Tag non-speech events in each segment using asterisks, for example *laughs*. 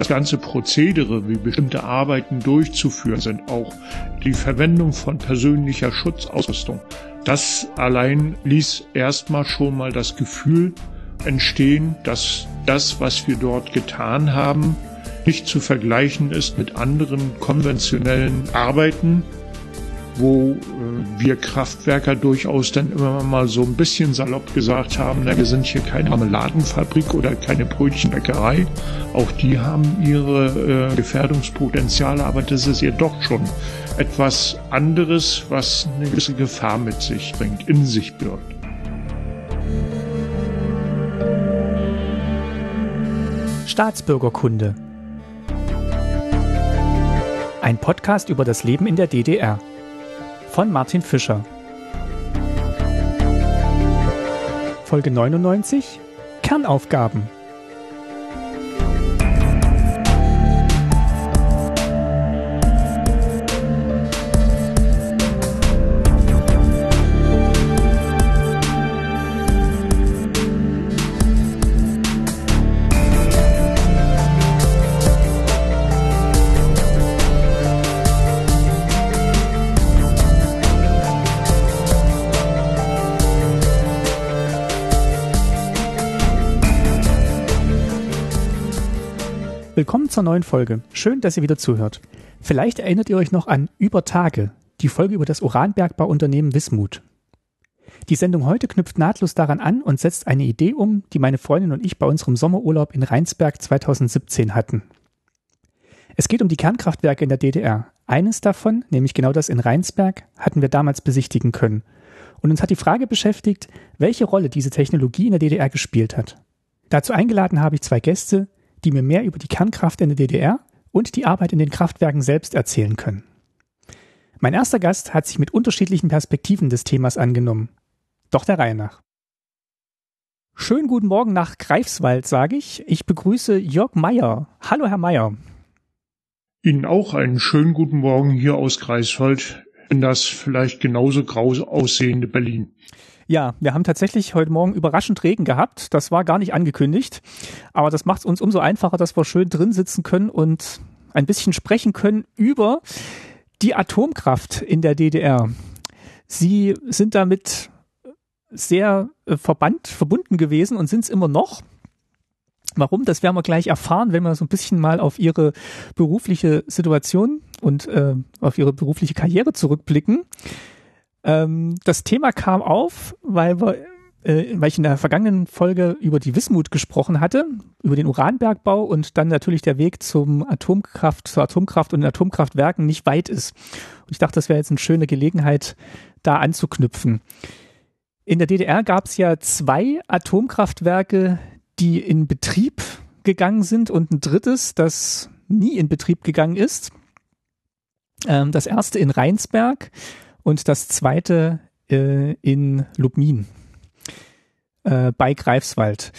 das ganze Prozedere, wie bestimmte Arbeiten durchzuführen sind, auch die Verwendung von persönlicher Schutzausrüstung, das allein ließ erstmal schon mal das Gefühl entstehen, dass das, was wir dort getan haben, nicht zu vergleichen ist mit anderen konventionellen Arbeiten, wo wir Kraftwerker durchaus dann immer mal so ein bisschen salopp gesagt haben, na, wir sind hier keine Marmeladenfabrik oder keine Brötchenbäckerei. Auch die haben ihre äh, Gefährdungspotenziale, aber das ist ja doch schon etwas anderes, was eine gewisse Gefahr mit sich bringt, in sich birgt. Staatsbürgerkunde. Ein Podcast über das Leben in der DDR von Martin Fischer. Folge 99 Kernaufgaben. Willkommen zur neuen Folge. Schön, dass ihr wieder zuhört. Vielleicht erinnert ihr euch noch an Über Tage, die Folge über das Uranbergbauunternehmen Wismut. Die Sendung heute knüpft nahtlos daran an und setzt eine Idee um, die meine Freundin und ich bei unserem Sommerurlaub in Rheinsberg 2017 hatten. Es geht um die Kernkraftwerke in der DDR. Eines davon, nämlich genau das in Rheinsberg, hatten wir damals besichtigen können. Und uns hat die Frage beschäftigt, welche Rolle diese Technologie in der DDR gespielt hat. Dazu eingeladen habe ich zwei Gäste, die mir mehr über die Kernkraft in der DDR und die Arbeit in den Kraftwerken selbst erzählen können. Mein erster Gast hat sich mit unterschiedlichen Perspektiven des Themas angenommen. Doch der Reihe nach. Schönen guten Morgen nach Greifswald, sage ich. Ich begrüße Jörg Meyer. Hallo, Herr Meyer. Ihnen auch einen schönen guten Morgen hier aus Greifswald in das vielleicht genauso grau aussehende Berlin. Ja, wir haben tatsächlich heute Morgen überraschend Regen gehabt. Das war gar nicht angekündigt. Aber das macht es uns umso einfacher, dass wir schön drin sitzen können und ein bisschen sprechen können über die Atomkraft in der DDR. Sie sind damit sehr äh, verbannt, verbunden gewesen und sind es immer noch. Warum? Das werden wir gleich erfahren, wenn wir so ein bisschen mal auf Ihre berufliche Situation und äh, auf Ihre berufliche Karriere zurückblicken. Ähm, das Thema kam auf, weil wir äh, weil ich in der vergangenen Folge über die Wismut gesprochen hatte, über den Uranbergbau und dann natürlich der Weg zum Atomkraft, zur Atomkraft und den Atomkraftwerken nicht weit ist. Und ich dachte, das wäre jetzt eine schöne Gelegenheit, da anzuknüpfen. In der DDR gab es ja zwei Atomkraftwerke, die in Betrieb gegangen sind und ein drittes, das nie in Betrieb gegangen ist. Ähm, das erste in Rheinsberg und das zweite äh, in Lubmin äh, bei Greifswald.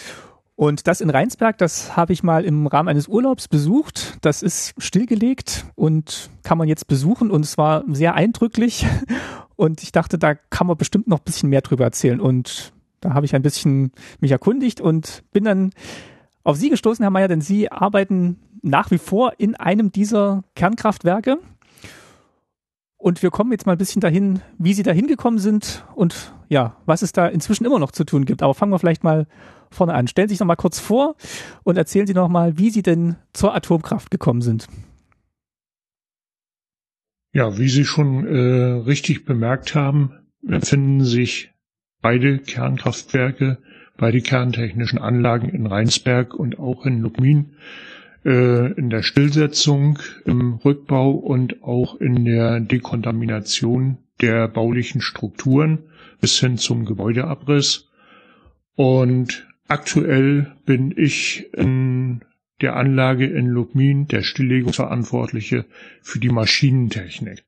Und das in Rheinsberg, das habe ich mal im Rahmen eines Urlaubs besucht. Das ist stillgelegt und kann man jetzt besuchen und es war sehr eindrücklich. *laughs* Und ich dachte, da kann man bestimmt noch ein bisschen mehr drüber erzählen. Und da habe ich ein bisschen mich erkundigt und bin dann auf Sie gestoßen, Herr Mayer, denn Sie arbeiten nach wie vor in einem dieser Kernkraftwerke. Und wir kommen jetzt mal ein bisschen dahin, wie Sie da hingekommen sind und ja, was es da inzwischen immer noch zu tun gibt. Aber fangen wir vielleicht mal vorne an. Stellen Sie sich noch mal kurz vor und erzählen Sie noch mal, wie Sie denn zur Atomkraft gekommen sind. Ja, wie Sie schon äh, richtig bemerkt haben, befinden sich beide Kernkraftwerke, beide kerntechnischen Anlagen in Rheinsberg und auch in Lubmin äh, in der Stillsetzung, im Rückbau und auch in der Dekontamination der baulichen Strukturen bis hin zum Gebäudeabriss. Und aktuell bin ich in der Anlage in Lubmin der Stilllegungsverantwortliche für die Maschinentechnik.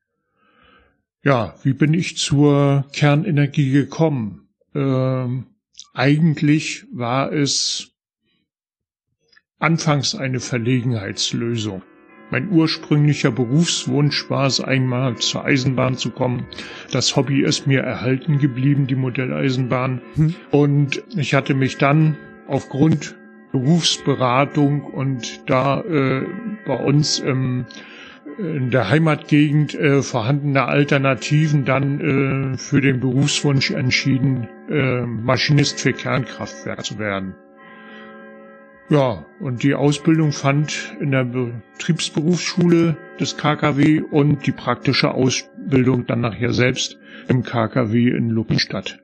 Ja, wie bin ich zur Kernenergie gekommen? Ähm, eigentlich war es anfangs eine Verlegenheitslösung. Mein ursprünglicher Berufswunsch war es einmal zur Eisenbahn zu kommen. Das Hobby ist mir erhalten geblieben, die Modelleisenbahn. Hm. Und ich hatte mich dann aufgrund Berufsberatung und da äh, bei uns im in der Heimatgegend äh, vorhandene Alternativen dann äh, für den Berufswunsch entschieden, äh, Maschinist für Kernkraftwerke zu werden. Ja, und die Ausbildung fand in der Betriebsberufsschule des KKW und die praktische Ausbildung dann nachher selbst im KKW in Lupin statt.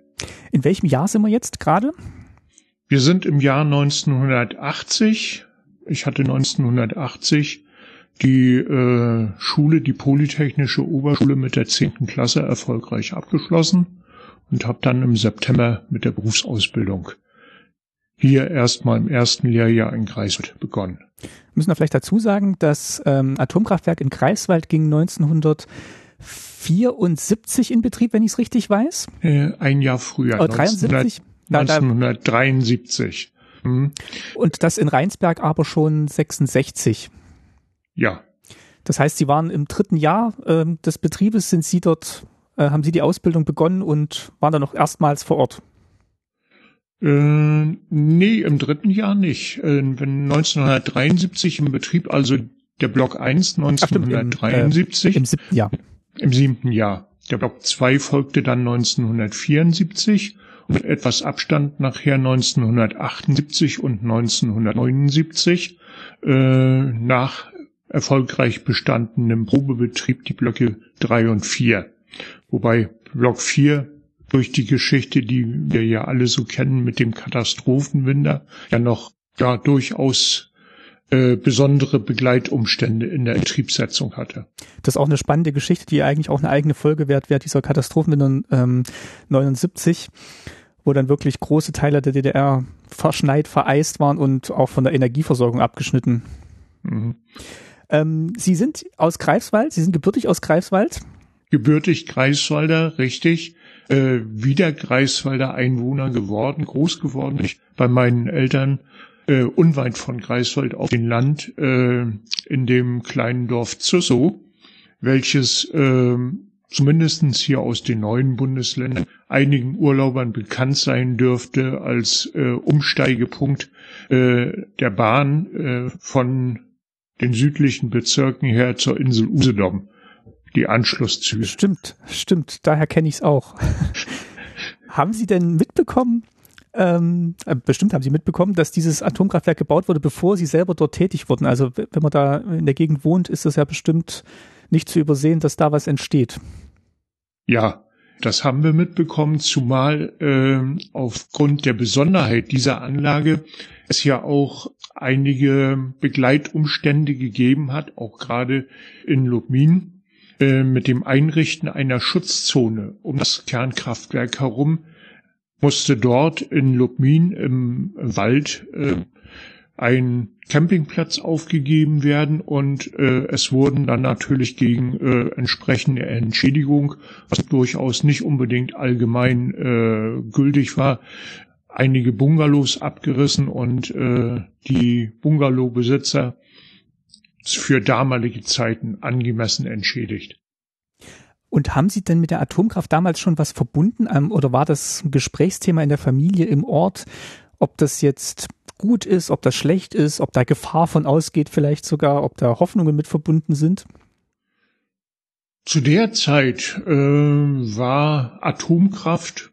In welchem Jahr sind wir jetzt gerade? Wir sind im Jahr 1980. Ich hatte 1980 die äh, Schule, die Polytechnische Oberschule mit der zehnten Klasse erfolgreich abgeschlossen und habe dann im September mit der Berufsausbildung hier erstmal im ersten Lehrjahr in Greifswald begonnen. Müssen wir vielleicht dazu sagen, das ähm, Atomkraftwerk in Greifswald ging 1974 in Betrieb, wenn ich es richtig weiß. Äh, ein Jahr früher. Oh, 73? 1973. Hm. Und das in Rheinsberg aber schon 66. Ja. Das heißt, Sie waren im dritten Jahr äh, des Betriebes, sind Sie dort, äh, haben Sie die Ausbildung begonnen und waren dann noch erstmals vor Ort? Äh, nee, im dritten Jahr nicht. Äh, wenn 1973 im Betrieb, also der Block 1 1973. Ach, im, äh, Im siebten Jahr. Im siebten Jahr. Der Block 2 folgte dann 1974 und etwas Abstand nachher 1978 und 1979 äh, nach erfolgreich bestandenem Probebetrieb die Blöcke 3 und 4. Wobei Block 4 durch die Geschichte, die wir ja alle so kennen mit dem Katastrophenwinder, ja noch da durchaus äh, besondere Begleitumstände in der Betriebssetzung hatte. Das ist auch eine spannende Geschichte, die eigentlich auch eine eigene Folge wert wäre, dieser Katastrophenwinder ähm, 79, wo dann wirklich große Teile der DDR verschneit, vereist waren und auch von der Energieversorgung abgeschnitten. Mhm. Ähm, Sie sind aus Greifswald, Sie sind gebürtig aus Greifswald? Gebürtig Greifswalder, richtig. Äh, wieder Greifswalder Einwohner geworden, groß geworden. Ich bei meinen Eltern äh, unweit von Greifswald auf dem Land äh, in dem kleinen Dorf Züssow, welches äh, zumindestens hier aus den neuen Bundesländern einigen Urlaubern bekannt sein dürfte als äh, Umsteigepunkt äh, der Bahn äh, von den südlichen Bezirken her zur Insel Usedom. Die Anschlusszüge. Stimmt, stimmt. Daher kenne ich es auch. *laughs* haben Sie denn mitbekommen, ähm, äh, bestimmt haben Sie mitbekommen, dass dieses Atomkraftwerk gebaut wurde, bevor Sie selber dort tätig wurden. Also wenn man da in der Gegend wohnt, ist das ja bestimmt nicht zu übersehen, dass da was entsteht. Ja, das haben wir mitbekommen, zumal äh, aufgrund der Besonderheit dieser Anlage es ja auch einige Begleitumstände gegeben hat, auch gerade in Lubmin, äh, mit dem Einrichten einer Schutzzone um das Kernkraftwerk herum, musste dort in Lubmin im Wald äh, ein Campingplatz aufgegeben werden und äh, es wurden dann natürlich gegen äh, entsprechende Entschädigung, was durchaus nicht unbedingt allgemein äh, gültig war, einige Bungalows abgerissen und äh, die Bungalowbesitzer für damalige Zeiten angemessen entschädigt. Und haben Sie denn mit der Atomkraft damals schon was verbunden ähm, oder war das ein Gesprächsthema in der Familie, im Ort, ob das jetzt gut ist, ob das schlecht ist, ob da Gefahr von ausgeht vielleicht sogar, ob da Hoffnungen mit verbunden sind? Zu der Zeit äh, war Atomkraft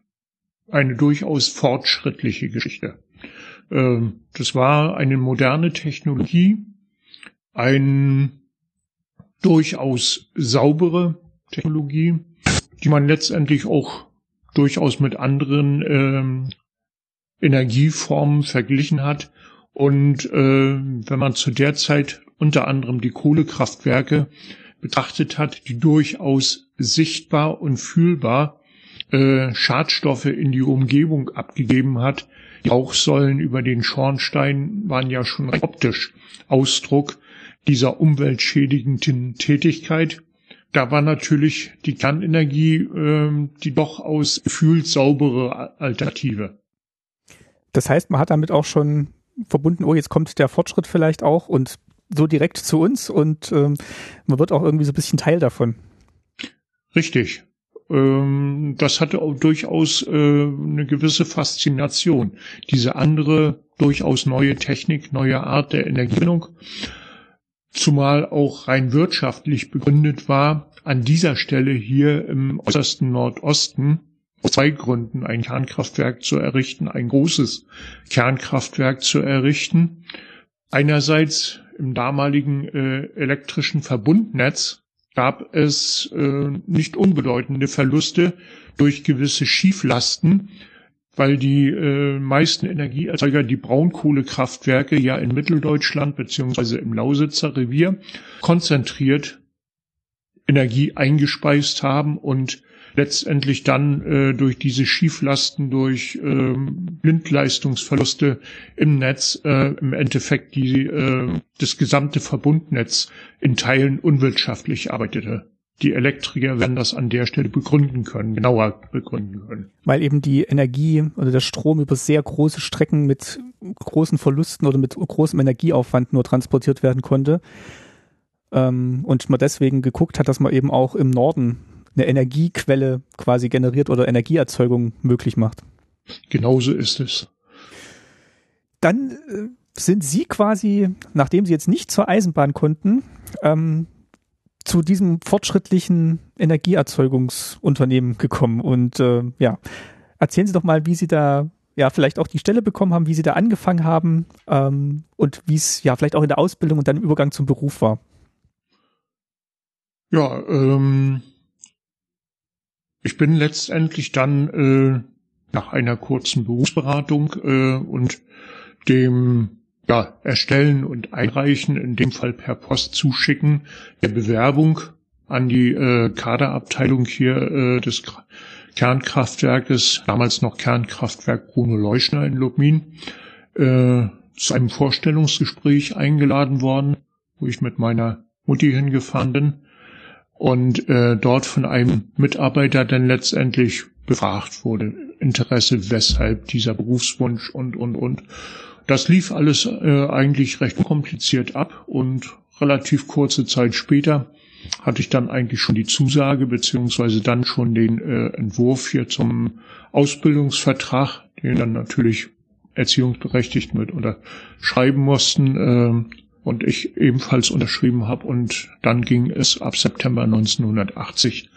eine durchaus fortschrittliche Geschichte. Ähm, das war eine moderne Technologie, eine durchaus saubere Technologie, die man letztendlich auch durchaus mit anderen ähm, Energieformen verglichen hat. Und äh, wenn man zu der Zeit unter anderem die Kohlekraftwerke betrachtet hat, die durchaus sichtbar und fühlbar äh, Schadstoffe in die Umgebung abgegeben hat. Die Rauchsäulen über den Schornstein waren ja schon optisch Ausdruck dieser umweltschädigenden Tätigkeit. Da war natürlich die Kernenergie äh, die doch aus gefühlt saubere Alternative. Das heißt, man hat damit auch schon verbunden, oh, jetzt kommt der Fortschritt vielleicht auch und so direkt zu uns und ähm, man wird auch irgendwie so ein bisschen Teil davon. Richtig. Ähm, das hatte auch durchaus äh, eine gewisse Faszination. Diese andere durchaus neue Technik, neue Art der Energiegewinnung, zumal auch rein wirtschaftlich begründet war, an dieser Stelle hier im äußersten Nordosten aus zwei Gründen ein Kernkraftwerk zu errichten, ein großes Kernkraftwerk zu errichten. Einerseits im damaligen äh, elektrischen Verbundnetz gab es äh, nicht unbedeutende Verluste durch gewisse Schieflasten, weil die äh, meisten Energieerzeuger die Braunkohlekraftwerke ja in Mitteldeutschland beziehungsweise im Lausitzer Revier konzentriert Energie eingespeist haben und letztendlich dann äh, durch diese Schieflasten, durch ähm, Blindleistungsverluste im Netz äh, im Endeffekt die, äh, das gesamte Verbundnetz in Teilen unwirtschaftlich arbeitete. Die Elektriker werden das an der Stelle begründen können, genauer begründen können. Weil eben die Energie oder der Strom über sehr große Strecken mit großen Verlusten oder mit großem Energieaufwand nur transportiert werden konnte. Ähm, und man deswegen geguckt hat, dass man eben auch im Norden eine Energiequelle quasi generiert oder Energieerzeugung möglich macht. Genauso ist es. Dann äh, sind Sie quasi, nachdem Sie jetzt nicht zur Eisenbahn konnten, ähm, zu diesem fortschrittlichen Energieerzeugungsunternehmen gekommen. Und äh, ja, erzählen Sie doch mal, wie Sie da ja vielleicht auch die Stelle bekommen haben, wie Sie da angefangen haben ähm, und wie es ja vielleicht auch in der Ausbildung und dann im Übergang zum Beruf war. Ja, ähm, ich bin letztendlich dann äh, nach einer kurzen Berufsberatung äh, und dem ja, Erstellen und Einreichen, in dem Fall per Post zuschicken, der Bewerbung an die äh, Kaderabteilung hier äh, des Kernkraftwerkes, damals noch Kernkraftwerk Bruno Leuschner in Lubmin, äh, zu einem Vorstellungsgespräch eingeladen worden, wo ich mit meiner Mutti hingefahren bin und äh, dort von einem Mitarbeiter dann letztendlich befragt wurde. Interesse, weshalb dieser Berufswunsch und, und, und. Das lief alles äh, eigentlich recht kompliziert ab und relativ kurze Zeit später hatte ich dann eigentlich schon die Zusage beziehungsweise dann schon den äh, Entwurf hier zum Ausbildungsvertrag, den dann natürlich Erziehungsberechtigt mit unterschreiben mussten. Äh, und ich ebenfalls unterschrieben habe und dann ging es ab September 1980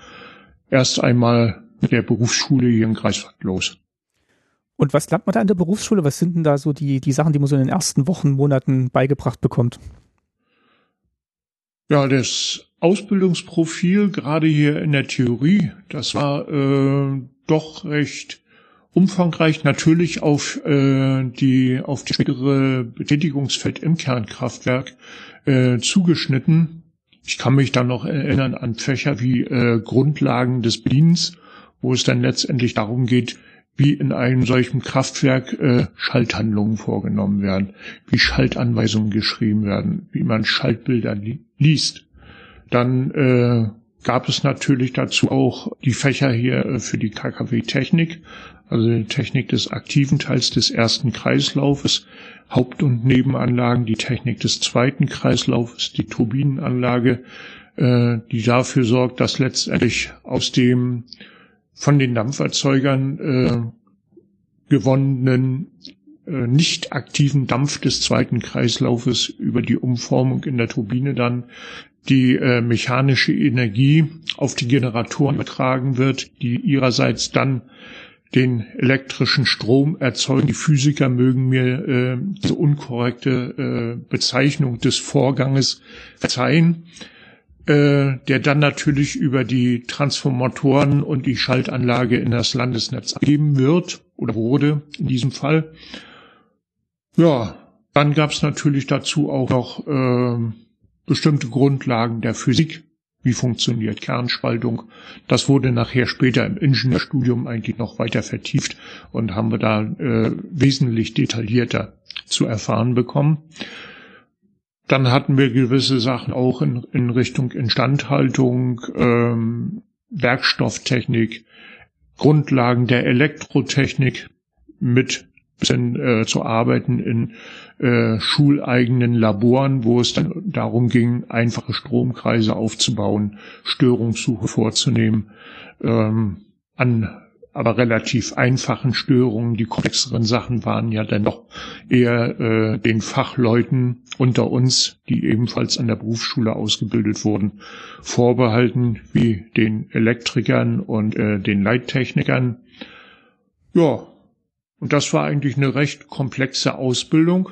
erst einmal mit der Berufsschule hier in Greifswald los. Und was lernt man da in der Berufsschule? Was sind denn da so die, die Sachen, die man so in den ersten Wochen, Monaten beigebracht bekommt? Ja, das Ausbildungsprofil, gerade hier in der Theorie, das war äh, doch recht umfangreich natürlich auf äh, die auf die spätere Betätigungsfeld im Kernkraftwerk äh, zugeschnitten. Ich kann mich dann noch erinnern an Fächer wie äh, Grundlagen des Bedienens, wo es dann letztendlich darum geht, wie in einem solchen Kraftwerk äh, Schalthandlungen vorgenommen werden, wie Schaltanweisungen geschrieben werden, wie man Schaltbilder li liest. Dann äh, gab es natürlich dazu auch die Fächer hier äh, für die KKW-Technik, also die Technik des aktiven Teils des ersten Kreislaufes, Haupt- und Nebenanlagen, die Technik des zweiten Kreislaufes, die Turbinenanlage, äh, die dafür sorgt, dass letztendlich aus dem von den Dampferzeugern äh, gewonnenen äh, nicht aktiven Dampf des zweiten Kreislaufes über die Umformung in der Turbine dann die äh, mechanische Energie auf die Generatoren übertragen wird, die ihrerseits dann den elektrischen Strom erzeugen. Die Physiker mögen mir äh, diese unkorrekte äh, Bezeichnung des Vorganges verzeihen, äh, der dann natürlich über die Transformatoren und die Schaltanlage in das Landesnetz abgeben wird oder wurde in diesem Fall. Ja, dann gab es natürlich dazu auch noch äh, bestimmte Grundlagen der Physik, wie funktioniert Kernspaltung. Das wurde nachher später im Ingenieurstudium eigentlich noch weiter vertieft und haben wir da äh, wesentlich detaillierter zu erfahren bekommen. Dann hatten wir gewisse Sachen auch in, in Richtung Instandhaltung, ähm, Werkstofftechnik, Grundlagen der Elektrotechnik mit bisschen äh, zu arbeiten in äh, schuleigenen Laboren, wo es dann darum ging, einfache Stromkreise aufzubauen, Störungssuche vorzunehmen, ähm, an aber relativ einfachen Störungen. Die komplexeren Sachen waren ja dann doch eher äh, den Fachleuten unter uns, die ebenfalls an der Berufsschule ausgebildet wurden, vorbehalten, wie den Elektrikern und äh, den Leittechnikern. Ja, und das war eigentlich eine recht komplexe Ausbildung,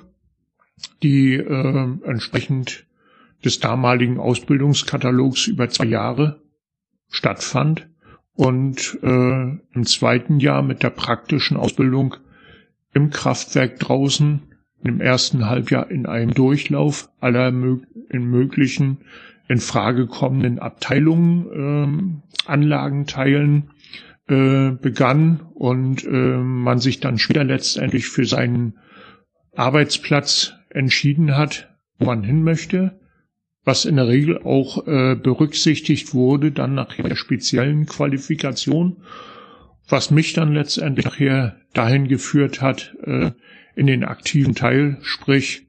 die äh, entsprechend des damaligen Ausbildungskatalogs über zwei Jahre stattfand und äh, im zweiten Jahr mit der praktischen Ausbildung im Kraftwerk draußen, im ersten Halbjahr in einem Durchlauf aller in möglichen in Frage kommenden Abteilungen, äh, Anlagenteilen äh, begann. Und äh, man sich dann später letztendlich für seinen Arbeitsplatz entschieden hat, wo man hin möchte was in der Regel auch äh, berücksichtigt wurde, dann nachher der speziellen Qualifikation, was mich dann letztendlich nachher dahin geführt hat, äh, in den aktiven Teil, sprich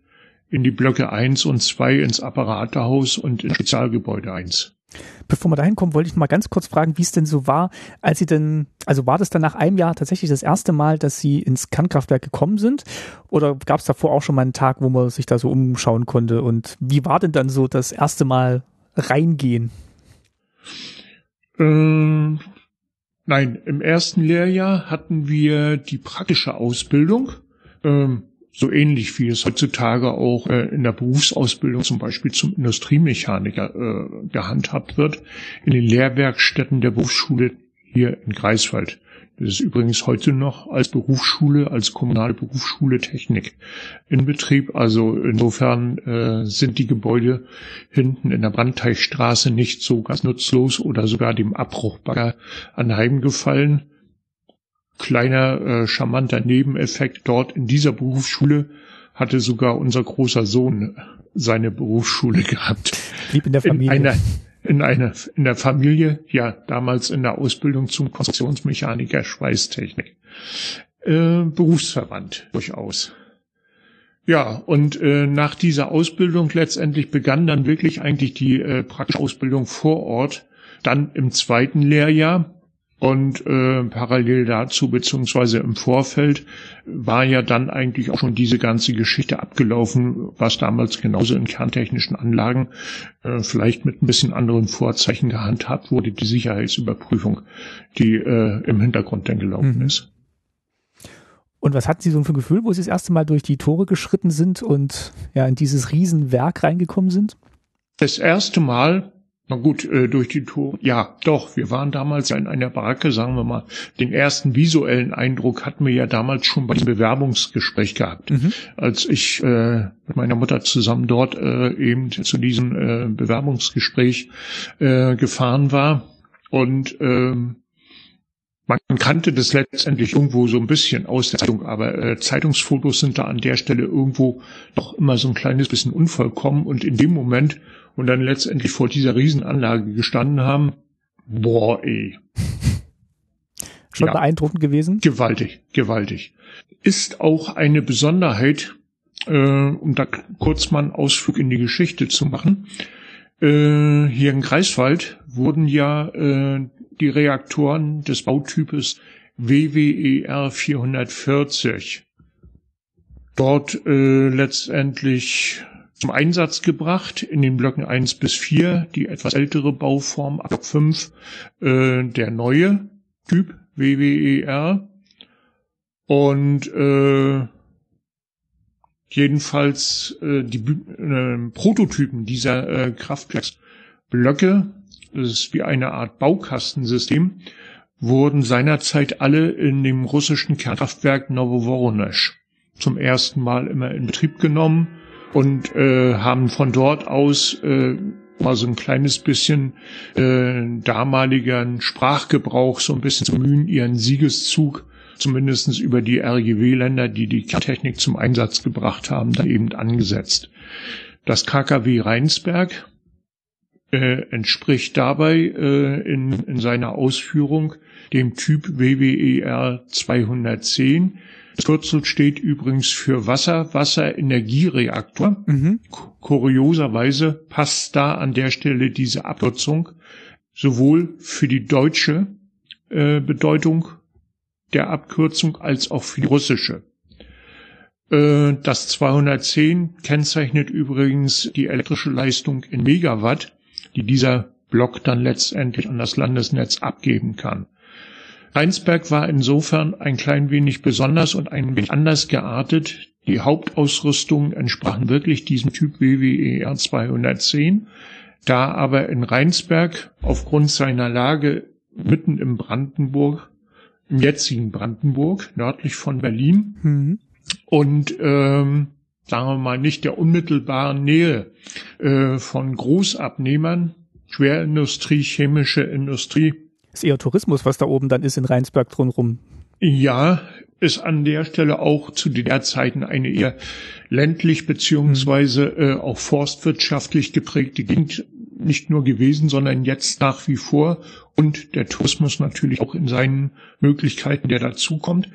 in die Blöcke 1 und 2 ins Apparatehaus und ins Spezialgebäude 1. Bevor wir dahin kommen, wollte ich noch mal ganz kurz fragen, wie es denn so war, als Sie denn, also war das dann nach einem Jahr tatsächlich das erste Mal, dass Sie ins Kernkraftwerk gekommen sind? Oder gab es davor auch schon mal einen Tag, wo man sich da so umschauen konnte? Und wie war denn dann so das erste Mal reingehen? Ähm, nein, im ersten Lehrjahr hatten wir die praktische Ausbildung. Ähm, so ähnlich wie es heutzutage auch äh, in der Berufsausbildung zum Beispiel zum Industriemechaniker äh, gehandhabt wird, in den Lehrwerkstätten der Berufsschule hier in Greifswald. Das ist übrigens heute noch als Berufsschule, als kommunale Berufsschule Technik in Betrieb. Also insofern äh, sind die Gebäude hinten in der Brandteichstraße nicht so ganz nutzlos oder sogar dem Abbruchbagger anheimgefallen kleiner äh, charmanter Nebeneffekt dort in dieser Berufsschule hatte sogar unser großer Sohn seine Berufsschule gehabt. Lieb in der Familie. In einer, in einer, in der Familie, ja, damals in der Ausbildung zum Konstruktionsmechaniker Schweißtechnik. Äh, berufsverwandt, durchaus. Ja, und äh, nach dieser Ausbildung letztendlich begann dann wirklich eigentlich die äh, praktische Ausbildung vor Ort, dann im zweiten Lehrjahr und äh, parallel dazu, beziehungsweise im Vorfeld, war ja dann eigentlich auch schon diese ganze Geschichte abgelaufen, was damals genauso in kerntechnischen Anlagen äh, vielleicht mit ein bisschen anderen Vorzeichen gehandhabt wurde, die Sicherheitsüberprüfung, die äh, im Hintergrund dann gelaufen mhm. ist. Und was hatten Sie so für ein Gefühl, wo Sie das erste Mal durch die Tore geschritten sind und ja in dieses Riesenwerk reingekommen sind? Das erste Mal na gut, äh, durch die Tour. Ja, doch, wir waren damals in einer Baracke, sagen wir mal. Den ersten visuellen Eindruck hatten wir ja damals schon bei dem Bewerbungsgespräch gehabt. Mhm. Als ich äh, mit meiner Mutter zusammen dort äh, eben zu diesem äh, Bewerbungsgespräch äh, gefahren war. Und ähm, man kannte das letztendlich irgendwo so ein bisschen aus der Zeitung, aber äh, Zeitungsfotos sind da an der Stelle irgendwo doch immer so ein kleines bisschen unvollkommen. Und in dem Moment, und dann letztendlich vor dieser Riesenanlage gestanden haben, boah, ey. *laughs* Schon ja. beeindruckend gewesen? Gewaltig, gewaltig. Ist auch eine Besonderheit, äh, um da kurz mal einen Ausflug in die Geschichte zu machen. Äh, hier in Greifswald wurden ja äh, die Reaktoren des Bautypes WWER 440 dort äh, letztendlich zum Einsatz gebracht in den Blöcken 1 bis 4, die etwas ältere Bauform, ab Block 5 äh, der neue Typ WWER. Und äh, jedenfalls äh, die äh, Prototypen dieser äh, Kraftwerksblöcke, das ist wie eine Art Baukastensystem, wurden seinerzeit alle in dem russischen Kernkraftwerk Novovoronezh zum ersten Mal immer in Betrieb genommen und äh, haben von dort aus äh, mal so ein kleines bisschen äh, damaligeren Sprachgebrauch so ein bisschen zu mühen, ihren Siegeszug zumindestens über die RGW-Länder, die die Kerntechnik zum Einsatz gebracht haben, da eben angesetzt. Das KKW Rheinsberg äh, entspricht dabei äh, in, in seiner Ausführung dem Typ WWER 210, das Kürzel steht übrigens für Wasser, Wasserenergiereaktor. Mhm. Kurioserweise passt da an der Stelle diese Abkürzung sowohl für die deutsche äh, Bedeutung der Abkürzung als auch für die russische. Äh, das 210 kennzeichnet übrigens die elektrische Leistung in Megawatt, die dieser Block dann letztendlich an das Landesnetz abgeben kann. Rheinsberg war insofern ein klein wenig besonders und ein wenig anders geartet. Die Hauptausrüstung entsprachen wirklich diesem Typ WWER 210. Da aber in Rheinsberg aufgrund seiner Lage mitten im Brandenburg, im jetzigen Brandenburg, nördlich von Berlin, mhm. und ähm, sagen wir mal nicht der unmittelbaren Nähe äh, von Großabnehmern, Schwerindustrie, chemische Industrie, ist eher Tourismus, was da oben dann ist in Rheinsberg drumherum. Ja, ist an der Stelle auch zu der Zeiten eine eher ländlich beziehungsweise äh, auch forstwirtschaftlich geprägte Gegend nicht nur gewesen, sondern jetzt nach wie vor. Und der Tourismus natürlich auch in seinen Möglichkeiten, der dazukommt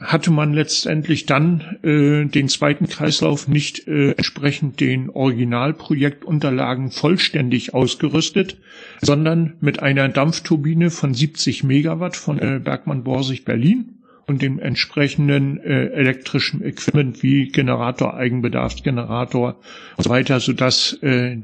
hatte man letztendlich dann äh, den zweiten Kreislauf nicht äh, entsprechend den Originalprojektunterlagen vollständig ausgerüstet, sondern mit einer Dampfturbine von 70 Megawatt von äh, Bergmann Borsig Berlin und dem entsprechenden äh, elektrischen Equipment wie Generator, Eigenbedarfsgenerator und so weiter, sodass äh,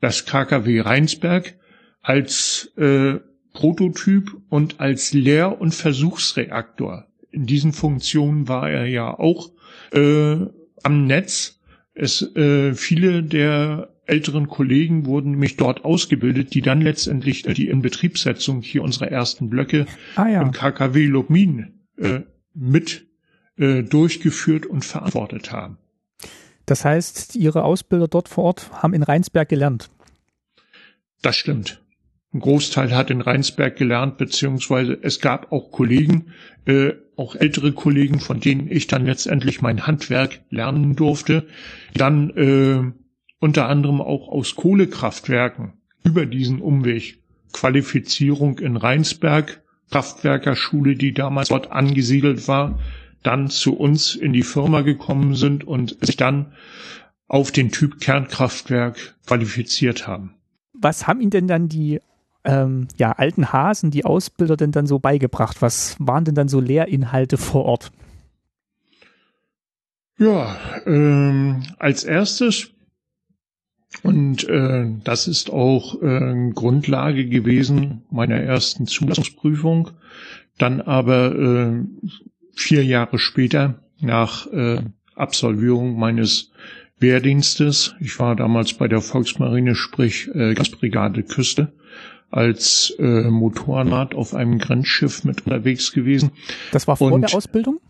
das KKW Rheinsberg als äh, Prototyp und als Lehr- und Versuchsreaktor in diesen Funktionen war er ja auch äh, am Netz. Es äh, viele der älteren Kollegen wurden nämlich dort ausgebildet, die dann letztendlich die Inbetriebssetzung hier unserer ersten Blöcke ah, ja. im KKW Lubmin äh, mit äh, durchgeführt und verantwortet haben. Das heißt, Ihre Ausbilder dort vor Ort haben in Rheinsberg gelernt. Das stimmt. Ein Großteil hat in Rheinsberg gelernt, beziehungsweise es gab auch Kollegen, äh, auch ältere Kollegen, von denen ich dann letztendlich mein Handwerk lernen durfte, dann äh, unter anderem auch aus Kohlekraftwerken über diesen Umweg Qualifizierung in Rheinsberg, Kraftwerkerschule, die damals dort angesiedelt war, dann zu uns in die Firma gekommen sind und sich dann auf den Typ Kernkraftwerk qualifiziert haben. Was haben Ihnen denn dann die ähm, ja, alten Hasen, die Ausbilder denn dann so beigebracht? Was waren denn dann so Lehrinhalte vor Ort? Ja, ähm, als erstes, und äh, das ist auch äh, Grundlage gewesen meiner ersten Zulassungsprüfung, dann aber äh, vier Jahre später nach äh, Absolvierung meines Wehrdienstes, ich war damals bei der Volksmarine, sprich äh, Gasbrigade Küste, als äh, Motorrad auf einem Grenzschiff mit unterwegs gewesen. Das war vor Und, der Ausbildung?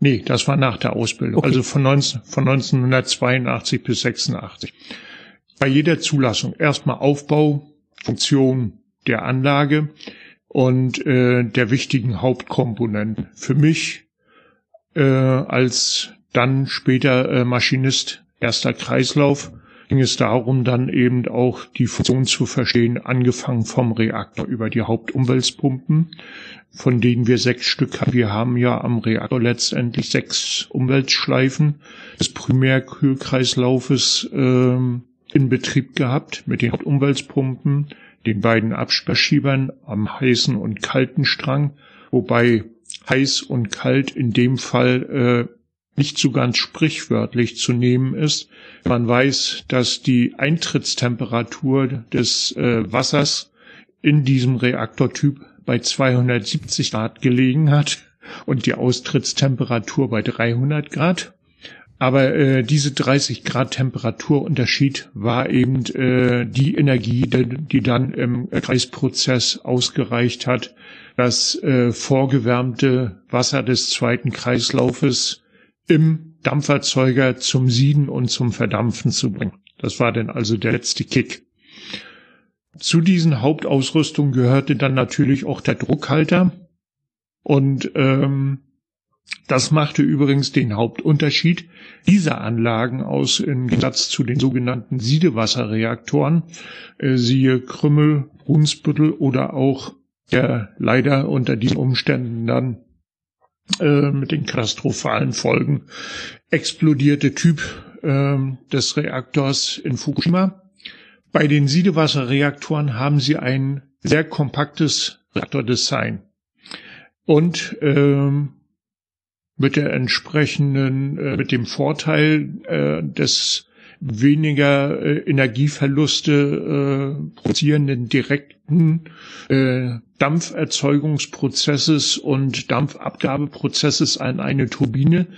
Nee, das war nach der Ausbildung. Okay. Also von, 19, von 1982 bis 86. Bei jeder Zulassung erstmal Aufbau, Funktion der Anlage und äh, der wichtigen Hauptkomponenten. Für mich äh, als dann später äh, Maschinist erster Kreislauf ging es darum, dann eben auch die Funktion zu verstehen, angefangen vom Reaktor über die Hauptumweltpumpen, von denen wir sechs Stück haben. Wir haben ja am Reaktor letztendlich sechs Umweltschleifen des Primärkühlkreislaufes äh, in Betrieb gehabt mit den Hauptumweltpumpen, den beiden Absperrschiebern am heißen und kalten Strang, wobei heiß und kalt in dem Fall äh, nicht so ganz sprichwörtlich zu nehmen ist. Man weiß, dass die Eintrittstemperatur des äh, Wassers in diesem Reaktortyp bei 270 Grad gelegen hat und die Austrittstemperatur bei 300 Grad. Aber äh, diese 30 Grad Temperaturunterschied war eben äh, die Energie, die, die dann im Kreisprozess ausgereicht hat, das äh, vorgewärmte Wasser des zweiten Kreislaufes im Dampferzeuger zum Sieden und zum Verdampfen zu bringen. Das war dann also der letzte Kick. Zu diesen Hauptausrüstungen gehörte dann natürlich auch der Druckhalter. Und ähm, das machte übrigens den Hauptunterschied dieser Anlagen aus im Gegensatz zu den sogenannten Siedewasserreaktoren, äh, siehe Krümmel, Brunsbüttel oder auch der leider unter diesen Umständen dann äh, mit den katastrophalen Folgen explodierte Typ äh, des Reaktors in Fukushima. Bei den Siedewasserreaktoren haben sie ein sehr kompaktes Reaktordesign. und ähm, mit der entsprechenden, äh, mit dem Vorteil äh, des weniger äh, Energieverluste äh, produzierenden direkten äh, Dampferzeugungsprozesses und Dampfabgabeprozesses an eine Turbine,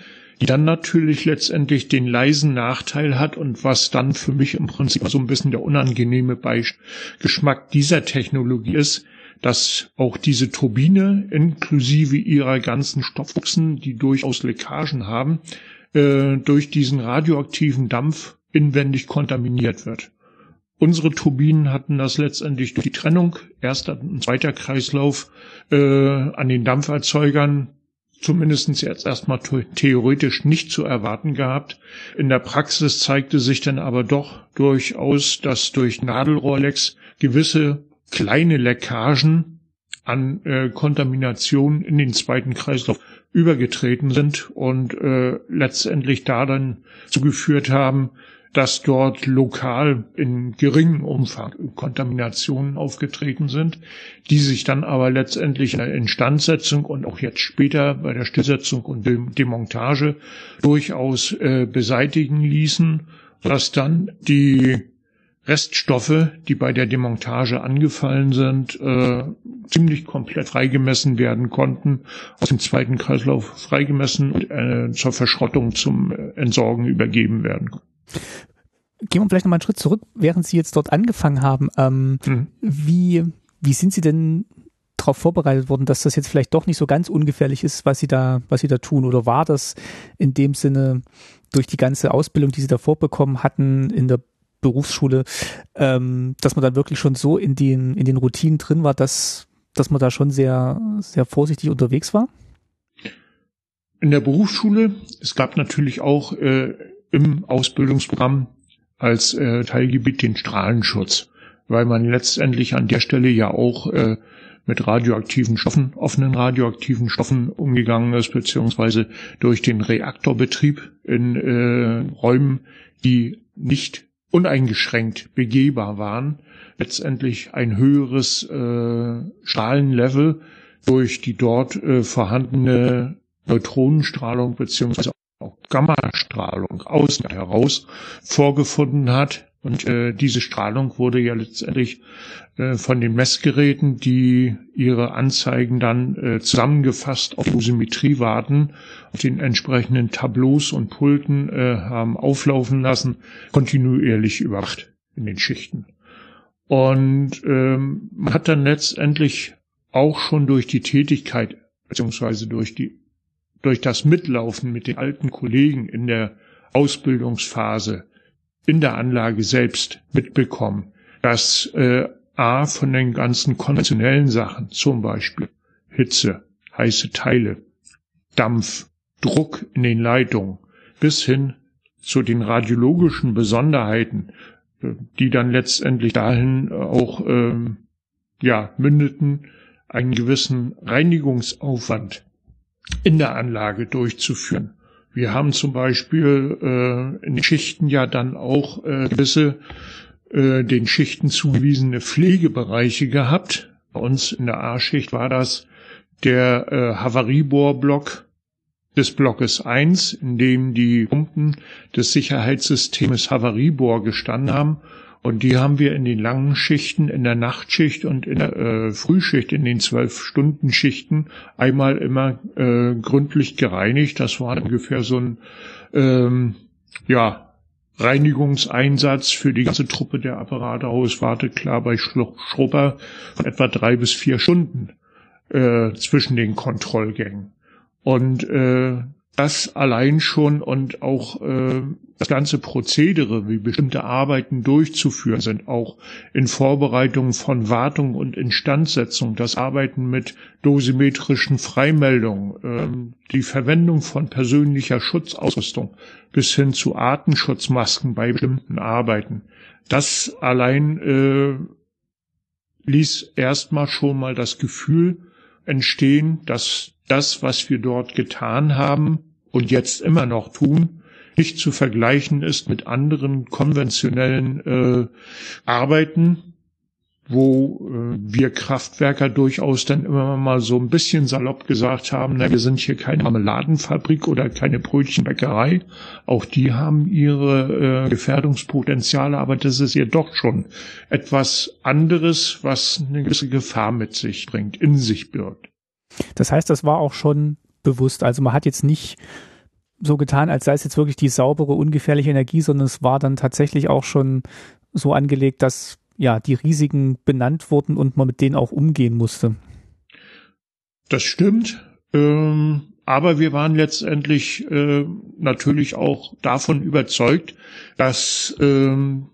die dann natürlich letztendlich den leisen Nachteil hat und was dann für mich im Prinzip so ein bisschen der unangenehme Geschmack dieser Technologie ist, dass auch diese Turbine inklusive ihrer ganzen Stoffbuchsen, die durchaus Leckagen haben, äh, durch diesen radioaktiven Dampf inwendig kontaminiert wird. Unsere Turbinen hatten das letztendlich durch die Trennung, erster und zweiter Kreislauf, äh, an den Dampferzeugern zumindestens jetzt erstmal theoretisch nicht zu erwarten gehabt. In der Praxis zeigte sich dann aber doch durchaus, dass durch Nadelrohrlecks gewisse kleine Leckagen an äh, Kontamination in den zweiten Kreislauf übergetreten sind und äh, letztendlich da dann zugeführt haben, dass dort lokal in geringem Umfang Kontaminationen aufgetreten sind, die sich dann aber letztendlich in der Instandsetzung und auch jetzt später bei der Stillsetzung und Demontage durchaus äh, beseitigen ließen, dass dann die Reststoffe, die bei der Demontage angefallen sind, äh, ziemlich komplett freigemessen werden konnten, aus dem zweiten Kreislauf freigemessen und äh, zur Verschrottung zum äh, Entsorgen übergeben werden konnten. Gehen wir vielleicht nochmal einen Schritt zurück, während Sie jetzt dort angefangen haben. Ähm, mhm. Wie, wie sind Sie denn darauf vorbereitet worden, dass das jetzt vielleicht doch nicht so ganz ungefährlich ist, was Sie da, was Sie da tun? Oder war das in dem Sinne durch die ganze Ausbildung, die Sie davor bekommen hatten in der Berufsschule, ähm, dass man dann wirklich schon so in den, in den Routinen drin war, dass, dass man da schon sehr, sehr vorsichtig unterwegs war? In der Berufsschule, es gab natürlich auch äh, im Ausbildungsprogramm als äh, Teilgebiet den Strahlenschutz, weil man letztendlich an der Stelle ja auch äh, mit radioaktiven Stoffen, offenen radioaktiven Stoffen umgegangen ist, beziehungsweise durch den Reaktorbetrieb in äh, Räumen, die nicht uneingeschränkt begehbar waren, letztendlich ein höheres äh, Strahlenlevel durch die dort äh, vorhandene Neutronenstrahlung beziehungsweise Gammastrahlung außen heraus vorgefunden hat. Und äh, diese Strahlung wurde ja letztendlich äh, von den Messgeräten, die ihre Anzeigen dann äh, zusammengefasst auf Dosimetrie warten, auf den entsprechenden Tableaus und Pulten äh, haben auflaufen lassen, kontinuierlich überwacht in den Schichten. Und ähm, man hat dann letztendlich auch schon durch die Tätigkeit beziehungsweise durch die durch das Mitlaufen mit den alten Kollegen in der Ausbildungsphase in der Anlage selbst mitbekommen, dass äh, A von den ganzen konventionellen Sachen, zum Beispiel Hitze, heiße Teile, Dampf, Druck in den Leitungen, bis hin zu den radiologischen Besonderheiten, äh, die dann letztendlich dahin auch ähm, ja mündeten, einen gewissen Reinigungsaufwand in der Anlage durchzuführen. Wir haben zum Beispiel äh, in Schichten ja dann auch äh, gewisse äh, den Schichten zugewiesene Pflegebereiche gehabt. Bei uns in der A-Schicht war das der äh, Havariebohrblock des Blockes 1, in dem die Pumpen des Sicherheitssystems Havariebohr gestanden haben und die haben wir in den langen Schichten, in der Nachtschicht und in der äh, Frühschicht, in den zwölf Stunden Schichten einmal immer äh, gründlich gereinigt. Das war ungefähr so ein ähm, ja Reinigungseinsatz für die ganze Truppe der Apparatehauswarte klar bei Schrupper von etwa drei bis vier Stunden äh, zwischen den Kontrollgängen. Und äh, das allein schon und auch äh, das ganze Prozedere, wie bestimmte Arbeiten durchzuführen sind, auch in Vorbereitung von Wartung und Instandsetzung, das Arbeiten mit dosimetrischen Freimeldungen, ähm, die Verwendung von persönlicher Schutzausrüstung bis hin zu Artenschutzmasken bei bestimmten Arbeiten. Das allein äh, ließ erstmal schon mal das Gefühl entstehen, dass das, was wir dort getan haben und jetzt immer noch tun, nicht zu vergleichen ist mit anderen konventionellen äh, Arbeiten, wo äh, wir Kraftwerker durchaus dann immer mal so ein bisschen salopp gesagt haben, na, wir sind hier keine Marmeladenfabrik oder keine Brötchenbäckerei. Auch die haben ihre äh, Gefährdungspotenziale, aber das ist ja doch schon etwas anderes, was eine gewisse Gefahr mit sich bringt, in sich birgt. Das heißt, das war auch schon bewusst. Also man hat jetzt nicht so getan, als sei es jetzt wirklich die saubere, ungefährliche Energie, sondern es war dann tatsächlich auch schon so angelegt, dass ja, die Risiken benannt wurden und man mit denen auch umgehen musste. Das stimmt. Ähm, aber wir waren letztendlich äh, natürlich auch davon überzeugt, dass ähm,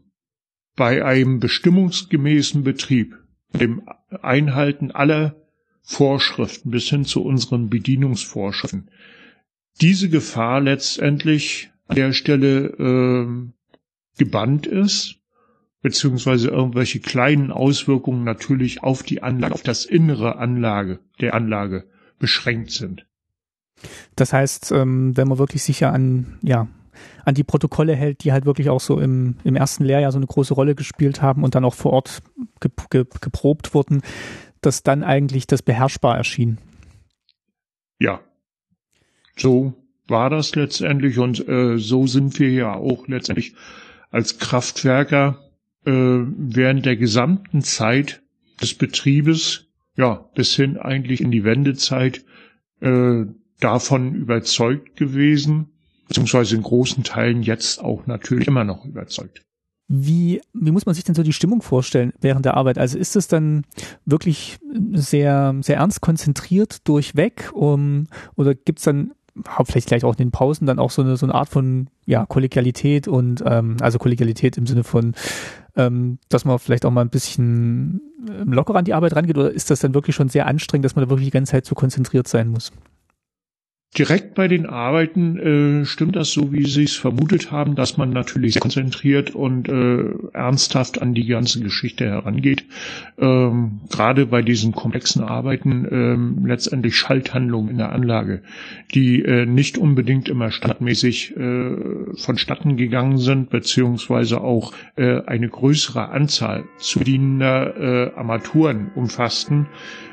bei einem bestimmungsgemäßen Betrieb, dem Einhalten aller Vorschriften bis hin zu unseren Bedienungsvorschriften, diese Gefahr letztendlich an der Stelle äh, gebannt ist beziehungsweise irgendwelche kleinen Auswirkungen natürlich auf die Anlage, auf das innere Anlage der Anlage beschränkt sind. Das heißt, ähm, wenn man wirklich sicher an, ja, an die Protokolle hält, die halt wirklich auch so im, im ersten Lehrjahr so eine große Rolle gespielt haben und dann auch vor Ort ge ge geprobt wurden, dass dann eigentlich das beherrschbar erschien. Ja, so war das letztendlich und äh, so sind wir ja auch letztendlich als Kraftwerker äh, während der gesamten Zeit des Betriebes, ja, bis hin eigentlich in die Wendezeit, äh, davon überzeugt gewesen, beziehungsweise in großen Teilen jetzt auch natürlich immer noch überzeugt. Wie, wie muss man sich denn so die Stimmung vorstellen während der Arbeit? Also ist es dann wirklich sehr, sehr ernst konzentriert durchweg um, oder gibt's dann vielleicht gleich auch in den Pausen dann auch so eine, so eine Art von ja, Kollegialität und ähm, also Kollegialität im Sinne von, ähm, dass man vielleicht auch mal ein bisschen ähm, lockerer an die Arbeit rangeht oder ist das dann wirklich schon sehr anstrengend, dass man da wirklich die ganze Zeit so konzentriert sein muss? Direkt bei den Arbeiten äh, stimmt das so, wie Sie es vermutet haben, dass man natürlich sehr konzentriert und äh, ernsthaft an die ganze Geschichte herangeht. Ähm, Gerade bei diesen komplexen Arbeiten ähm, letztendlich Schalthandlungen in der Anlage, die äh, nicht unbedingt immer standmäßig äh, vonstatten gegangen sind, beziehungsweise auch äh, eine größere Anzahl zu dienender äh, Armaturen umfassten,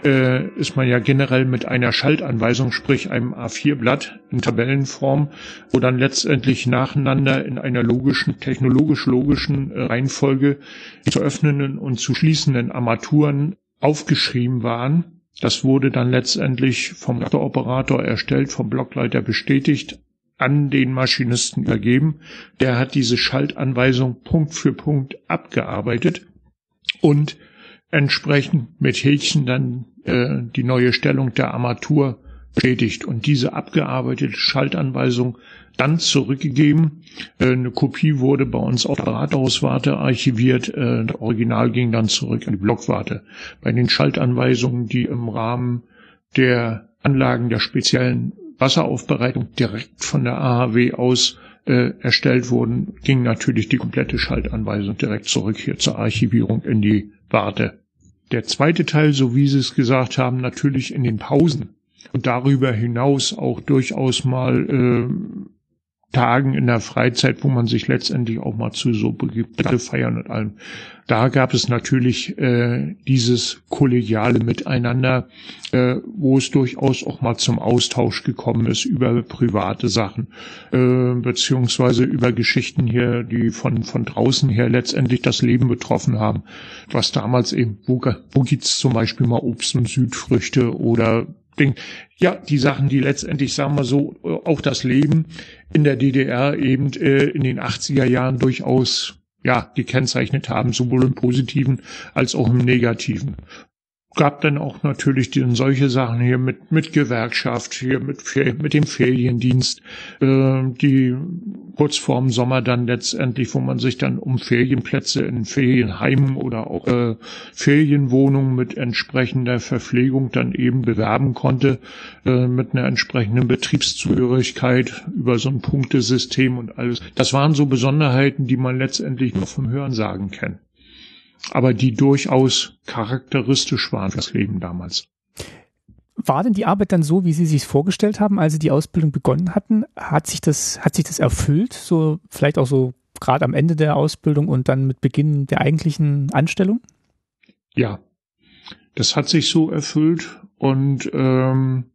äh, ist man ja generell mit einer Schaltanweisung, sprich einem A4 A4-Blatt in Tabellenform, wo dann letztendlich nacheinander in einer logischen, technologisch-logischen äh, Reihenfolge zu öffnenden und zu schließenden Armaturen aufgeschrieben waren. Das wurde dann letztendlich vom Operator erstellt, vom Blockleiter bestätigt, an den Maschinisten übergeben. Der hat diese Schaltanweisung Punkt für Punkt abgearbeitet und entsprechend mit Häkchen dann äh, die neue Stellung der Armatur bestätigt und diese abgearbeitete Schaltanweisung dann zurückgegeben. Äh, eine Kopie wurde bei uns auf der Rathauswarte archiviert. Äh, das Original ging dann zurück an die Blockwarte. Bei den Schaltanweisungen, die im Rahmen der Anlagen der speziellen Wasseraufbereitung direkt von der AHW aus äh, erstellt wurden, ging natürlich die komplette Schaltanweisung direkt zurück hier zur Archivierung in die Warte. Der zweite Teil, so wie Sie es gesagt haben, natürlich in den Pausen und darüber hinaus auch durchaus mal äh, Tagen in der Freizeit, wo man sich letztendlich auch mal zu so begibt, feiern und allem. Da gab es natürlich äh, dieses kollegiale Miteinander, äh, wo es durchaus auch mal zum Austausch gekommen ist über private Sachen, äh, beziehungsweise über Geschichten hier, die von, von draußen her letztendlich das Leben betroffen haben. Was damals eben, wo, wo gibt's zum Beispiel mal Obst und Südfrüchte oder Ding. Ja, die Sachen, die letztendlich, sagen wir so, auch das Leben in der DDR eben äh, in den 80er Jahren durchaus ja, gekennzeichnet haben, sowohl im Positiven als auch im Negativen gab dann auch natürlich die, solche Sachen hier mit, mit Gewerkschaft, hier mit, mit dem Feriendienst, äh, die kurz vorm Sommer dann letztendlich, wo man sich dann um Ferienplätze in Ferienheimen oder auch äh, Ferienwohnungen mit entsprechender Verpflegung dann eben bewerben konnte, äh, mit einer entsprechenden Betriebszugehörigkeit über so ein Punktesystem und alles. Das waren so Besonderheiten, die man letztendlich noch vom Hörensagen kennt aber die durchaus charakteristisch waren fürs Leben damals. War denn die Arbeit dann so, wie Sie sich vorgestellt haben, als Sie die Ausbildung begonnen hatten? Hat sich das, hat sich das erfüllt? So, vielleicht auch so gerade am Ende der Ausbildung und dann mit Beginn der eigentlichen Anstellung? Ja, das hat sich so erfüllt und ähm,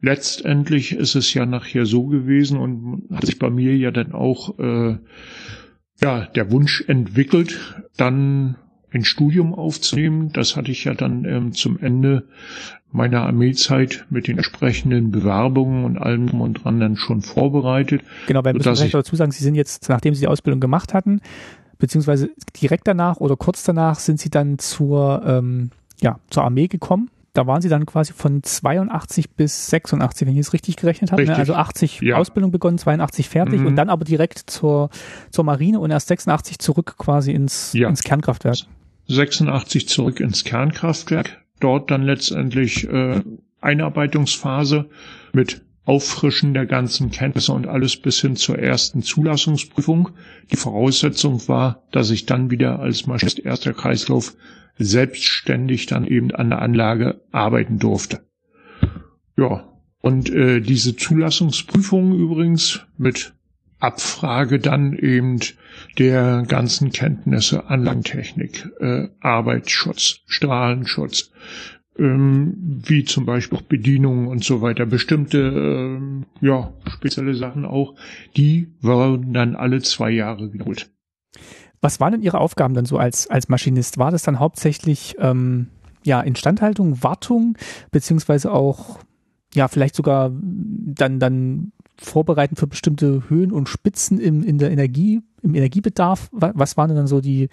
letztendlich ist es ja nachher so gewesen und hat sich bei mir ja dann auch äh, ja der Wunsch entwickelt, dann ein Studium aufzunehmen. Das hatte ich ja dann ähm, zum Ende meiner Armeezeit mit den entsprechenden Bewerbungen und allem und dran dann schon vorbereitet. Genau, weil müssen wir dazu sagen, Sie sind jetzt, nachdem Sie die Ausbildung gemacht hatten, beziehungsweise direkt danach oder kurz danach sind Sie dann zur, ähm, ja, zur Armee gekommen da waren sie dann quasi von 82 bis 86, wenn ich es richtig gerechnet habe. Ne? Also 80 ja. Ausbildung begonnen, 82 fertig mhm. und dann aber direkt zur, zur Marine und erst 86 zurück quasi ins, ja. ins Kernkraftwerk. 86 zurück ins Kernkraftwerk. Dort dann letztendlich äh, Einarbeitungsphase mit Auffrischen der ganzen Kenntnisse und alles bis hin zur ersten Zulassungsprüfung. Die Voraussetzung war, dass ich dann wieder als Maschinist erster Kreislauf selbstständig dann eben an der Anlage arbeiten durfte. Ja, und äh, diese Zulassungsprüfung übrigens mit Abfrage dann eben der ganzen Kenntnisse Anlagentechnik, äh, Arbeitsschutz, Strahlenschutz, ähm, wie zum Beispiel Bedienungen und so weiter, bestimmte ähm, ja spezielle Sachen auch, die wurden dann alle zwei Jahre wiederholt. Was waren denn Ihre Aufgaben dann so als, als Maschinist? War das dann hauptsächlich ähm, ja, Instandhaltung, Wartung, beziehungsweise auch ja, vielleicht sogar dann, dann vorbereiten für bestimmte Höhen und Spitzen im, in der Energie, im Energiebedarf? Was waren denn dann so die,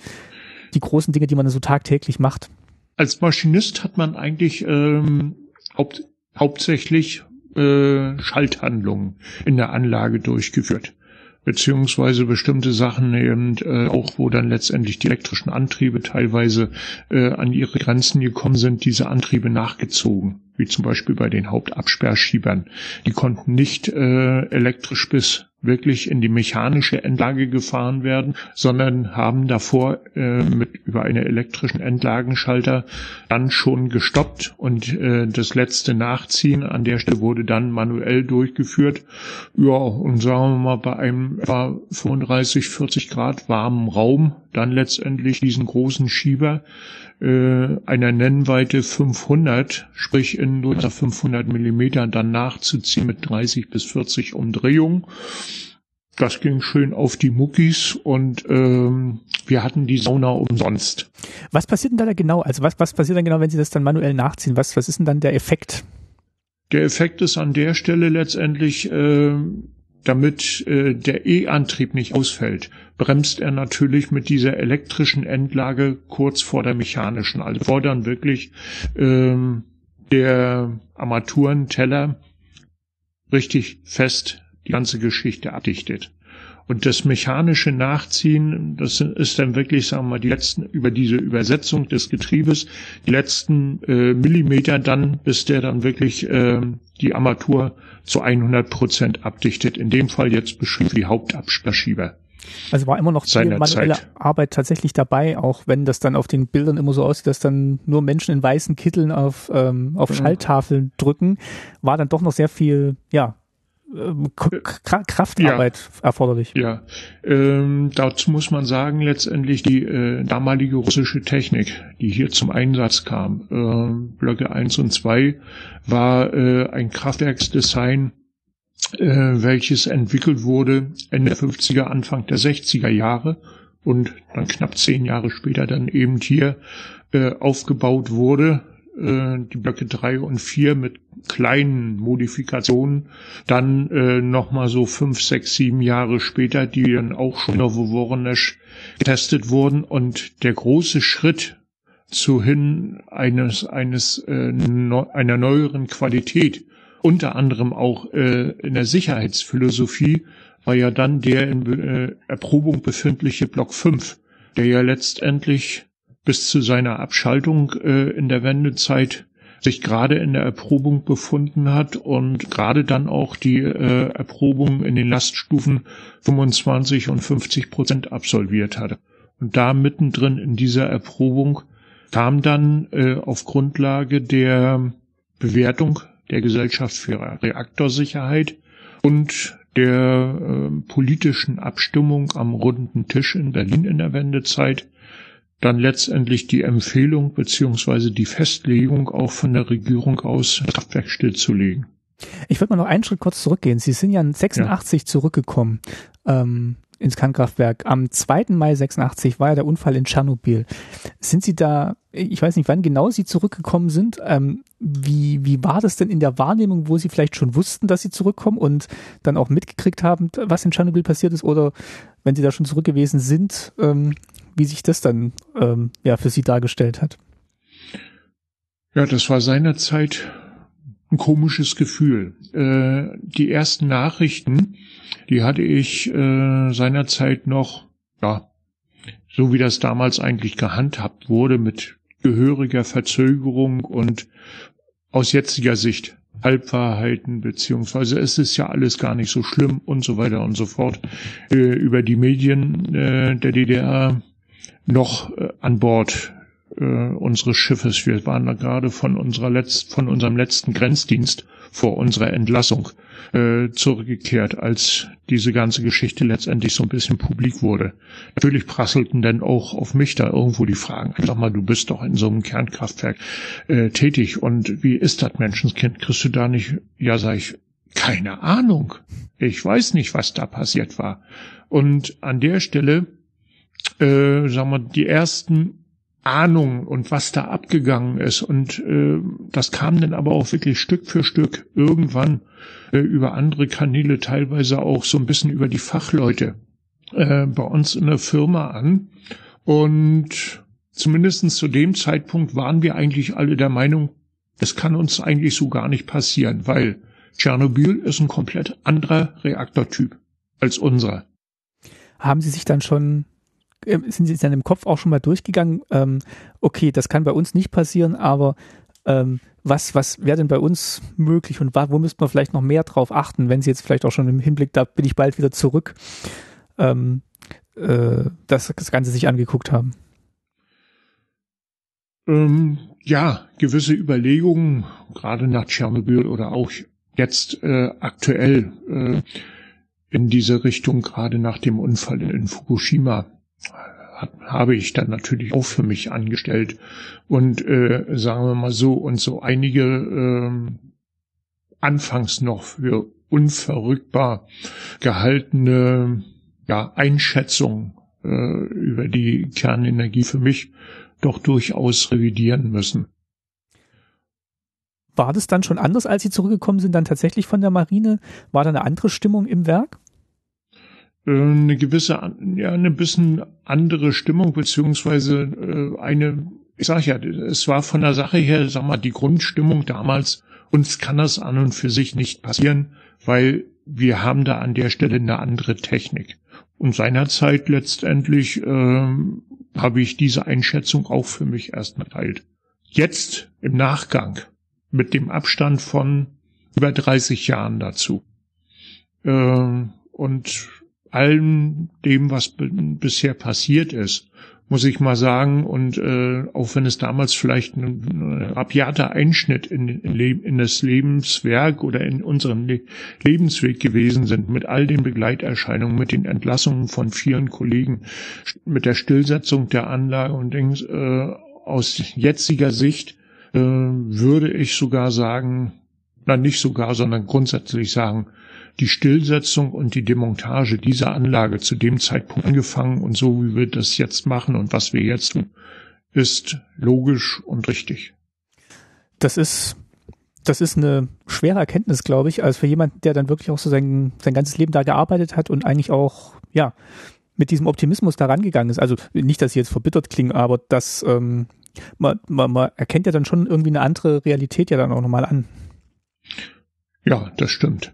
die großen Dinge, die man so tagtäglich macht? Als Maschinist hat man eigentlich ähm, haupt, hauptsächlich äh, Schalthandlungen in der Anlage durchgeführt beziehungsweise bestimmte Sachen eben äh, auch, wo dann letztendlich die elektrischen Antriebe teilweise äh, an ihre Grenzen gekommen sind, diese Antriebe nachgezogen, wie zum Beispiel bei den Hauptabsperrschiebern. Die konnten nicht äh, elektrisch bis wirklich in die mechanische Endlage gefahren werden, sondern haben davor äh, mit über einen elektrischen Endlagenschalter dann schon gestoppt und äh, das letzte Nachziehen an der Stelle wurde dann manuell durchgeführt. Ja, und sagen wir mal bei einem etwa 35, 40 Grad warmen Raum dann letztendlich diesen großen Schieber einer Nennweite 500, sprich in unter 500 Millimeter dann nachzuziehen mit 30 bis 40 Umdrehungen. Das ging schön auf die Muckis und ähm, wir hatten die Sauna umsonst. Was passiert denn da genau? Also was, was passiert dann genau, wenn Sie das dann manuell nachziehen? Was, was ist denn dann der Effekt? Der Effekt ist an der Stelle letztendlich, äh, damit äh, der E-Antrieb nicht ausfällt, bremst er natürlich mit dieser elektrischen Endlage kurz vor der mechanischen. Also vor dann wirklich ähm, der Armaturenteller richtig fest die ganze Geschichte abdichtet. Und das mechanische Nachziehen, das ist dann wirklich, sagen wir mal, die letzten, über diese Übersetzung des Getriebes, die letzten äh, Millimeter dann, bis der dann wirklich äh, die Armatur zu 100 Prozent abdichtet. In dem Fall jetzt beschrieben wie Hauptabsperrschieber. Also war immer noch viel manuelle Zeit. Arbeit tatsächlich dabei, auch wenn das dann auf den Bildern immer so aussieht, dass dann nur Menschen in weißen Kitteln auf, ähm, auf Schalltafeln drücken, war dann doch noch sehr viel, ja, Kraftarbeit ja, erforderlich. Ja, ähm, dazu muss man sagen, letztendlich die äh, damalige russische Technik, die hier zum Einsatz kam, äh, Blöcke 1 und 2, war äh, ein Kraftwerksdesign, äh, welches entwickelt wurde Ende der 50er, Anfang der 60er Jahre und dann knapp zehn Jahre später dann eben hier äh, aufgebaut wurde äh, die Blöcke drei und vier mit kleinen Modifikationen, dann äh, nochmal so fünf, sechs, sieben Jahre später, die dann auch schon auf Voronezh getestet wurden. Und der große Schritt zu hin eines, eines äh, ne, einer neueren Qualität, unter anderem auch äh, in der Sicherheitsphilosophie, war ja dann der in äh, Erprobung befindliche Block 5, der ja letztendlich bis zu seiner Abschaltung äh, in der Wendezeit sich gerade in der Erprobung befunden hat und gerade dann auch die äh, Erprobung in den Laststufen 25 und 50 Prozent absolviert hat. Und da mittendrin in dieser Erprobung kam dann äh, auf Grundlage der Bewertung der Gesellschaft für Reaktorsicherheit und der äh, politischen Abstimmung am runden Tisch in Berlin in der Wendezeit dann letztendlich die Empfehlung beziehungsweise die Festlegung auch von der Regierung aus, das Kraftwerk stillzulegen. Ich würde mal noch einen Schritt kurz zurückgehen. Sie sind ja in 86 ja. zurückgekommen ähm, ins Kernkraftwerk. Am 2. Mai 86 war ja der Unfall in Tschernobyl. Sind Sie da, ich weiß nicht, wann genau Sie zurückgekommen sind. Ähm, wie, wie war das denn in der Wahrnehmung, wo Sie vielleicht schon wussten, dass Sie zurückkommen und dann auch mitgekriegt haben, was in Tschernobyl passiert ist? Oder wenn Sie da schon zurück gewesen sind, ähm, wie sich das dann ähm, ja für Sie dargestellt hat? Ja, das war seinerzeit ein komisches Gefühl. Äh, die ersten Nachrichten, die hatte ich äh, seinerzeit noch, ja, so wie das damals eigentlich gehandhabt wurde, mit gehöriger Verzögerung und aus jetziger Sicht Halbwahrheiten, beziehungsweise es ist ja alles gar nicht so schlimm und so weiter und so fort, äh, über die Medien äh, der DDR noch äh, an Bord äh, unseres Schiffes. Wir waren da gerade von unserer letzt, von unserem letzten Grenzdienst vor unserer Entlassung äh, zurückgekehrt, als diese ganze Geschichte letztendlich so ein bisschen publik wurde. Natürlich prasselten dann auch auf mich da irgendwo die Fragen. Sag mal, du bist doch in so einem Kernkraftwerk äh, tätig und wie ist das Menschenskind? Kriegst du da nicht? Ja, sag ich, keine Ahnung. Ich weiß nicht, was da passiert war. Und an der Stelle, äh, sagen wir, die ersten Ahnung und was da abgegangen ist. Und äh, das kam dann aber auch wirklich Stück für Stück irgendwann äh, über andere Kanäle, teilweise auch so ein bisschen über die Fachleute äh, bei uns in der Firma an. Und zumindestens zu dem Zeitpunkt waren wir eigentlich alle der Meinung, das kann uns eigentlich so gar nicht passieren, weil Tschernobyl ist ein komplett anderer Reaktortyp als unserer. Haben Sie sich dann schon äh, sind Sie dann im Kopf auch schon mal durchgegangen, ähm, okay, das kann bei uns nicht passieren, aber ähm, was, was wäre denn bei uns möglich und wo müsste man vielleicht noch mehr drauf achten, wenn Sie jetzt vielleicht auch schon im Hinblick, da bin ich bald wieder zurück, ähm, äh, das, das Ganze sich angeguckt haben? Ähm, ja, gewisse Überlegungen, gerade nach Tschernobyl oder auch jetzt äh, aktuell äh, in diese Richtung, gerade nach dem Unfall in Fukushima habe ich dann natürlich auch für mich angestellt. Und äh, sagen wir mal so, und so einige äh, anfangs noch für unverrückbar gehaltene ja, Einschätzungen äh, über die Kernenergie für mich doch durchaus revidieren müssen. War das dann schon anders, als Sie zurückgekommen sind, dann tatsächlich von der Marine? War da eine andere Stimmung im Werk? Äh, eine gewisse, ja, eine bisschen andere Stimmung, beziehungsweise äh, eine, ich sag ja, es war von der Sache her, sag mal, die Grundstimmung damals, uns kann das an und für sich nicht passieren, weil wir haben da an der Stelle eine andere Technik. Und seinerzeit letztendlich äh, habe ich diese Einschätzung auch für mich erstmal teilt. Jetzt im Nachgang, mit dem Abstand von über 30 Jahren dazu. Äh, und allem dem, was bisher passiert ist, muss ich mal sagen, und äh, auch wenn es damals vielleicht ein, rabiater Einschnitt in, in, in, das Lebenswerk oder in unseren Le Lebensweg gewesen sind, mit all den Begleiterscheinungen, mit den Entlassungen von vielen Kollegen, mit der Stillsetzung der Anlage und Dings, äh, aus jetziger Sicht äh, würde ich sogar sagen, na nicht sogar, sondern grundsätzlich sagen, die Stillsetzung und die Demontage dieser Anlage zu dem Zeitpunkt angefangen und so wie wir das jetzt machen und was wir jetzt tun, ist logisch und richtig. Das ist das ist eine schwere Erkenntnis, glaube ich, als für jemanden, der dann wirklich auch so sein, sein ganzes Leben da gearbeitet hat und eigentlich auch, ja, mit diesem Optimismus da rangegangen ist. Also nicht, dass sie jetzt verbittert klingen, aber das, ähm, man, man, man erkennt ja dann schon irgendwie eine andere Realität ja dann auch nochmal an. Ja, das stimmt.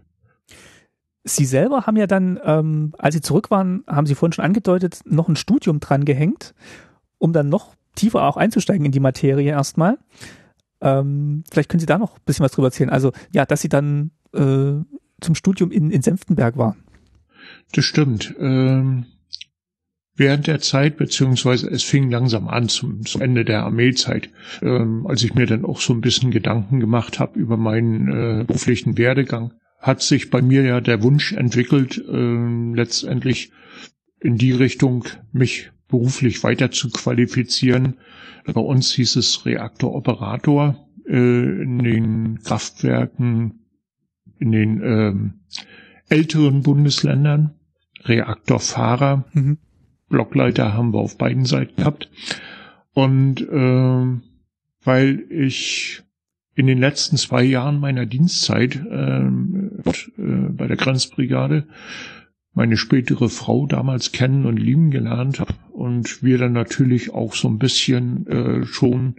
Sie selber haben ja dann, ähm, als Sie zurück waren, haben Sie vorhin schon angedeutet, noch ein Studium dran gehängt, um dann noch tiefer auch einzusteigen in die Materie erstmal. Ähm, vielleicht können Sie da noch ein bisschen was drüber erzählen. Also ja, dass Sie dann äh, zum Studium in, in Senftenberg waren. Das stimmt. Ähm, während der Zeit, beziehungsweise es fing langsam an zum, zum Ende der Armeezeit, ähm, als ich mir dann auch so ein bisschen Gedanken gemacht habe über meinen äh, beruflichen Werdegang, hat sich bei mir ja der Wunsch entwickelt, äh, letztendlich in die Richtung mich beruflich weiter zu qualifizieren. Bei uns hieß es Reaktoroperator äh, in den Kraftwerken in den ähm, älteren Bundesländern, Reaktorfahrer, mhm. Blockleiter haben wir auf beiden Seiten gehabt. Und äh, weil ich in den letzten zwei Jahren meiner Dienstzeit ähm, äh, bei der Grenzbrigade meine spätere Frau damals kennen und lieben gelernt habe und wir dann natürlich auch so ein bisschen äh, schon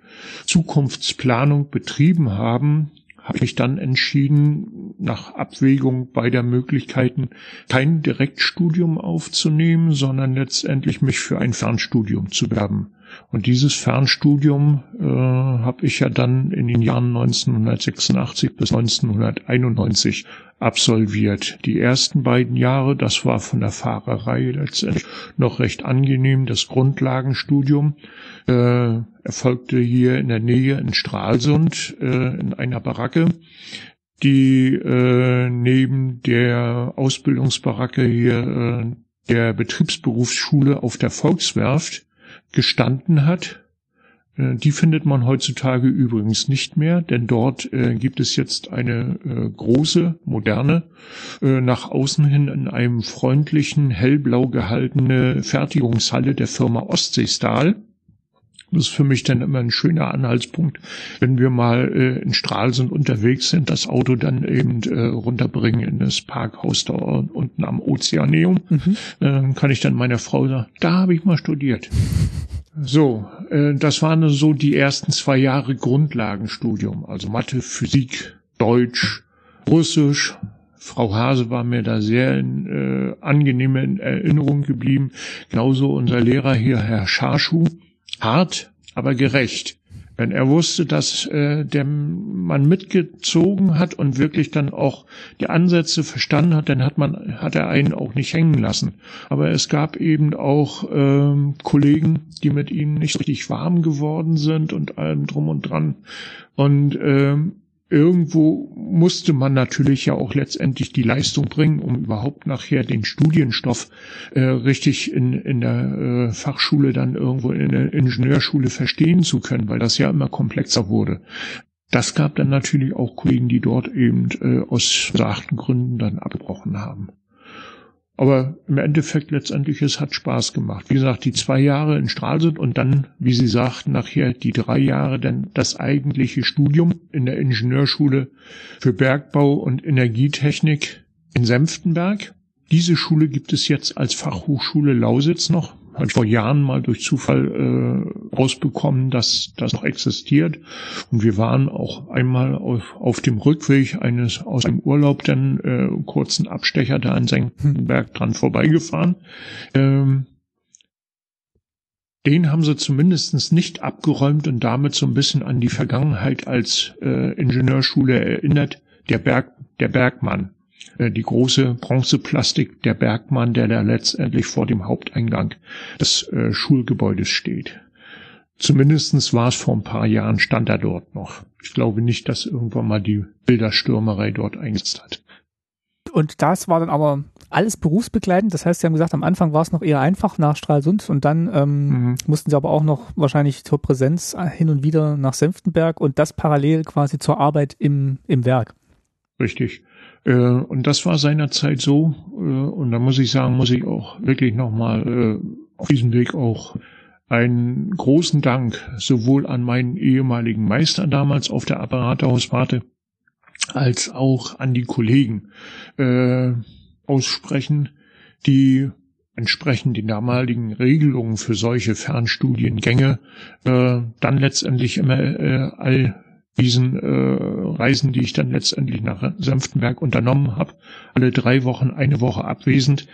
Zukunftsplanung betrieben haben, habe ich dann entschieden, nach Abwägung beider Möglichkeiten kein Direktstudium aufzunehmen, sondern letztendlich mich für ein Fernstudium zu werben. Und dieses Fernstudium äh, habe ich ja dann in den Jahren 1986 bis 1991 absolviert. Die ersten beiden Jahre, das war von der Fahrerei letztendlich noch recht angenehm, das Grundlagenstudium äh, erfolgte hier in der Nähe in Stralsund äh, in einer Baracke, die äh, neben der Ausbildungsbaracke hier äh, der Betriebsberufsschule auf der Volkswerft gestanden hat. Äh, die findet man heutzutage übrigens nicht mehr, denn dort äh, gibt es jetzt eine äh, große, moderne, äh, nach außen hin in einem freundlichen, hellblau gehaltene Fertigungshalle der Firma Ostseestahl. Das ist für mich dann immer ein schöner Anhaltspunkt, wenn wir mal äh, in Stralsund unterwegs sind, das Auto dann eben äh, runterbringen in das Parkhaus da unten am Ozeaneum. Mhm. Äh, kann ich dann meiner Frau sagen, da habe ich mal studiert. *laughs* So, äh, das waren so die ersten zwei Jahre Grundlagenstudium, also Mathe, Physik, Deutsch, Russisch. Frau Hase war mir da sehr in, äh, angenehm in Erinnerung geblieben. Genauso unser Lehrer hier, Herr Scharschuh Hart, aber gerecht. Wenn er wusste, dass äh, der man mitgezogen hat und wirklich dann auch die Ansätze verstanden hat, dann hat man hat er einen auch nicht hängen lassen. Aber es gab eben auch ähm, Kollegen, die mit ihm nicht richtig warm geworden sind und allem drum und dran. Und ähm, irgendwo musste man natürlich ja auch letztendlich die Leistung bringen, um überhaupt nachher den Studienstoff äh, richtig in, in der äh, Fachschule dann irgendwo in der Ingenieurschule verstehen zu können, weil das ja immer komplexer wurde. Das gab dann natürlich auch Kollegen, die dort eben äh, aus besagten Gründen dann abgebrochen haben. Aber im Endeffekt letztendlich, es hat Spaß gemacht. Wie gesagt, die zwei Jahre in Stralsund und dann, wie Sie sagten, nachher die drei Jahre dann das eigentliche Studium in der Ingenieurschule für Bergbau und Energietechnik in Senftenberg. Diese Schule gibt es jetzt als Fachhochschule Lausitz noch halt vor Jahren mal durch Zufall äh, rausbekommen, dass das noch existiert. Und wir waren auch einmal auf, auf dem Rückweg eines aus dem Urlaub dann äh, kurzen Abstecher da an Senckenberg dran vorbeigefahren. Ähm, den haben sie zumindest nicht abgeräumt und damit so ein bisschen an die Vergangenheit als äh, Ingenieurschule erinnert. Der Berg, der Bergmann. Äh, die große Bronzeplastik der Bergmann, der da letztendlich vor dem Haupteingang des äh, Schulgebäudes steht. Zumindestens war es vor ein paar Jahren, stand er dort noch. Ich glaube nicht, dass irgendwann mal die Bilderstürmerei dort eingesetzt hat. Und das war dann aber alles berufsbegleitend. Das heißt, Sie haben gesagt, am Anfang war es noch eher einfach nach Stralsund und dann ähm, mhm. mussten Sie aber auch noch wahrscheinlich zur Präsenz hin und wieder nach Senftenberg und das parallel quasi zur Arbeit im, im Werk. Richtig. Äh, und das war seinerzeit so. Äh, und da muss ich sagen, muss ich auch wirklich nochmal äh, auf diesem Weg auch einen großen Dank sowohl an meinen ehemaligen Meister damals auf der Apparatehauswarte als auch an die Kollegen aussprechen, die entsprechend den damaligen Regelungen für solche Fernstudiengänge äh, dann letztendlich immer äh, all diesen äh, Reisen, die ich dann letztendlich nach Senftenberg unternommen habe, alle drei Wochen eine Woche abwesend,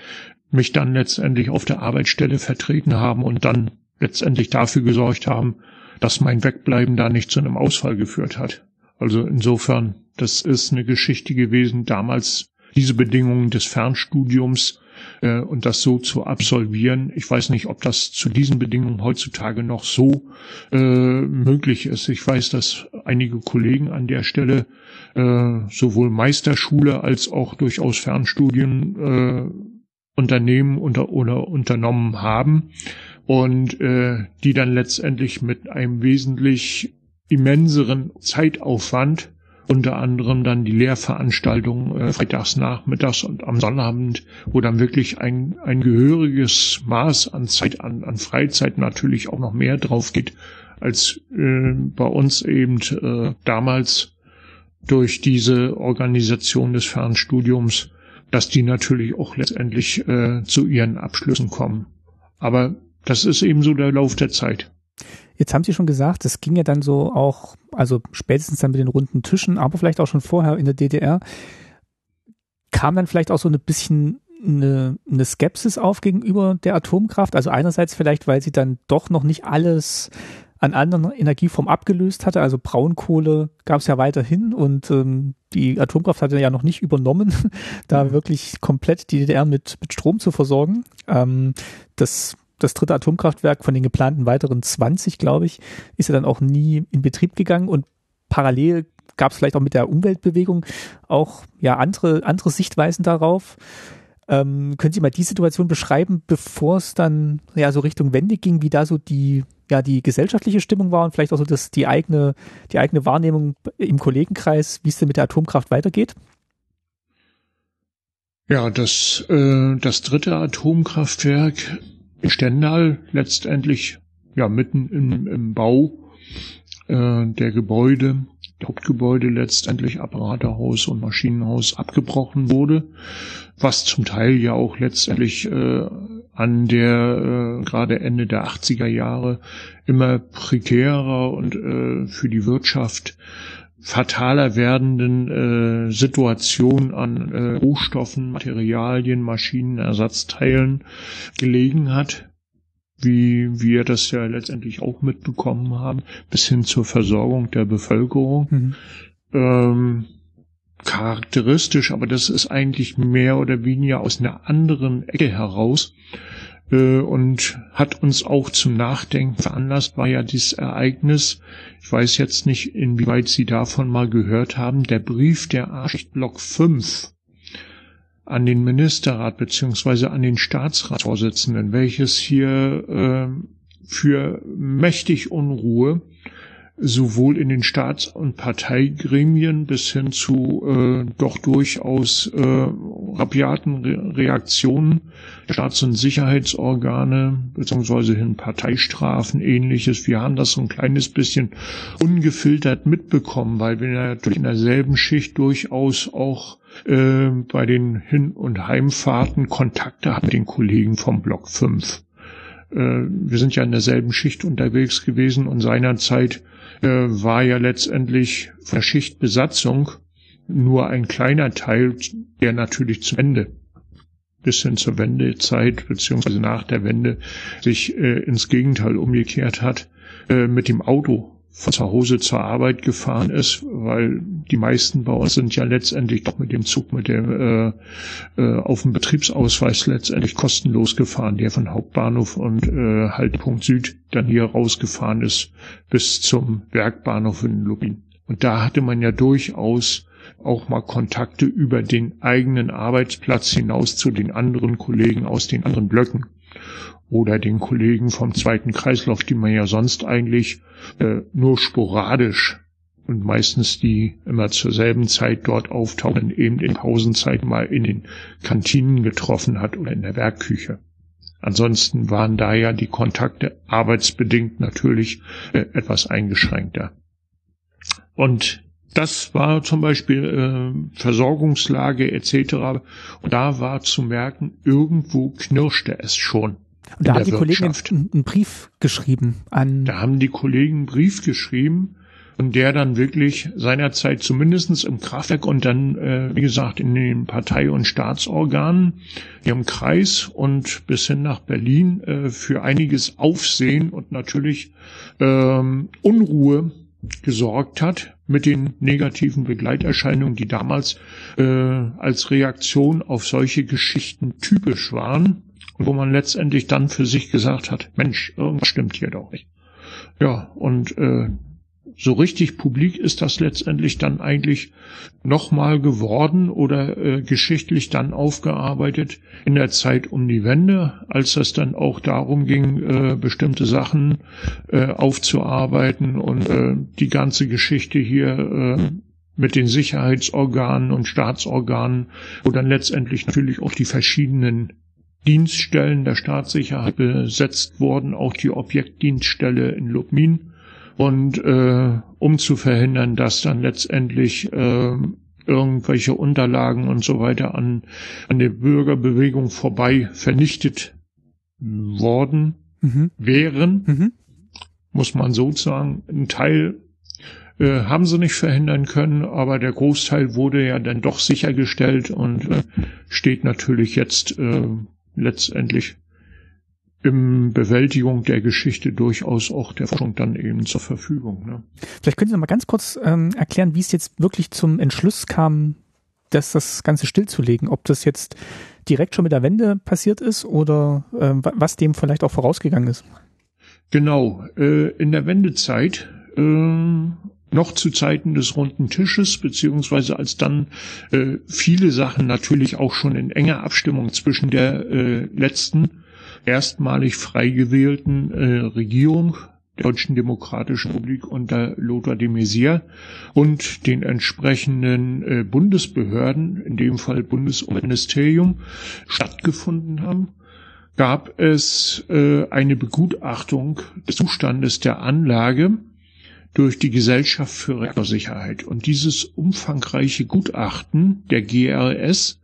mich dann letztendlich auf der Arbeitsstelle vertreten haben und dann letztendlich dafür gesorgt haben, dass mein Wegbleiben da nicht zu einem Ausfall geführt hat. Also insofern, das ist eine Geschichte gewesen, damals diese Bedingungen des Fernstudiums äh, und das so zu absolvieren. Ich weiß nicht, ob das zu diesen Bedingungen heutzutage noch so äh, möglich ist. Ich weiß, dass einige Kollegen an der Stelle äh, sowohl Meisterschule als auch durchaus Fernstudien äh, Unternehmen unter, oder unternommen haben, und äh, die dann letztendlich mit einem wesentlich immenseren Zeitaufwand unter anderem dann die Lehrveranstaltungen äh, freitags nachmittags und am Sonnabend, wo dann wirklich ein, ein gehöriges Maß an Zeit, an, an Freizeit natürlich auch noch mehr drauf geht, als äh, bei uns eben äh, damals durch diese Organisation des Fernstudiums, dass die natürlich auch letztendlich äh, zu ihren Abschlüssen kommen. Aber das ist eben so der Lauf der Zeit. Jetzt haben Sie schon gesagt, es ging ja dann so auch, also spätestens dann mit den runden Tischen, aber vielleicht auch schon vorher in der DDR, kam dann vielleicht auch so ein bisschen eine, eine Skepsis auf gegenüber der Atomkraft. Also einerseits vielleicht, weil sie dann doch noch nicht alles an anderen Energieformen abgelöst hatte. Also Braunkohle gab es ja weiterhin und ähm, die Atomkraft hatte ja noch nicht übernommen, *laughs* da mhm. wirklich komplett die DDR mit, mit Strom zu versorgen. Ähm, das das dritte Atomkraftwerk von den geplanten weiteren 20, glaube ich, ist ja dann auch nie in Betrieb gegangen und parallel gab es vielleicht auch mit der Umweltbewegung auch ja andere, andere Sichtweisen darauf. Ähm, können Sie mal die Situation beschreiben, bevor es dann ja so Richtung Wende ging, wie da so die ja die gesellschaftliche Stimmung war und vielleicht auch so das die eigene die eigene Wahrnehmung im Kollegenkreis, wie es denn mit der Atomkraft weitergeht? Ja, das äh, das dritte Atomkraftwerk Stendal letztendlich ja mitten im, im Bau äh, der Gebäude, Hauptgebäude letztendlich Apparatehaus und Maschinenhaus abgebrochen wurde, was zum Teil ja auch letztendlich äh, an der äh, gerade Ende der 80er Jahre immer prekärer und äh, für die Wirtschaft fataler werdenden äh, Situation an äh, Rohstoffen, Materialien, Maschinen, Ersatzteilen gelegen hat, wie wir das ja letztendlich auch mitbekommen haben, bis hin zur Versorgung der Bevölkerung. Mhm. Ähm, charakteristisch, aber das ist eigentlich mehr oder weniger aus einer anderen Ecke heraus und hat uns auch zum Nachdenken veranlasst, war ja dieses Ereignis, ich weiß jetzt nicht, inwieweit Sie davon mal gehört haben, der Brief der Archichtblock 5 an den Ministerrat beziehungsweise an den Staatsratsvorsitzenden, welches hier äh, für mächtig Unruhe sowohl in den Staats- und Parteigremien bis hin zu äh, doch durchaus äh, rabiaten Re Reaktionen der Staats- und Sicherheitsorgane beziehungsweise hin Parteistrafen ähnliches. Wir haben das so ein kleines bisschen ungefiltert mitbekommen, weil wir natürlich in derselben Schicht durchaus auch äh, bei den Hin- und Heimfahrten Kontakte hatten mit den Kollegen vom Block 5 äh, wir sind ja in derselben Schicht unterwegs gewesen und seinerzeit äh, war ja letztendlich von der Schichtbesatzung nur ein kleiner Teil, der natürlich zum Ende bis hin zur Wendezeit beziehungsweise nach der Wende sich äh, ins Gegenteil umgekehrt hat, äh, mit dem Auto von zu Hause zur Arbeit gefahren ist, weil die meisten bei uns sind ja letztendlich doch mit dem Zug mit dem äh, äh, auf dem Betriebsausweis letztendlich kostenlos gefahren, der von Hauptbahnhof und äh, Haltepunkt Süd dann hier rausgefahren ist bis zum Werkbahnhof in Lubin. Und da hatte man ja durchaus auch mal Kontakte über den eigenen Arbeitsplatz hinaus zu den anderen Kollegen aus den anderen Blöcken oder den Kollegen vom zweiten Kreislauf, die man ja sonst eigentlich äh, nur sporadisch und meistens die immer zur selben Zeit dort auftauchen, eben in Pausenzeit mal in den Kantinen getroffen hat oder in der Werkküche. Ansonsten waren da ja die Kontakte arbeitsbedingt natürlich äh, etwas eingeschränkter. Und das war zum Beispiel äh, Versorgungslage etc. Und da war zu merken, irgendwo knirschte es schon. Und da haben die Kollegen einen, einen Brief geschrieben an. Da haben die Kollegen einen Brief geschrieben und der dann wirklich seinerzeit zumindestens im Kraftwerk und dann, äh, wie gesagt, in den Partei- und Staatsorganen, im Kreis und bis hin nach Berlin äh, für einiges Aufsehen und natürlich ähm, Unruhe gesorgt hat mit den negativen Begleiterscheinungen, die damals äh, als Reaktion auf solche Geschichten typisch waren wo man letztendlich dann für sich gesagt hat, Mensch, irgendwas stimmt hier doch nicht. Ja, und äh, so richtig publik ist das letztendlich dann eigentlich nochmal geworden oder äh, geschichtlich dann aufgearbeitet in der Zeit um die Wende, als es dann auch darum ging, äh, bestimmte Sachen äh, aufzuarbeiten und äh, die ganze Geschichte hier äh, mit den Sicherheitsorganen und Staatsorganen, wo dann letztendlich natürlich auch die verschiedenen Dienststellen der Staatssicherheit besetzt wurden, auch die Objektdienststelle in Lubmin und äh, um zu verhindern, dass dann letztendlich äh, irgendwelche Unterlagen und so weiter an, an der Bürgerbewegung vorbei vernichtet worden mhm. wären, mhm. muss man so sagen. Ein Teil äh, haben sie nicht verhindern können, aber der Großteil wurde ja dann doch sichergestellt und äh, steht natürlich jetzt äh, letztendlich im Bewältigung der Geschichte durchaus auch der Forschung dann eben zur Verfügung. Ne? Vielleicht können Sie noch mal ganz kurz ähm, erklären, wie es jetzt wirklich zum Entschluss kam, das, das Ganze stillzulegen. Ob das jetzt direkt schon mit der Wende passiert ist oder äh, was dem vielleicht auch vorausgegangen ist. Genau, äh, in der Wendezeit, äh, noch zu Zeiten des runden Tisches, beziehungsweise als dann äh, viele Sachen natürlich auch schon in enger Abstimmung zwischen der äh, letzten erstmalig frei gewählten äh, Regierung der Deutschen Demokratischen Republik unter Lothar de Maizière und den entsprechenden äh, Bundesbehörden, in dem Fall Bundesministerium, stattgefunden haben, gab es äh, eine Begutachtung des Zustandes der Anlage durch die Gesellschaft für Reaktorsicherheit. Und dieses umfangreiche Gutachten der GRS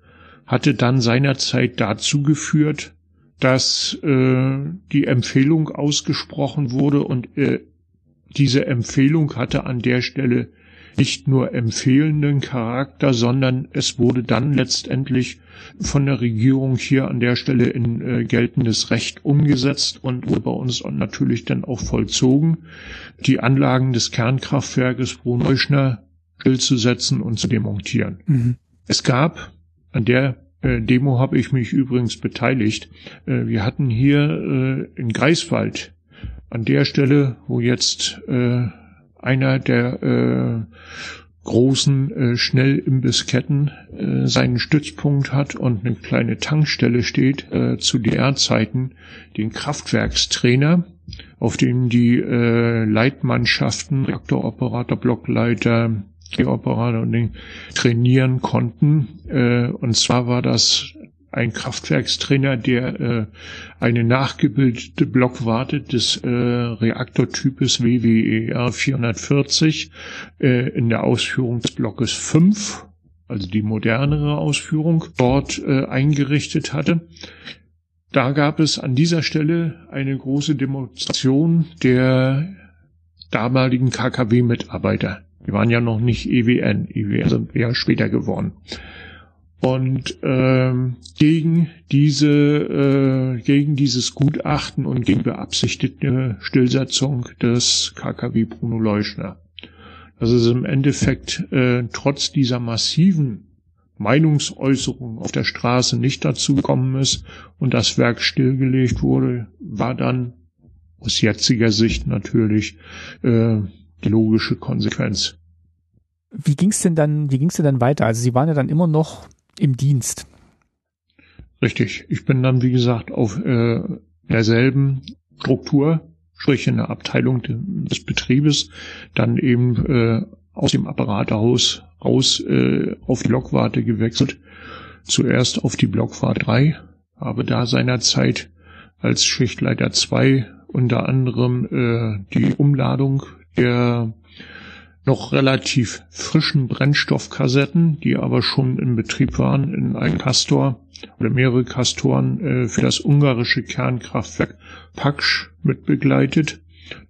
hatte dann seinerzeit dazu geführt, dass äh, die Empfehlung ausgesprochen wurde und äh, diese Empfehlung hatte an der Stelle nicht nur empfehlenden Charakter, sondern es wurde dann letztendlich von der Regierung hier an der Stelle in äh, geltendes Recht umgesetzt und wurde bei uns natürlich dann auch vollzogen, die Anlagen des Kernkraftwerkes Bruneuschner stillzusetzen und zu demontieren. Mhm. Es gab an der äh, Demo habe ich mich übrigens beteiligt. Äh, wir hatten hier äh, in Greifswald an der Stelle, wo jetzt einer der äh, großen äh, Schnellimbissketten äh, seinen Stützpunkt hat und eine kleine Tankstelle steht, äh, zu DR-Zeiten den Kraftwerkstrainer, auf dem die äh, Leitmannschaften, Reaktoroperator, Blockleiter, Operator und trainieren konnten. Äh, und zwar war das ein Kraftwerkstrainer, der äh, eine nachgebildete Blockwarte des äh, Reaktortypes WWER 440 äh, in der Ausführung des Blockes 5, also die modernere Ausführung, dort äh, eingerichtet hatte. Da gab es an dieser Stelle eine große Demonstration der damaligen KKW-Mitarbeiter. Die waren ja noch nicht EWN. EWN sind eher später geworden. Und ähm, gegen diese, äh, gegen dieses Gutachten und gegen beabsichtigte Stillsetzung des KKW Bruno Leuschner. Dass es im Endeffekt äh, trotz dieser massiven Meinungsäußerung auf der Straße nicht dazu gekommen ist und das Werk stillgelegt wurde, war dann aus jetziger Sicht natürlich äh, die logische Konsequenz. Wie ging's denn dann, wie ging's denn dann weiter? Also Sie waren ja dann immer noch im Dienst. Richtig. Ich bin dann, wie gesagt, auf äh, derselben Struktur, sprich in der Abteilung des Betriebes, dann eben äh, aus dem Apparatehaus raus äh, auf die Blockwarte gewechselt. Zuerst auf die Blockwarte 3, habe da seinerzeit als Schichtleiter 2 unter anderem äh, die Umladung der noch relativ frischen Brennstoffkassetten, die aber schon in Betrieb waren, in einem Kastor oder mehrere Kastoren äh, für das ungarische Kernkraftwerk Paksch mit begleitet.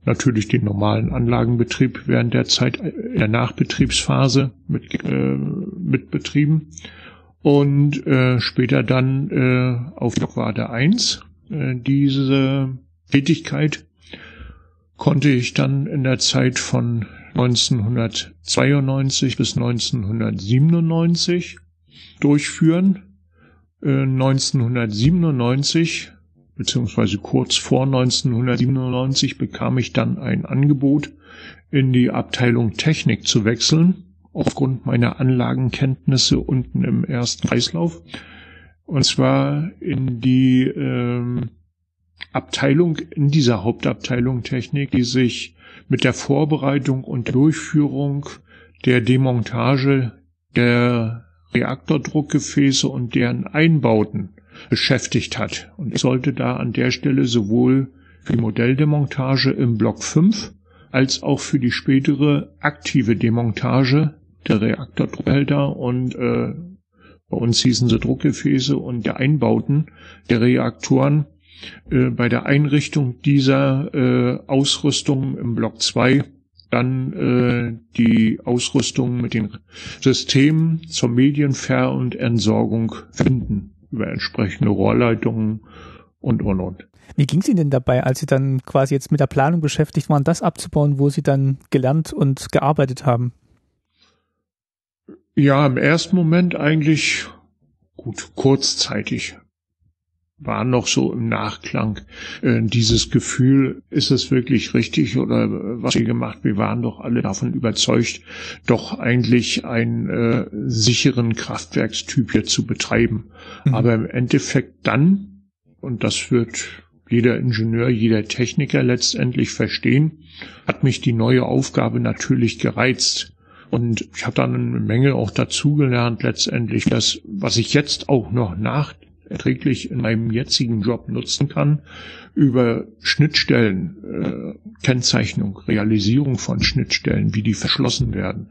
Natürlich den normalen Anlagenbetrieb während der Zeit äh, in der Nachbetriebsphase mit, äh, mit betrieben. Und äh, später dann äh, auf Blockwarte 1 äh, diese Tätigkeit konnte ich dann in der Zeit von 1992 bis 1997 durchführen. 1997, beziehungsweise kurz vor 1997 bekam ich dann ein Angebot, in die Abteilung Technik zu wechseln, aufgrund meiner Anlagenkenntnisse unten im ersten Kreislauf. Und zwar in die ähm, Abteilung, in dieser Hauptabteilung Technik, die sich mit der Vorbereitung und Durchführung der Demontage der Reaktordruckgefäße und deren Einbauten beschäftigt hat. Und sollte da an der Stelle sowohl für die Modelldemontage im Block 5 als auch für die spätere aktive Demontage der Reaktordruckbehälter und äh, bei uns hießen sie Druckgefäße und der Einbauten der Reaktoren äh, bei der Einrichtung dieser äh, Ausrüstung im Block 2 dann äh, die Ausrüstung mit den Systemen zur Medienver- und Entsorgung finden über entsprechende Rohrleitungen und und und. Wie ging es Ihnen denn dabei, als Sie dann quasi jetzt mit der Planung beschäftigt waren, das abzubauen, wo Sie dann gelernt und gearbeitet haben? Ja, im ersten Moment eigentlich gut kurzzeitig war noch so im Nachklang äh, dieses Gefühl, ist es wirklich richtig oder was wir gemacht? Wir waren doch alle davon überzeugt, doch eigentlich einen äh, sicheren Kraftwerkstyp hier zu betreiben. Mhm. Aber im Endeffekt dann, und das wird jeder Ingenieur, jeder Techniker letztendlich verstehen, hat mich die neue Aufgabe natürlich gereizt. Und ich habe dann eine Menge auch dazugelernt letztendlich, das, was ich jetzt auch noch nach erträglich in meinem jetzigen Job nutzen kann, über Schnittstellen, äh, Kennzeichnung, Realisierung von Schnittstellen, wie die verschlossen werden,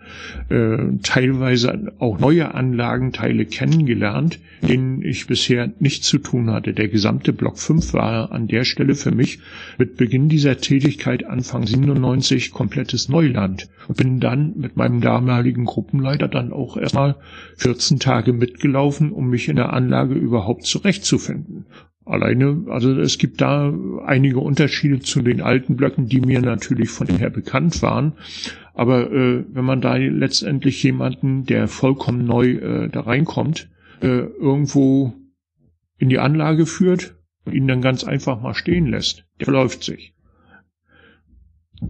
äh, teilweise auch neue Anlagenteile kennengelernt, denen ich bisher nichts zu tun hatte. Der gesamte Block 5 war an der Stelle für mich mit Beginn dieser Tätigkeit Anfang 97 komplettes Neuland und bin dann mit meinem damaligen Gruppenleiter dann auch erstmal 14 Tage mitgelaufen, um mich in der Anlage überhaupt zurechtzufinden. Alleine, also es gibt da einige Unterschiede zu den alten Blöcken, die mir natürlich von dem her bekannt waren. Aber äh, wenn man da letztendlich jemanden, der vollkommen neu äh, da reinkommt, äh, irgendwo in die Anlage führt und ihn dann ganz einfach mal stehen lässt, der verläuft sich.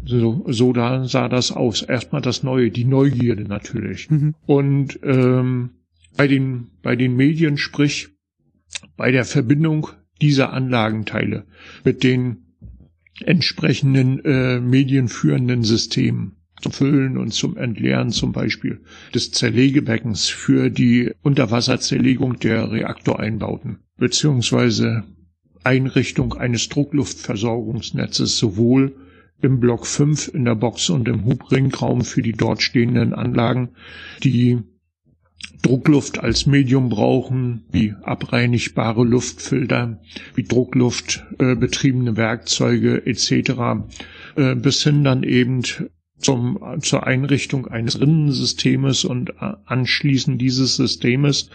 So, so da sah das aus. Erstmal das Neue, die Neugierde natürlich. Mhm. Und ähm, bei den bei den Medien, sprich bei der Verbindung dieser Anlagenteile mit den entsprechenden äh, medienführenden Systemen zum Füllen und zum Entleeren zum Beispiel des Zerlegebeckens für die Unterwasserzerlegung der Reaktoreinbauten beziehungsweise Einrichtung eines Druckluftversorgungsnetzes sowohl im Block 5 in der Box und im Hubringraum für die dort stehenden Anlagen, die Druckluft als Medium brauchen, wie abreinigbare Luftfilter, wie Druckluft äh, betriebene Werkzeuge etc., äh, bis hin dann eben zum, zur Einrichtung eines Rinnensystemes und äh, anschließend dieses Systemes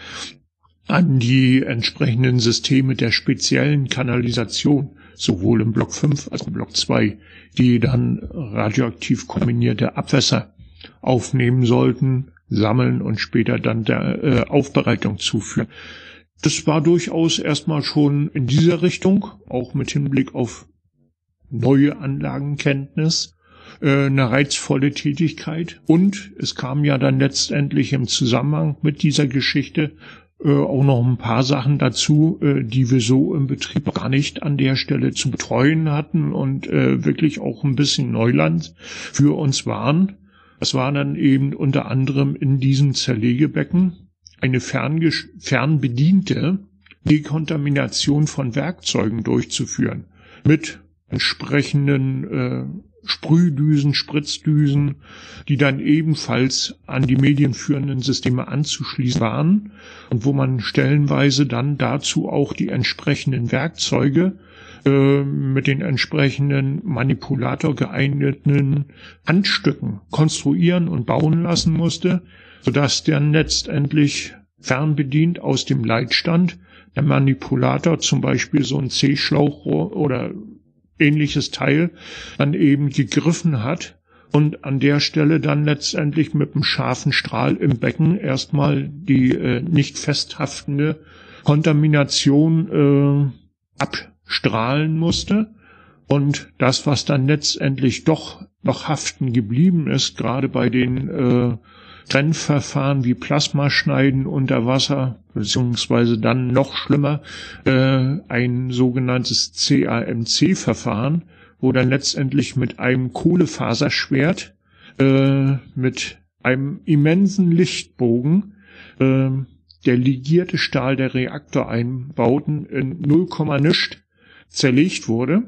an die entsprechenden Systeme der speziellen Kanalisation, sowohl im Block 5 als auch im Block 2, die dann radioaktiv kombinierte Abwässer aufnehmen sollten, sammeln und später dann der äh, Aufbereitung zuführen. Das war durchaus erstmal schon in dieser Richtung, auch mit Hinblick auf neue Anlagenkenntnis, äh, eine reizvolle Tätigkeit. Und es kam ja dann letztendlich im Zusammenhang mit dieser Geschichte äh, auch noch ein paar Sachen dazu, äh, die wir so im Betrieb gar nicht an der Stelle zu betreuen hatten und äh, wirklich auch ein bisschen Neuland für uns waren. Das war dann eben unter anderem in diesem Zerlegebecken eine fernbediente Dekontamination von Werkzeugen durchzuführen mit entsprechenden äh, Sprühdüsen, Spritzdüsen, die dann ebenfalls an die medienführenden Systeme anzuschließen waren und wo man stellenweise dann dazu auch die entsprechenden Werkzeuge äh, mit den entsprechenden Manipulator geeigneten Handstücken konstruieren und bauen lassen musste, sodass dann letztendlich fernbedient aus dem Leitstand der Manipulator zum Beispiel so ein C-Schlauchrohr oder ähnliches Teil dann eben gegriffen hat und an der Stelle dann letztendlich mit einem scharfen Strahl im Becken erstmal die äh, nicht festhaftende Kontamination äh, ab strahlen musste. Und das, was dann letztendlich doch noch haften geblieben ist, gerade bei den äh, Trennverfahren wie Plasmaschneiden unter Wasser, beziehungsweise dann noch schlimmer, äh, ein sogenanntes CAMC-Verfahren, wo dann letztendlich mit einem Kohlefaserschwert, äh, mit einem immensen Lichtbogen, äh, der ligierte Stahl der Reaktoreinbauten in 0, nischt zerlegt wurde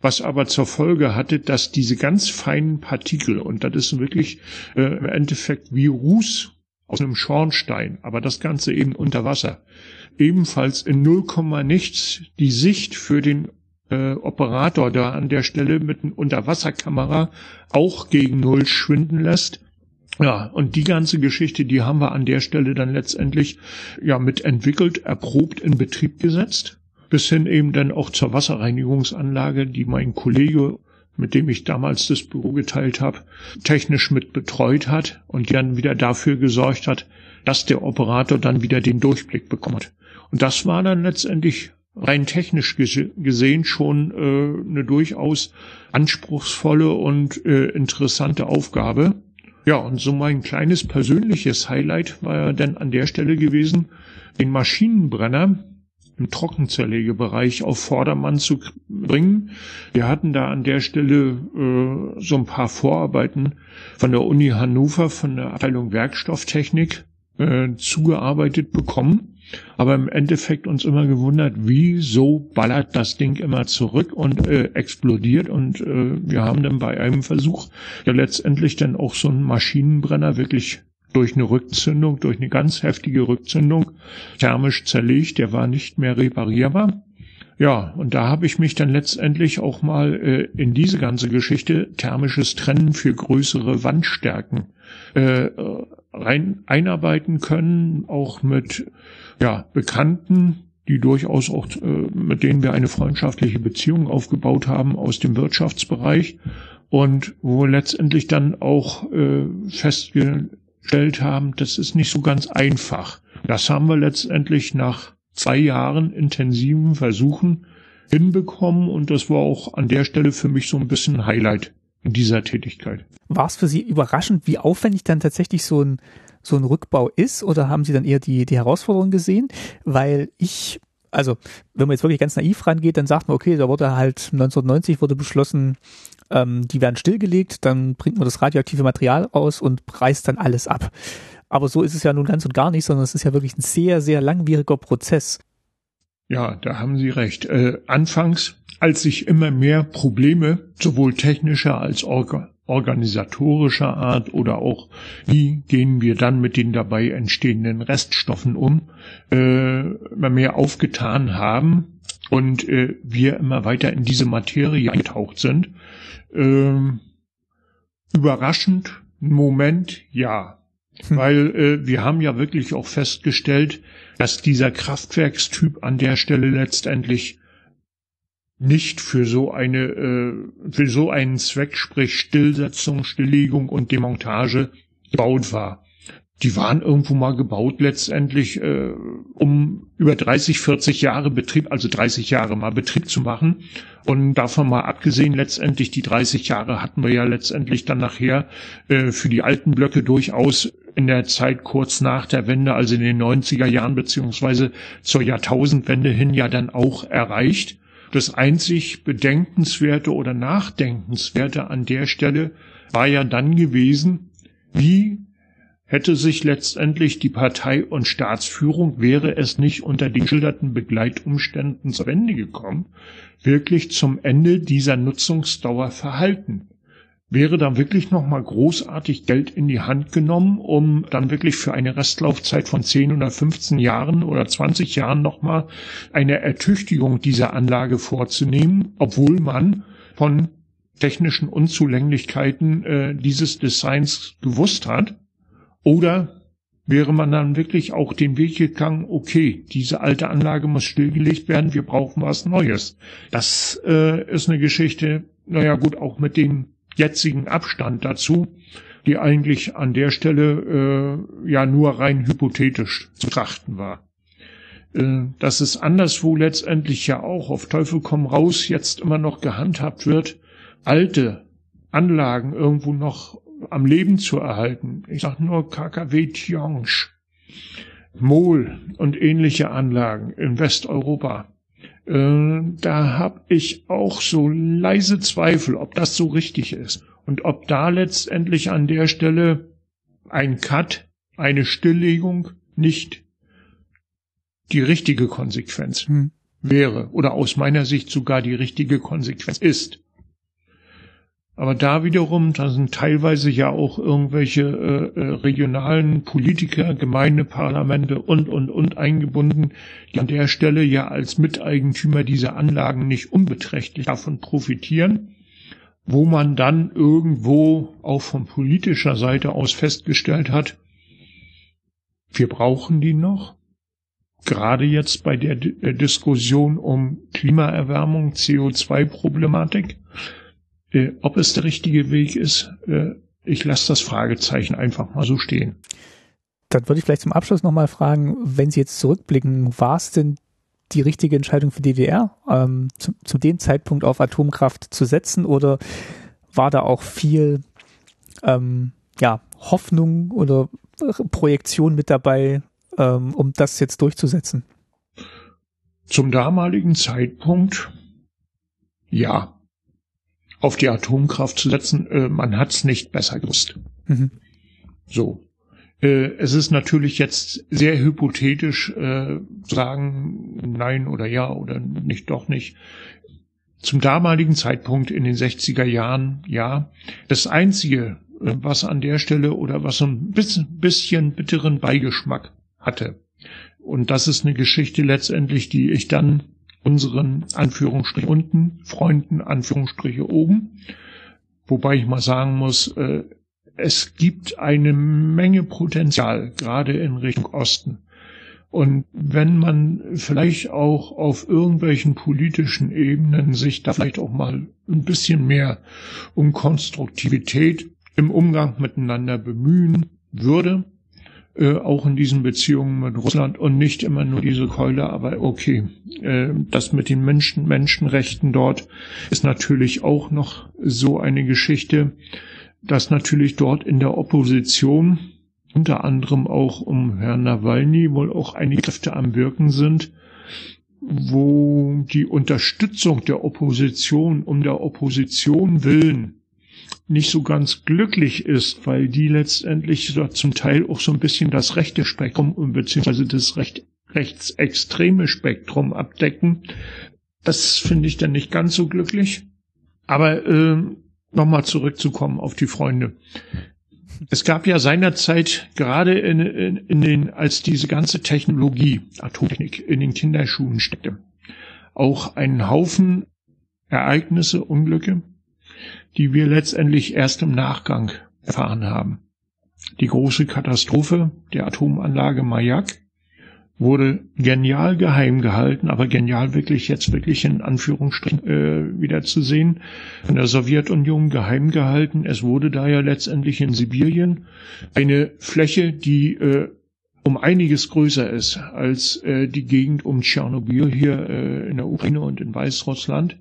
was aber zur Folge hatte, dass diese ganz feinen Partikel, und das ist wirklich äh, im Endeffekt wie Ruß aus einem Schornstein, aber das Ganze eben unter Wasser, ebenfalls in 0, nichts die Sicht für den äh, Operator da an der Stelle mit einer Unterwasserkamera auch gegen Null schwinden lässt. Ja, und die ganze Geschichte, die haben wir an der Stelle dann letztendlich ja mit entwickelt, erprobt in Betrieb gesetzt bis hin eben dann auch zur Wasserreinigungsanlage, die mein Kollege, mit dem ich damals das Büro geteilt habe, technisch mit betreut hat und dann wieder dafür gesorgt hat, dass der Operator dann wieder den Durchblick bekommt. Und das war dann letztendlich rein technisch gesehen schon äh, eine durchaus anspruchsvolle und äh, interessante Aufgabe. Ja, und so mein kleines persönliches Highlight war ja dann an der Stelle gewesen, den Maschinenbrenner im Trockenzerlegebereich auf Vordermann zu bringen. Wir hatten da an der Stelle äh, so ein paar Vorarbeiten von der Uni Hannover, von der Abteilung Werkstofftechnik äh, zugearbeitet bekommen. Aber im Endeffekt uns immer gewundert, wieso ballert das Ding immer zurück und äh, explodiert. Und äh, wir haben dann bei einem Versuch ja letztendlich dann auch so einen Maschinenbrenner wirklich durch eine Rückzündung, durch eine ganz heftige Rückzündung thermisch zerlegt. Der war nicht mehr reparierbar. Ja, und da habe ich mich dann letztendlich auch mal äh, in diese ganze Geschichte thermisches Trennen für größere Wandstärken äh, rein einarbeiten können, auch mit ja, Bekannten, die durchaus auch, äh, mit denen wir eine freundschaftliche Beziehung aufgebaut haben aus dem Wirtschaftsbereich und wo letztendlich dann auch äh, festge festgestellt haben, das ist nicht so ganz einfach. Das haben wir letztendlich nach zwei Jahren intensiven Versuchen hinbekommen und das war auch an der Stelle für mich so ein bisschen Highlight in dieser Tätigkeit. War es für Sie überraschend, wie aufwendig dann tatsächlich so ein so ein Rückbau ist oder haben Sie dann eher die die Herausforderung gesehen? Weil ich also wenn man jetzt wirklich ganz naiv rangeht, dann sagt man, okay, da wurde halt 1990 wurde beschlossen, ähm, die werden stillgelegt, dann bringt man das radioaktive Material aus und reißt dann alles ab. Aber so ist es ja nun ganz und gar nicht, sondern es ist ja wirklich ein sehr, sehr langwieriger Prozess. Ja, da haben Sie recht. Äh, anfangs, als sich immer mehr Probleme sowohl technischer als orga organisatorischer Art oder auch wie gehen wir dann mit den dabei entstehenden Reststoffen um, äh, immer mehr aufgetan haben und äh, wir immer weiter in diese Materie eingetaucht sind, ähm, überraschend, Moment, ja. Hm. Weil äh, wir haben ja wirklich auch festgestellt, dass dieser Kraftwerkstyp an der Stelle letztendlich nicht für so eine äh, für so einen Zweck, sprich Stillsetzung, Stilllegung und Demontage gebaut war die waren irgendwo mal gebaut letztendlich, äh, um über 30, 40 Jahre Betrieb, also 30 Jahre mal Betrieb zu machen. Und davon mal abgesehen, letztendlich die 30 Jahre hatten wir ja letztendlich dann nachher äh, für die alten Blöcke durchaus in der Zeit kurz nach der Wende, also in den 90er Jahren beziehungsweise zur Jahrtausendwende hin ja dann auch erreicht. Das einzig Bedenkenswerte oder Nachdenkenswerte an der Stelle war ja dann gewesen, wie hätte sich letztendlich die Partei und Staatsführung, wäre es nicht unter den geschilderten Begleitumständen zur Wende gekommen, wirklich zum Ende dieser Nutzungsdauer verhalten. Wäre dann wirklich nochmal großartig Geld in die Hand genommen, um dann wirklich für eine Restlaufzeit von 10 oder 15 Jahren oder 20 Jahren nochmal eine Ertüchtigung dieser Anlage vorzunehmen, obwohl man von technischen Unzulänglichkeiten äh, dieses Designs gewusst hat oder wäre man dann wirklich auch den Weg gegangen, okay, diese alte Anlage muss stillgelegt werden, wir brauchen was Neues. Das äh, ist eine Geschichte, naja gut, auch mit dem jetzigen Abstand dazu, die eigentlich an der Stelle äh, ja nur rein hypothetisch zu trachten war. äh, dass es anderswo letztendlich ja auch auf Teufel komm raus jetzt immer noch gehandhabt wird, alte Anlagen irgendwo noch am Leben zu erhalten. Ich sag nur KKW Tiange, Mol und ähnliche Anlagen in Westeuropa. Äh, da habe ich auch so leise Zweifel, ob das so richtig ist und ob da letztendlich an der Stelle ein Cut, eine Stilllegung nicht die richtige Konsequenz hm. wäre oder aus meiner Sicht sogar die richtige Konsequenz ist. Aber da wiederum, da sind teilweise ja auch irgendwelche äh, äh, regionalen Politiker, Gemeindeparlamente und, und, und eingebunden, die an der Stelle ja als Miteigentümer dieser Anlagen nicht unbeträchtlich davon profitieren, wo man dann irgendwo auch von politischer Seite aus festgestellt hat, wir brauchen die noch. Gerade jetzt bei der D äh, Diskussion um Klimaerwärmung, CO2-Problematik äh, ob es der richtige Weg ist, äh, ich lasse das Fragezeichen einfach mal so stehen. Dann würde ich vielleicht zum Abschluss nochmal fragen, wenn Sie jetzt zurückblicken, war es denn die richtige Entscheidung für DDR, ähm, zu, zu dem Zeitpunkt auf Atomkraft zu setzen oder war da auch viel ähm, ja, Hoffnung oder Projektion mit dabei, ähm, um das jetzt durchzusetzen? Zum damaligen Zeitpunkt ja auf die Atomkraft zu setzen. Äh, man hat es nicht besser gewusst. Mhm. So. Äh, es ist natürlich jetzt sehr hypothetisch äh, sagen nein oder ja oder nicht doch nicht. Zum damaligen Zeitpunkt in den 60er Jahren, ja. Das Einzige, äh, was an der Stelle oder was so ein bisschen, bisschen bitteren Beigeschmack hatte, und das ist eine Geschichte letztendlich, die ich dann unseren Anführungsstrich unten, Freunden Anführungsstriche oben. Wobei ich mal sagen muss, äh, es gibt eine Menge Potenzial, gerade in Richtung Osten. Und wenn man vielleicht auch auf irgendwelchen politischen Ebenen sich da vielleicht auch mal ein bisschen mehr um Konstruktivität im Umgang miteinander bemühen würde, äh, auch in diesen Beziehungen mit Russland und nicht immer nur diese Keule, aber okay, äh, das mit den Menschen, Menschenrechten dort ist natürlich auch noch so eine Geschichte, dass natürlich dort in der Opposition unter anderem auch um Herrn Nawalny wohl auch einige Kräfte am Wirken sind, wo die Unterstützung der Opposition um der Opposition willen nicht so ganz glücklich ist, weil die letztendlich zum Teil auch so ein bisschen das rechte Spektrum beziehungsweise das recht, rechtsextreme Spektrum abdecken. Das finde ich dann nicht ganz so glücklich. Aber äh, nochmal zurückzukommen auf die Freunde. Es gab ja seinerzeit gerade in, in, in den, als diese ganze Technologie, Atomtechnik, in den Kinderschuhen steckte, auch einen Haufen Ereignisse, Unglücke, die wir letztendlich erst im Nachgang erfahren haben. Die große Katastrophe der Atomanlage Mayak wurde genial geheim gehalten, aber genial wirklich jetzt wirklich in Anführungsstrichen äh, wieder zu sehen, in der Sowjetunion geheim gehalten. Es wurde da ja letztendlich in Sibirien eine Fläche, die äh, um einiges größer ist als äh, die Gegend um Tschernobyl hier äh, in der Ukraine und in Weißrussland,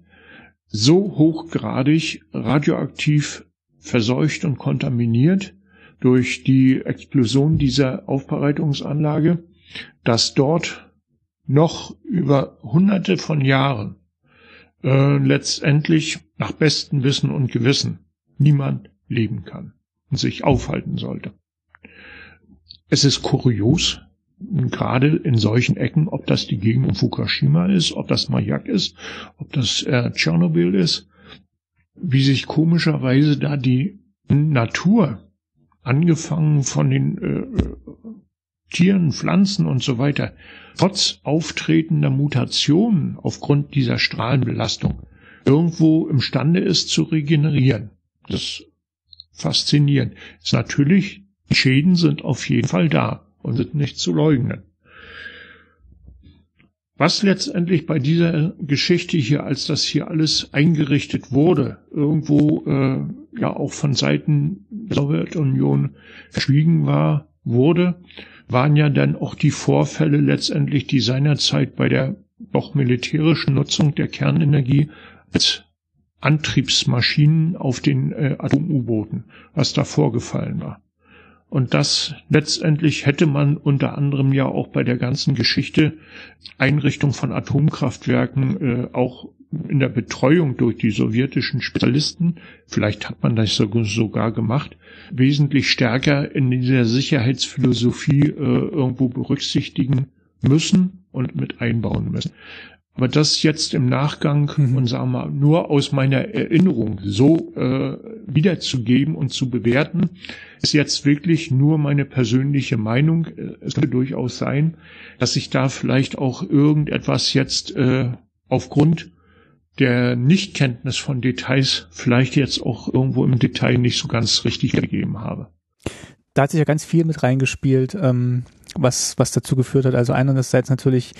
so hochgradig radioaktiv verseucht und kontaminiert durch die Explosion dieser Aufbereitungsanlage, dass dort noch über hunderte von Jahren äh, letztendlich nach bestem Wissen und Gewissen niemand leben kann und sich aufhalten sollte. Es ist kurios, gerade in solchen Ecken, ob das die Gegend um Fukushima ist, ob das Mayak ist, ob das äh, Tschernobyl ist, wie sich komischerweise da die Natur, angefangen von den äh, Tieren, Pflanzen und so weiter, trotz auftretender Mutationen aufgrund dieser Strahlenbelastung irgendwo imstande ist zu regenerieren. Das ist faszinierend. Ist natürlich, die Schäden sind auf jeden Fall da und sind nicht zu leugnen. Was letztendlich bei dieser Geschichte hier, als das hier alles eingerichtet wurde, irgendwo äh, ja auch von Seiten der Sowjetunion verschwiegen war, wurde, waren ja dann auch die Vorfälle letztendlich, die seinerzeit bei der doch militärischen Nutzung der Kernenergie als Antriebsmaschinen auf den äh, Atom-U-Booten, was da vorgefallen war. Und das letztendlich hätte man unter anderem ja auch bei der ganzen Geschichte Einrichtung von Atomkraftwerken äh, auch in der Betreuung durch die sowjetischen Spezialisten, vielleicht hat man das sogar gemacht, wesentlich stärker in dieser Sicherheitsphilosophie äh, irgendwo berücksichtigen müssen und mit einbauen müssen. Aber das jetzt im Nachgang mhm. und sagen wir nur aus meiner Erinnerung so äh, wiederzugeben und zu bewerten, ist jetzt wirklich nur meine persönliche Meinung. Es könnte durchaus sein, dass ich da vielleicht auch irgendetwas jetzt äh, aufgrund der Nichtkenntnis von Details vielleicht jetzt auch irgendwo im Detail nicht so ganz richtig gegeben habe. Da hat sich ja ganz viel mit reingespielt, ähm, was, was dazu geführt hat. Also einerseits natürlich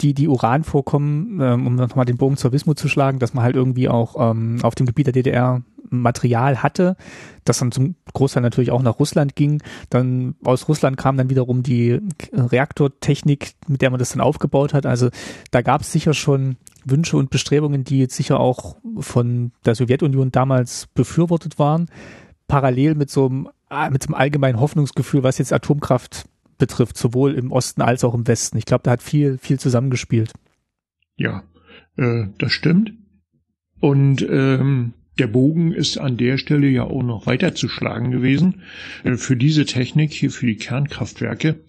die, die Uran vorkommen, ähm, um nochmal den Bogen zur Wismut zu schlagen, dass man halt irgendwie auch ähm, auf dem Gebiet der DDR Material hatte, das dann zum Großteil natürlich auch nach Russland ging. Dann aus Russland kam dann wiederum die Reaktortechnik, mit der man das dann aufgebaut hat. Also da gab es sicher schon Wünsche und Bestrebungen, die jetzt sicher auch von der Sowjetunion damals befürwortet waren, parallel mit so einem, äh, mit so einem allgemeinen Hoffnungsgefühl, was jetzt Atomkraft betrifft, sowohl im Osten als auch im Westen. Ich glaube, da hat viel, viel zusammengespielt. Ja, äh, das stimmt. Und ähm, der Bogen ist an der Stelle ja auch noch weiter zu schlagen gewesen, äh, für diese Technik hier für die Kernkraftwerke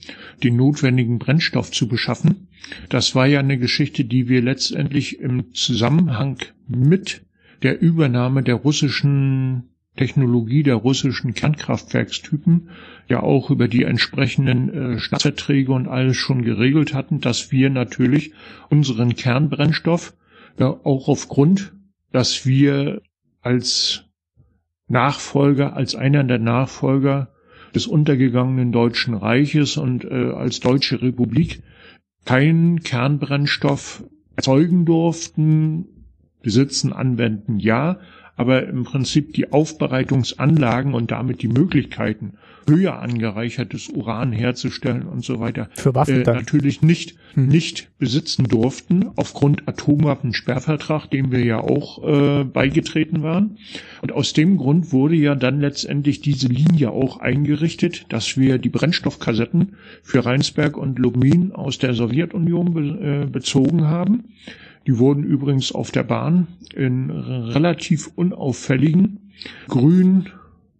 den notwendigen Brennstoff zu beschaffen. Das war ja eine Geschichte, die wir letztendlich im Zusammenhang mit der Übernahme der russischen Technologie der russischen Kernkraftwerkstypen ja auch über die entsprechenden äh, Staatsverträge und alles schon geregelt hatten, dass wir natürlich unseren Kernbrennstoff ja auch aufgrund, dass wir als Nachfolger, als einer der Nachfolger des untergegangenen Deutschen Reiches und äh, als Deutsche Republik keinen Kernbrennstoff erzeugen durften, besitzen, anwenden, ja, aber im Prinzip die Aufbereitungsanlagen und damit die Möglichkeiten, höher angereichertes Uran herzustellen und so weiter, Für Waffen äh, natürlich nicht, hm. nicht besitzen durften, aufgrund Atomwaffensperrvertrag, dem wir ja auch äh, beigetreten waren. Und aus dem Grund wurde ja dann letztendlich diese Linie auch eingerichtet, dass wir die Brennstoffkassetten für Rheinsberg und Lubmin aus der Sowjetunion be äh, bezogen haben. Die wurden übrigens auf der Bahn in relativ unauffälligen, grün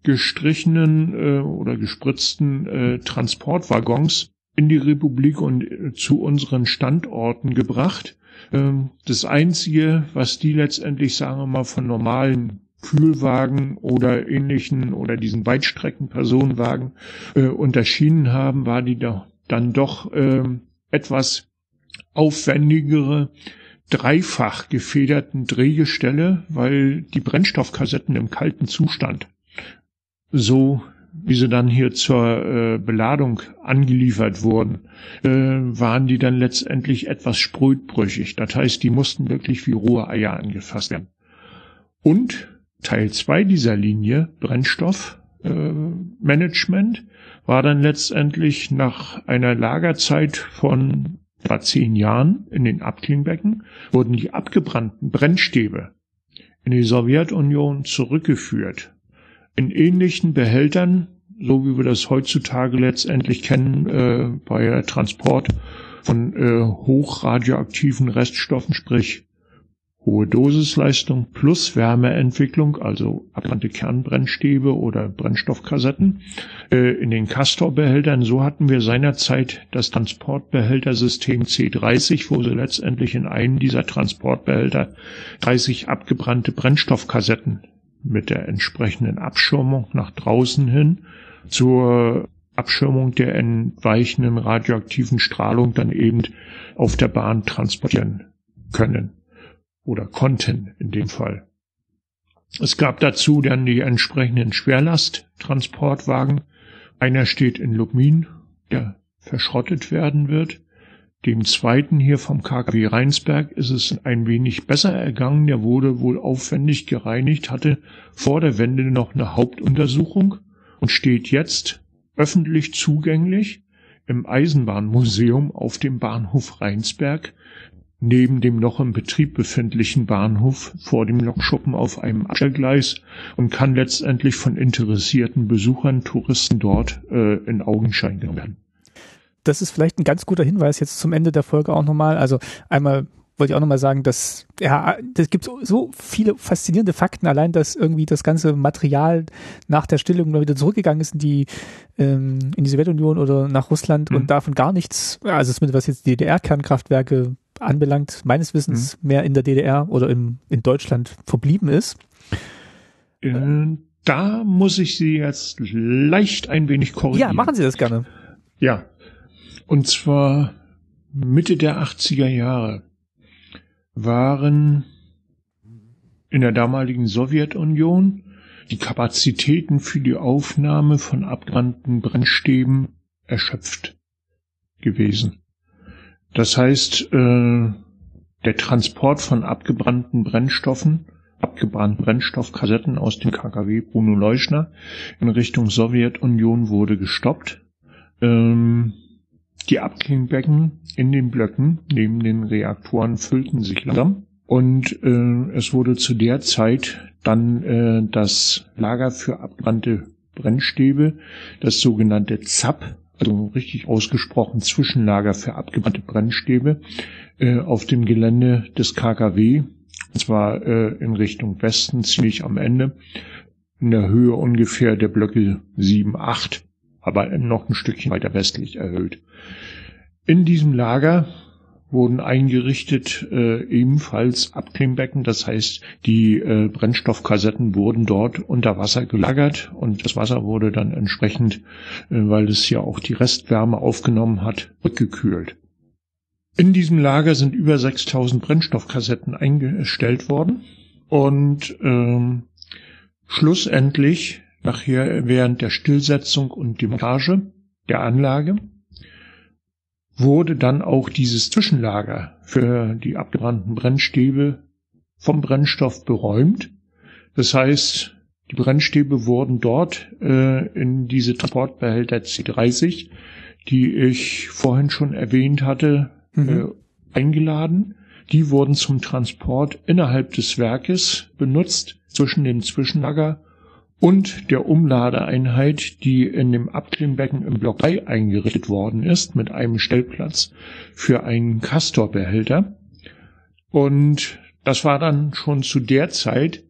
gestrichenen äh, oder gespritzten äh, Transportwaggons in die Republik und äh, zu unseren Standorten gebracht. Ähm, das Einzige, was die letztendlich, sagen wir mal, von normalen Kühlwagen oder ähnlichen oder diesen Weitstreckenpersonenwagen äh, unterschieden haben, war die doch dann doch äh, etwas aufwendigere dreifach gefederten Drehgestelle, weil die Brennstoffkassetten im kalten Zustand, so wie sie dann hier zur äh, Beladung angeliefert wurden, äh, waren die dann letztendlich etwas sprödbrüchig. Das heißt, die mussten wirklich wie rohe Eier angefasst werden. Und Teil zwei dieser Linie, Brennstoffmanagement, äh, war dann letztendlich nach einer Lagerzeit von etwa zehn Jahren in den Abklingbecken wurden die abgebrannten Brennstäbe in die Sowjetunion zurückgeführt. In ähnlichen Behältern, so wie wir das heutzutage letztendlich kennen, äh, bei Transport von äh, hochradioaktiven Reststoffen, sprich hohe Dosisleistung plus Wärmeentwicklung, also abbrannte Kernbrennstäbe oder Brennstoffkassetten, äh, in den Castor-Behältern. So hatten wir seinerzeit das Transportbehältersystem C30, wo sie letztendlich in einem dieser Transportbehälter 30 abgebrannte Brennstoffkassetten mit der entsprechenden Abschirmung nach draußen hin zur Abschirmung der entweichenden radioaktiven Strahlung dann eben auf der Bahn transportieren können oder konnten in dem Fall. Es gab dazu dann die entsprechenden Schwerlasttransportwagen. Einer steht in Lubmin, der verschrottet werden wird. Dem zweiten hier vom KKW Rheinsberg ist es ein wenig besser ergangen. Der wurde wohl aufwendig gereinigt, hatte vor der Wende noch eine Hauptuntersuchung und steht jetzt öffentlich zugänglich im Eisenbahnmuseum auf dem Bahnhof Rheinsberg neben dem noch im Betrieb befindlichen Bahnhof vor dem Lokschuppen auf einem Abstellgleis und kann letztendlich von interessierten Besuchern, Touristen dort äh, in Augenschein genommen werden. Das ist vielleicht ein ganz guter Hinweis jetzt zum Ende der Folge auch nochmal. Also einmal wollte ich auch nochmal sagen, dass ja, das gibt so viele faszinierende Fakten, allein dass irgendwie das ganze Material nach der Stillung wieder zurückgegangen ist in die ähm, in die Sowjetunion oder nach Russland mhm. und davon gar nichts, also zumindest was jetzt DDR-Kernkraftwerke anbelangt, meines Wissens mhm. mehr in der DDR oder im, in Deutschland verblieben ist. Äh, da muss ich Sie jetzt leicht ein wenig korrigieren. Ja, machen Sie das gerne. Ja. Und zwar Mitte der 80er Jahre waren in der damaligen Sowjetunion die Kapazitäten für die Aufnahme von abgebrannten Brennstäben erschöpft gewesen. Das heißt, äh, der Transport von abgebrannten Brennstoffen, abgebrannten Brennstoffkassetten aus dem KKW Bruno Leuschner in Richtung Sowjetunion wurde gestoppt. Ähm, die Abklingbecken in den Blöcken neben den Reaktoren füllten sich langsam und äh, es wurde zu der Zeit dann äh, das Lager für abgebrannte Brennstäbe, das sogenannte ZAP, also richtig ausgesprochen Zwischenlager für abgebrannte Brennstäbe, äh, auf dem Gelände des KKW, und zwar äh, in Richtung Westen, ziemlich am Ende, in der Höhe ungefähr der Blöcke 7, 8 aber noch ein Stückchen weiter westlich erhöht. In diesem Lager wurden eingerichtet äh, ebenfalls Abklingbecken, das heißt, die äh, Brennstoffkassetten wurden dort unter Wasser gelagert und das Wasser wurde dann entsprechend, äh, weil es ja auch die Restwärme aufgenommen hat, rückgekühlt. In diesem Lager sind über 6000 Brennstoffkassetten eingestellt worden und ähm, schlussendlich nachher während der Stillsetzung und Demontage der Anlage wurde dann auch dieses Zwischenlager für die abgebrannten Brennstäbe vom Brennstoff beräumt. Das heißt, die Brennstäbe wurden dort äh, in diese Transportbehälter C30, die ich vorhin schon erwähnt hatte, mhm. äh, eingeladen. Die wurden zum Transport innerhalb des Werkes benutzt zwischen dem Zwischenlager und der Umladeeinheit, die in dem Abklingbecken im Block 3 eingerichtet worden ist, mit einem Stellplatz für einen Castorbehälter. Und das war dann schon zu der Zeit,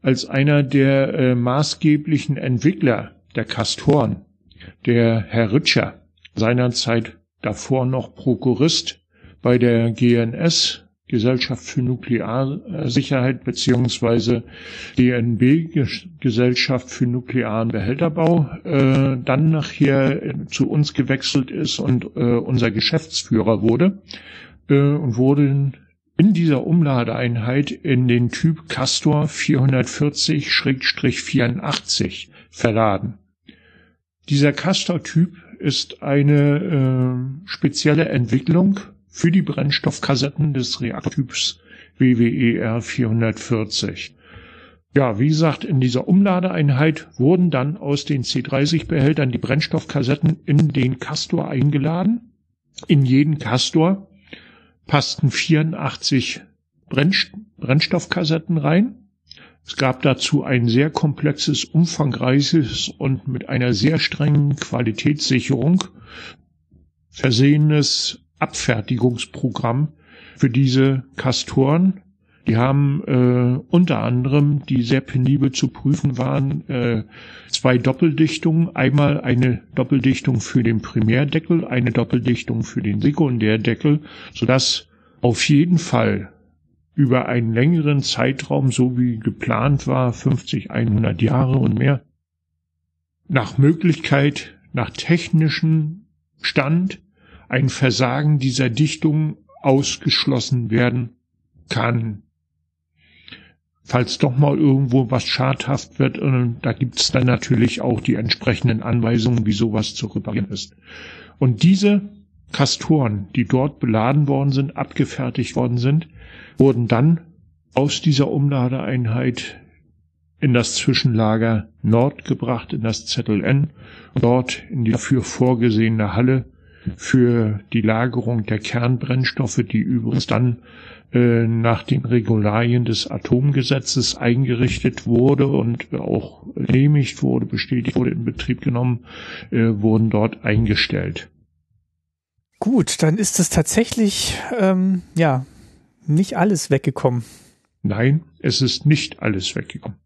als einer der äh, maßgeblichen Entwickler der Castoren, der Herr Ritscher, seinerzeit davor noch Prokurist bei der GNS Gesellschaft für Nuklearsicherheit beziehungsweise DNB Gesellschaft für nuklearen Behälterbau äh, dann nachher zu uns gewechselt ist und äh, unser Geschäftsführer wurde äh, und wurde in dieser Umladeeinheit in den Typ Castor 440-84 verladen. Dieser Castor-Typ ist eine äh, spezielle Entwicklung für die Brennstoffkassetten des Reaktortyps WWER 440. Ja, wie gesagt, in dieser Umladeeinheit wurden dann aus den C30-Behältern die Brennstoffkassetten in den Castor eingeladen. In jeden Castor passten 84 Brennstoffkassetten rein. Es gab dazu ein sehr komplexes, umfangreiches und mit einer sehr strengen Qualitätssicherung versehenes Abfertigungsprogramm für diese Kastoren. Die haben äh, unter anderem, die sehr penibel zu prüfen waren, äh, zwei Doppeldichtungen. Einmal eine Doppeldichtung für den Primärdeckel, eine Doppeldichtung für den Sekundärdeckel, sodass auf jeden Fall über einen längeren Zeitraum, so wie geplant war, 50, 100 Jahre und mehr, nach Möglichkeit, nach technischen Stand ein Versagen dieser Dichtung ausgeschlossen werden kann. Falls doch mal irgendwo was schadhaft wird, äh, da gibt's dann natürlich auch die entsprechenden Anweisungen, wie sowas zu reparieren ist. Und diese Kastoren, die dort beladen worden sind, abgefertigt worden sind, wurden dann aus dieser Umladeeinheit in das Zwischenlager Nord gebracht, in das ZLN, dort in die dafür vorgesehene Halle für die Lagerung der Kernbrennstoffe, die übrigens dann äh, nach den Regularien des Atomgesetzes eingerichtet wurde und auch genehmigt wurde, bestätigt wurde, in Betrieb genommen, äh, wurden dort eingestellt. Gut, dann ist es tatsächlich ähm, ja nicht alles weggekommen. Nein, es ist nicht alles weggekommen.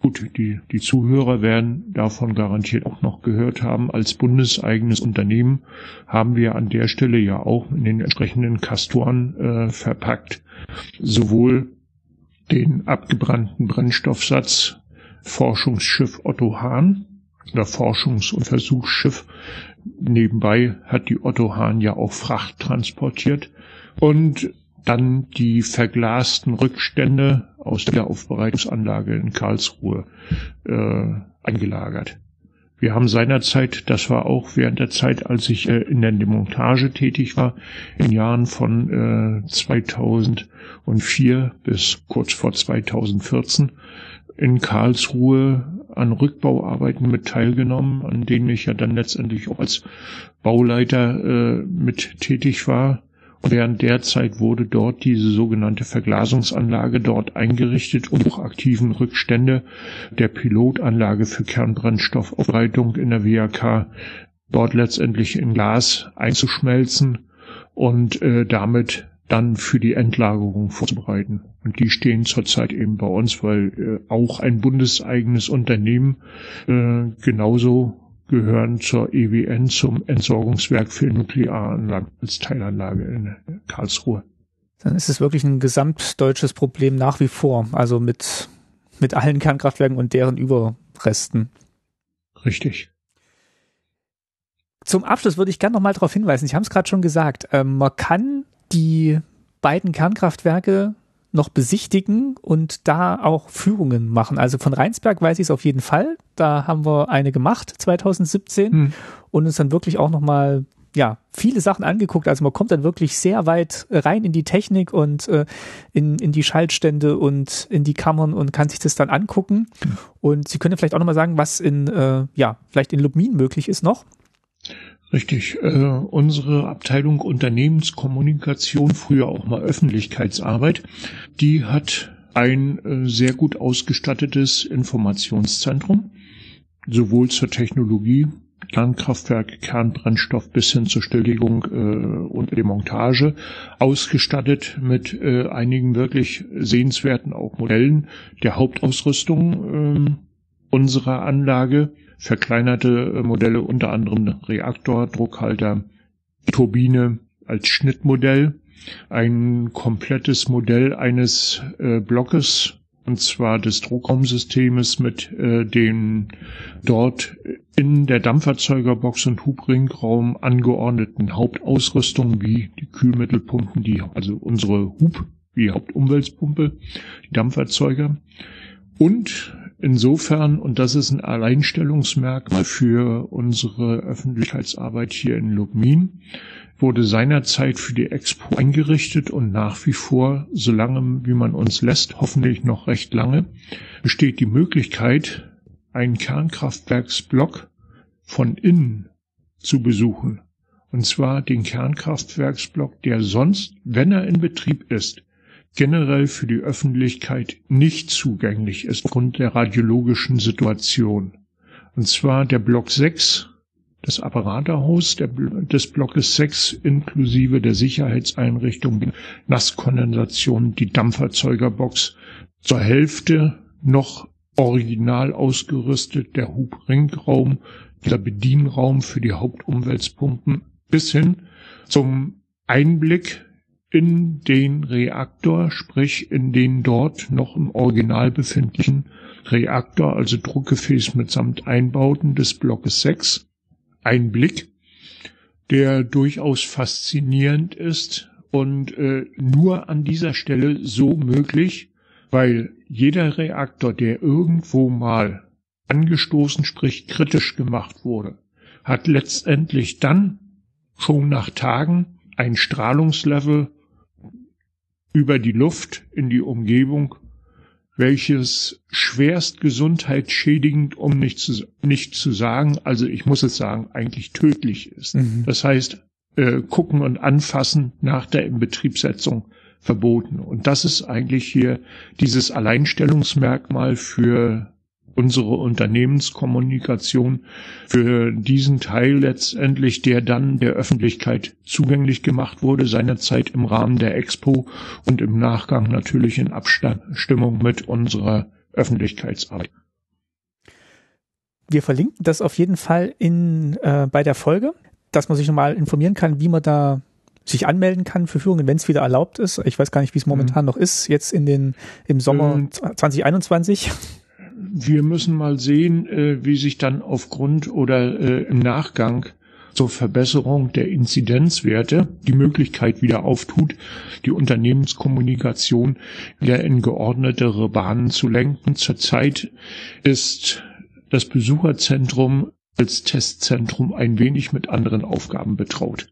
Gut, die, die Zuhörer werden davon garantiert auch noch gehört haben. Als bundeseigenes Unternehmen haben wir an der Stelle ja auch in den entsprechenden Kastoren äh, verpackt sowohl den abgebrannten Brennstoffsatz Forschungsschiff Otto Hahn oder Forschungs- und Versuchsschiff. Nebenbei hat die Otto Hahn ja auch Fracht transportiert und dann die verglasten Rückstände aus der Aufbereitungsanlage in Karlsruhe äh, eingelagert. Wir haben seinerzeit, das war auch während der Zeit, als ich äh, in der Demontage tätig war, in Jahren von äh, 2004 bis kurz vor 2014 in Karlsruhe an Rückbauarbeiten mit teilgenommen, an denen ich ja dann letztendlich auch als Bauleiter äh, mit tätig war. Während der Zeit wurde dort diese sogenannte Verglasungsanlage dort eingerichtet, um hochaktiven Rückstände der Pilotanlage für Kernbrennstoffaufbereitung in der WAK dort letztendlich in Glas einzuschmelzen und äh, damit dann für die Endlagerung vorzubereiten. Und die stehen zurzeit eben bei uns, weil äh, auch ein bundeseigenes Unternehmen äh, genauso gehören zur EWN, zum Entsorgungswerk für Nuklearanlagen als Teilanlage in Karlsruhe. Dann ist es wirklich ein gesamtdeutsches Problem nach wie vor, also mit, mit allen Kernkraftwerken und deren Überresten. Richtig. Zum Abschluss würde ich gerne noch mal darauf hinweisen, Sie haben es gerade schon gesagt, ähm, man kann die beiden Kernkraftwerke noch besichtigen und da auch Führungen machen. Also von Rheinsberg weiß ich es auf jeden Fall. Da haben wir eine gemacht 2017 hm. und uns dann wirklich auch nochmal ja, viele Sachen angeguckt. Also man kommt dann wirklich sehr weit rein in die Technik und äh, in, in die Schaltstände und in die Kammern und kann sich das dann angucken. Hm. Und Sie können vielleicht auch nochmal sagen, was in, äh, ja, vielleicht in Lubmin möglich ist noch. Richtig. Äh, unsere Abteilung Unternehmenskommunikation, früher auch mal Öffentlichkeitsarbeit, die hat ein äh, sehr gut ausgestattetes Informationszentrum, sowohl zur Technologie, Kernkraftwerk, Kernbrennstoff bis hin zur Stilllegung äh, und Demontage, ausgestattet mit äh, einigen wirklich sehenswerten auch Modellen der Hauptausrüstung äh, unserer Anlage verkleinerte äh, Modelle, unter anderem Reaktor, Druckhalter, Turbine als Schnittmodell, ein komplettes Modell eines äh, Blockes, und zwar des Druckraumsystems mit äh, den dort in der Dampferzeugerbox und Hubringraum angeordneten Hauptausrüstungen wie die Kühlmittelpumpen, die also unsere Hub, wie Hauptumweltpumpe, die Dampferzeuger. Und Insofern, und das ist ein Alleinstellungsmerkmal für unsere Öffentlichkeitsarbeit hier in Lubmin, wurde seinerzeit für die Expo eingerichtet und nach wie vor, solange wie man uns lässt, hoffentlich noch recht lange, besteht die Möglichkeit, einen Kernkraftwerksblock von innen zu besuchen. Und zwar den Kernkraftwerksblock, der sonst, wenn er in Betrieb ist, generell für die Öffentlichkeit nicht zugänglich ist aufgrund der radiologischen Situation. Und zwar der Block 6, das Apparaterhaus der, des Blockes 6 inklusive der Sicherheitseinrichtung, Nasskondensation, die Dampferzeugerbox, zur Hälfte noch original ausgerüstet, der Hubringraum, dieser Bedienraum für die Hauptumweltpumpen, bis hin zum Einblick in den Reaktor, sprich in den dort noch im Original befindlichen Reaktor, also Druckgefäß mitsamt Einbauten des Blockes 6. Ein Blick, der durchaus faszinierend ist und äh, nur an dieser Stelle so möglich, weil jeder Reaktor, der irgendwo mal angestoßen, sprich kritisch gemacht wurde, hat letztendlich dann schon nach Tagen ein Strahlungslevel über die Luft in die Umgebung welches schwerst gesundheitsschädigend, um nicht zu, nicht zu sagen, also ich muss es sagen, eigentlich tödlich ist. Mhm. Das heißt, äh, gucken und anfassen nach der Inbetriebssetzung verboten. Und das ist eigentlich hier dieses Alleinstellungsmerkmal für unsere Unternehmenskommunikation für diesen Teil letztendlich, der dann der Öffentlichkeit zugänglich gemacht wurde, seinerzeit im Rahmen der Expo und im Nachgang natürlich in Abstimmung mit unserer Öffentlichkeitsarbeit. Wir verlinken das auf jeden Fall in, äh, bei der Folge, dass man sich nochmal informieren kann, wie man da sich anmelden kann für Führungen, wenn es wieder erlaubt ist. Ich weiß gar nicht, wie es momentan mhm. noch ist, jetzt in den, im Sommer ähm, 2021 wir müssen mal sehen, äh, wie sich dann aufgrund oder äh, im Nachgang zur Verbesserung der Inzidenzwerte die Möglichkeit wieder auftut, die Unternehmenskommunikation wieder in geordnetere Bahnen zu lenken. Zurzeit ist das Besucherzentrum als Testzentrum ein wenig mit anderen Aufgaben betraut.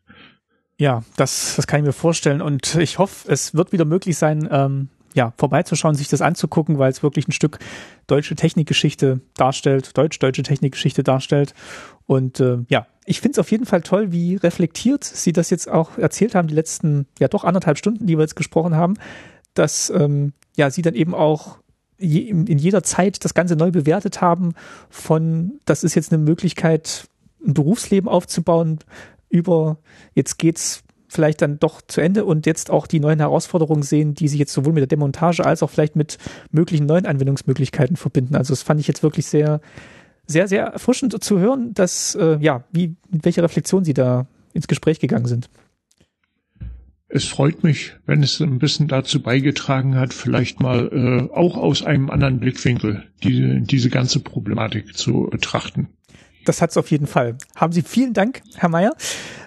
Ja, das, das kann ich mir vorstellen und ich hoffe, es wird wieder möglich sein, ähm, ja, vorbeizuschauen, sich das anzugucken, weil es wirklich ein Stück deutsche Technikgeschichte darstellt, deutsch-deutsche Technikgeschichte darstellt. Und äh, ja, ich finde es auf jeden Fall toll, wie reflektiert Sie das jetzt auch erzählt haben, die letzten, ja doch anderthalb Stunden, die wir jetzt gesprochen haben, dass ähm, ja Sie dann eben auch je, in jeder Zeit das Ganze neu bewertet haben von, das ist jetzt eine Möglichkeit, ein Berufsleben aufzubauen, über jetzt geht's vielleicht dann doch zu Ende und jetzt auch die neuen Herausforderungen sehen, die sich jetzt sowohl mit der Demontage als auch vielleicht mit möglichen neuen Anwendungsmöglichkeiten verbinden. Also das fand ich jetzt wirklich sehr, sehr, sehr erfrischend zu hören, dass, äh, ja, wie, mit welcher Reflexion Sie da ins Gespräch gegangen sind. Es freut mich, wenn es ein bisschen dazu beigetragen hat, vielleicht mal äh, auch aus einem anderen Blickwinkel diese, diese ganze Problematik zu betrachten das hat's auf jeden Fall. Haben Sie vielen Dank, Herr Mayer.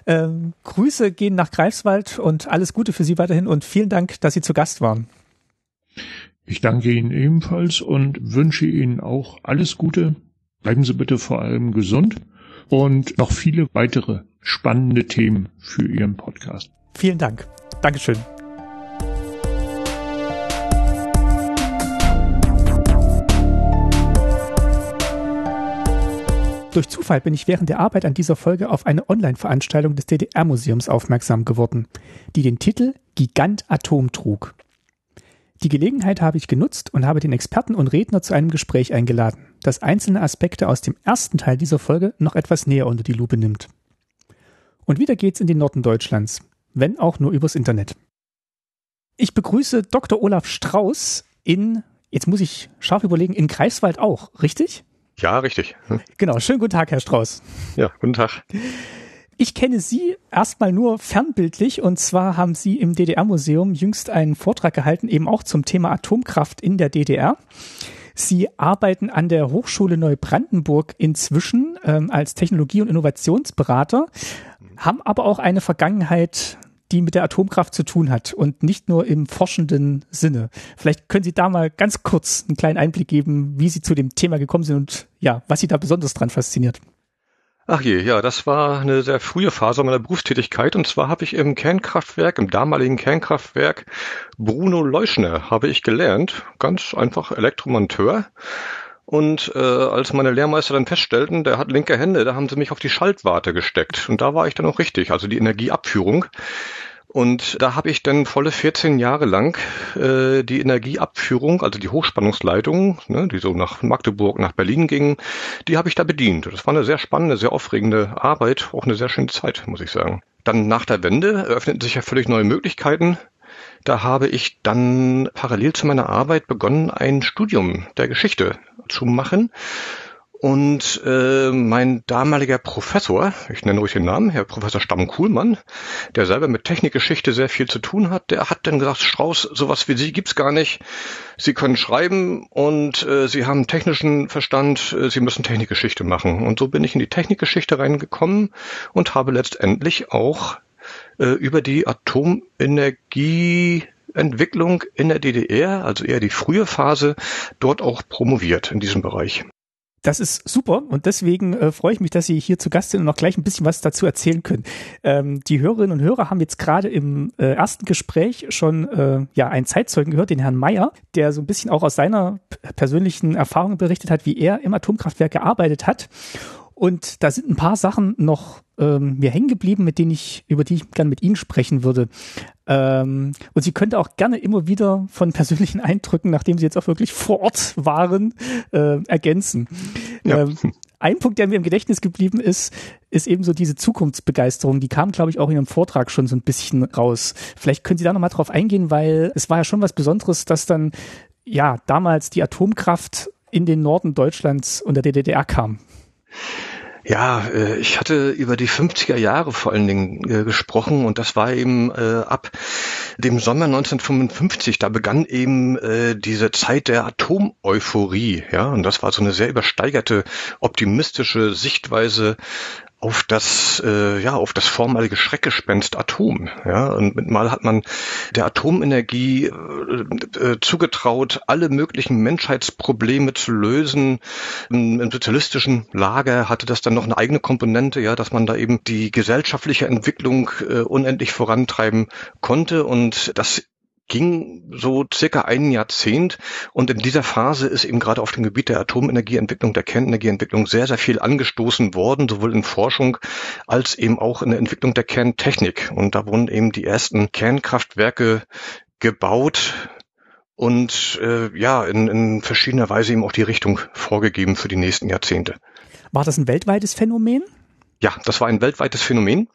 Ähm, Grüße gehen nach Greifswald und alles Gute für Sie weiterhin und vielen Dank, dass Sie zu Gast waren. Ich danke Ihnen ebenfalls und wünsche Ihnen auch alles Gute. Bleiben Sie bitte vor allem gesund und noch viele weitere spannende Themen für Ihren Podcast. Vielen Dank. Dankeschön. Durch Zufall bin ich während der Arbeit an dieser Folge auf eine Online-Veranstaltung des DDR-Museums aufmerksam geworden, die den Titel Gigant Atom trug. Die Gelegenheit habe ich genutzt und habe den Experten und Redner zu einem Gespräch eingeladen, das einzelne Aspekte aus dem ersten Teil dieser Folge noch etwas näher unter die Lupe nimmt. Und wieder geht's in den Norden Deutschlands, wenn auch nur übers Internet. Ich begrüße Dr. Olaf Strauß in, jetzt muss ich scharf überlegen, in Greifswald auch, richtig? Ja, richtig. Genau. Schönen guten Tag, Herr Strauß. Ja, guten Tag. Ich kenne Sie erstmal nur fernbildlich und zwar haben Sie im DDR-Museum jüngst einen Vortrag gehalten, eben auch zum Thema Atomkraft in der DDR. Sie arbeiten an der Hochschule Neubrandenburg inzwischen ähm, als Technologie- und Innovationsberater, haben aber auch eine Vergangenheit die mit der Atomkraft zu tun hat und nicht nur im forschenden Sinne. Vielleicht können Sie da mal ganz kurz einen kleinen Einblick geben, wie Sie zu dem Thema gekommen sind und ja, was Sie da besonders dran fasziniert. Ach je, ja, das war eine sehr frühe Phase meiner Berufstätigkeit und zwar habe ich im Kernkraftwerk, im damaligen Kernkraftwerk Bruno Leuschner habe ich gelernt, ganz einfach Elektromonteur. Und äh, als meine Lehrmeister dann feststellten, der hat linke Hände, da haben sie mich auf die Schaltwarte gesteckt. Und da war ich dann auch richtig, also die Energieabführung. Und da habe ich dann volle 14 Jahre lang äh, die Energieabführung, also die Hochspannungsleitung, ne, die so nach Magdeburg, nach Berlin ging, die habe ich da bedient. Das war eine sehr spannende, sehr aufregende Arbeit, auch eine sehr schöne Zeit, muss ich sagen. Dann nach der Wende eröffneten sich ja völlig neue Möglichkeiten. Da habe ich dann parallel zu meiner Arbeit begonnen, ein Studium der Geschichte zu machen. Und äh, mein damaliger Professor, ich nenne ruhig den Namen, Herr Professor Stamm-Kuhlmann, der selber mit Technikgeschichte sehr viel zu tun hat, der hat dann gesagt, Strauß, sowas wie Sie gibt's gar nicht. Sie können schreiben und äh, Sie haben technischen Verstand, äh, Sie müssen Technikgeschichte machen. Und so bin ich in die Technikgeschichte reingekommen und habe letztendlich auch äh, über die Atomenergie Entwicklung in der DDR, also eher die frühe Phase, dort auch promoviert in diesem Bereich. Das ist super und deswegen äh, freue ich mich, dass Sie hier zu Gast sind und noch gleich ein bisschen was dazu erzählen können. Ähm, die Hörerinnen und Hörer haben jetzt gerade im äh, ersten Gespräch schon äh, ja einen Zeitzeugen gehört, den Herrn Meyer, der so ein bisschen auch aus seiner persönlichen Erfahrung berichtet hat, wie er im Atomkraftwerk gearbeitet hat. Und da sind ein paar Sachen noch ähm, mir hängen geblieben, mit denen ich, über die ich gerne mit Ihnen sprechen würde. Ähm, und Sie könnte auch gerne immer wieder von persönlichen *laughs* Eindrücken, nachdem Sie jetzt auch wirklich vor Ort waren, äh, ergänzen. Ja. Ähm, ein Punkt, der mir im Gedächtnis geblieben ist, ist eben so diese Zukunftsbegeisterung. Die kam, glaube ich, auch in Ihrem Vortrag schon so ein bisschen raus. Vielleicht können Sie da nochmal drauf eingehen, weil es war ja schon was Besonderes, dass dann ja damals die Atomkraft in den Norden Deutschlands und der DDR kam. Ja, äh, ich hatte über die 50er Jahre vor allen Dingen äh, gesprochen und das war eben äh, ab dem Sommer 1955. Da begann eben diese Zeit der Atomeuphorie. Ja, und das war so eine sehr übersteigerte, optimistische Sichtweise auf das äh, ja auf das vormalige Schreckgespenst Atom ja. Und mit mal hat man der Atomenergie äh, äh, zugetraut alle möglichen Menschheitsprobleme zu lösen. Im, im sozialistischen Lager hatte das dann noch eine eigene Komponente ja dass man da eben die gesellschaftliche Entwicklung äh, unendlich vorantreiben konnte. Und das ging so circa ein Jahrzehnt und in dieser Phase ist eben gerade auf dem Gebiet der Atomenergieentwicklung, der Kernenergieentwicklung sehr, sehr viel angestoßen worden, sowohl in Forschung als eben auch in der Entwicklung der Kerntechnik. Und da wurden eben die ersten Kernkraftwerke gebaut, und äh, ja, in, in verschiedener Weise eben auch die Richtung vorgegeben für die nächsten Jahrzehnte. War das ein weltweites Phänomen? Ja, das war ein weltweites Phänomen.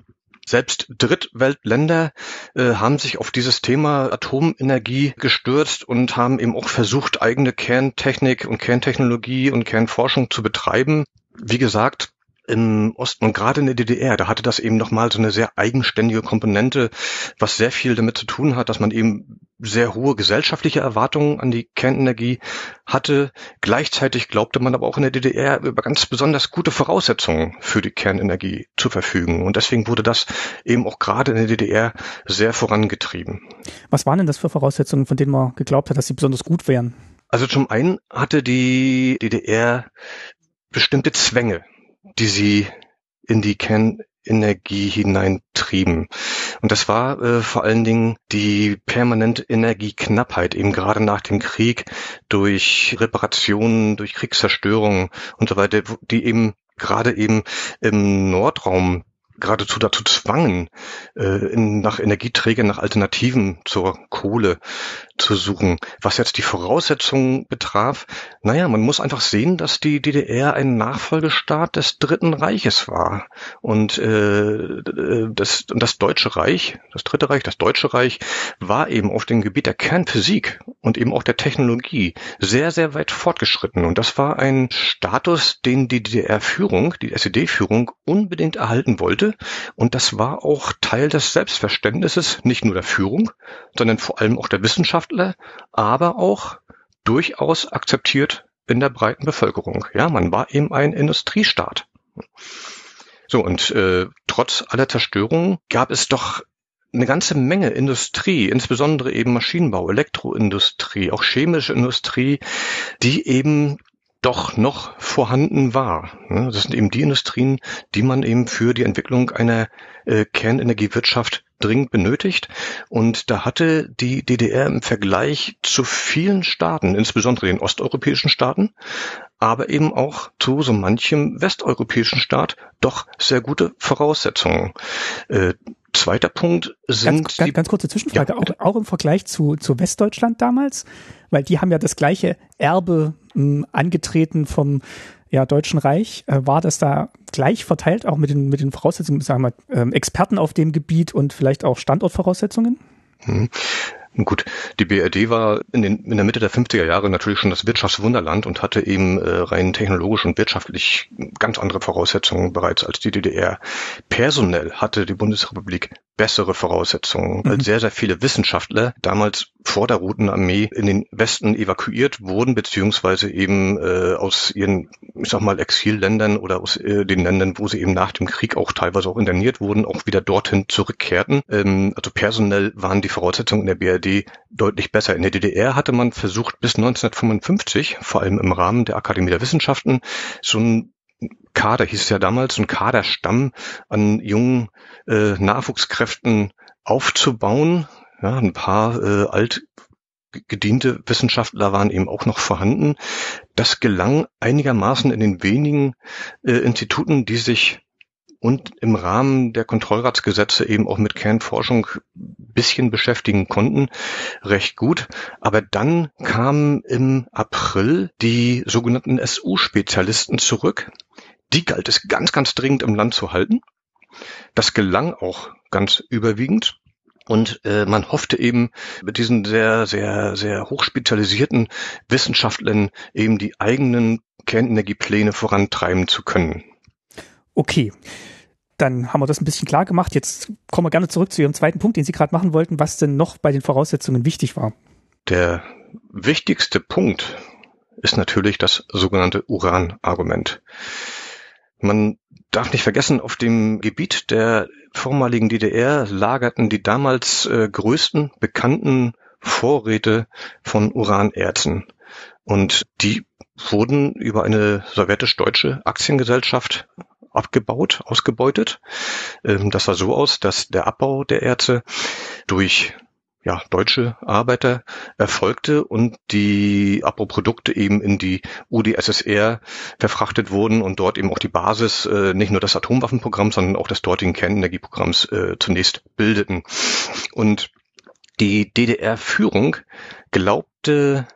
Selbst Drittweltländer äh, haben sich auf dieses Thema Atomenergie gestürzt und haben eben auch versucht, eigene Kerntechnik und Kerntechnologie und Kernforschung zu betreiben. Wie gesagt, im Osten und gerade in der DDR, da hatte das eben nochmal so eine sehr eigenständige Komponente, was sehr viel damit zu tun hat, dass man eben sehr hohe gesellschaftliche Erwartungen an die Kernenergie hatte. Gleichzeitig glaubte man aber auch in der DDR über ganz besonders gute Voraussetzungen für die Kernenergie zu verfügen. Und deswegen wurde das eben auch gerade in der DDR sehr vorangetrieben. Was waren denn das für Voraussetzungen, von denen man geglaubt hat, dass sie besonders gut wären? Also zum einen hatte die DDR bestimmte Zwänge die sie in die Kernenergie hineintrieben. Und das war äh, vor allen Dingen die permanente Energieknappheit, eben gerade nach dem Krieg durch Reparationen, durch Kriegszerstörung und so weiter, die eben gerade eben im Nordraum geradezu dazu zwangen, äh, in, nach Energieträgern, nach Alternativen zur Kohle zu suchen. Was jetzt die Voraussetzungen betraf, naja, man muss einfach sehen, dass die DDR ein Nachfolgestaat des Dritten Reiches war. Und äh, das, das Deutsche Reich, das Dritte Reich, das Deutsche Reich, war eben auf dem Gebiet der Kernphysik und eben auch der Technologie sehr, sehr weit fortgeschritten. Und das war ein Status, den die DDR-Führung, die SED-Führung unbedingt erhalten wollte. Und das war auch Teil des Selbstverständnisses, nicht nur der Führung, sondern vor allem auch der Wissenschaftler, aber auch durchaus akzeptiert in der breiten Bevölkerung. Ja, man war eben ein Industriestaat. So, und äh, trotz aller Zerstörung gab es doch eine ganze Menge Industrie, insbesondere eben Maschinenbau, Elektroindustrie, auch chemische Industrie, die eben doch noch vorhanden war. Das sind eben die Industrien, die man eben für die Entwicklung einer äh, Kernenergiewirtschaft dringend benötigt. Und da hatte die DDR im Vergleich zu vielen Staaten, insbesondere den osteuropäischen Staaten, aber eben auch zu so manchem westeuropäischen Staat doch sehr gute Voraussetzungen. Äh, zweiter Punkt sind ganz, ganz, ganz kurze Zwischenfrage, ja, auch, auch, im Vergleich zu, zu Westdeutschland damals, weil die haben ja das gleiche Erbe mh, angetreten vom ja, Deutschen Reich. Äh, war das da gleich verteilt, auch mit den, mit den Voraussetzungen, sagen wir, ähm, Experten auf dem Gebiet und vielleicht auch Standortvoraussetzungen? Hm. Gut, die BRD war in, den, in der Mitte der 50er Jahre natürlich schon das Wirtschaftswunderland und hatte eben äh, rein technologisch und wirtschaftlich ganz andere Voraussetzungen bereits als die DDR. Personell hatte die Bundesrepublik bessere Voraussetzungen, weil mhm. sehr, sehr viele Wissenschaftler damals vor der Roten Armee in den Westen evakuiert wurden, beziehungsweise eben äh, aus ihren, ich sag mal, Exilländern oder aus äh, den Ländern, wo sie eben nach dem Krieg auch teilweise auch interniert wurden, auch wieder dorthin zurückkehrten. Ähm, also personell waren die Voraussetzungen in der BRD Deutlich besser. In der DDR hatte man versucht, bis 1955, vor allem im Rahmen der Akademie der Wissenschaften, so ein Kader, hieß es ja damals, ein Kaderstamm an jungen äh, Nachwuchskräften aufzubauen. Ja, ein paar äh, alt gediente Wissenschaftler waren eben auch noch vorhanden. Das gelang einigermaßen in den wenigen äh, Instituten, die sich und im Rahmen der Kontrollratsgesetze eben auch mit Kernforschung bisschen beschäftigen konnten, recht gut. Aber dann kamen im April die sogenannten SU-Spezialisten zurück. Die galt es ganz, ganz dringend im Land zu halten. Das gelang auch ganz überwiegend. Und äh, man hoffte eben mit diesen sehr, sehr, sehr hochspezialisierten Wissenschaftlern eben die eigenen Kernenergiepläne vorantreiben zu können. Okay. Dann haben wir das ein bisschen klar gemacht. Jetzt kommen wir gerne zurück zu Ihrem zweiten Punkt, den Sie gerade machen wollten, was denn noch bei den Voraussetzungen wichtig war. Der wichtigste Punkt ist natürlich das sogenannte Uran-Argument. Man darf nicht vergessen, auf dem Gebiet der vormaligen DDR lagerten die damals äh, größten bekannten Vorräte von Uranerzen. Und die wurden über eine sowjetisch-deutsche Aktiengesellschaft abgebaut, ausgebeutet. Ähm, das sah so aus, dass der Abbau der Erze durch ja, deutsche Arbeiter erfolgte und die Abbauprodukte eben in die UdSSR verfrachtet wurden und dort eben auch die Basis äh, nicht nur des Atomwaffenprogramms, sondern auch des dortigen Kernenergieprogramms äh, zunächst bildeten. Und die DDR-Führung glaubte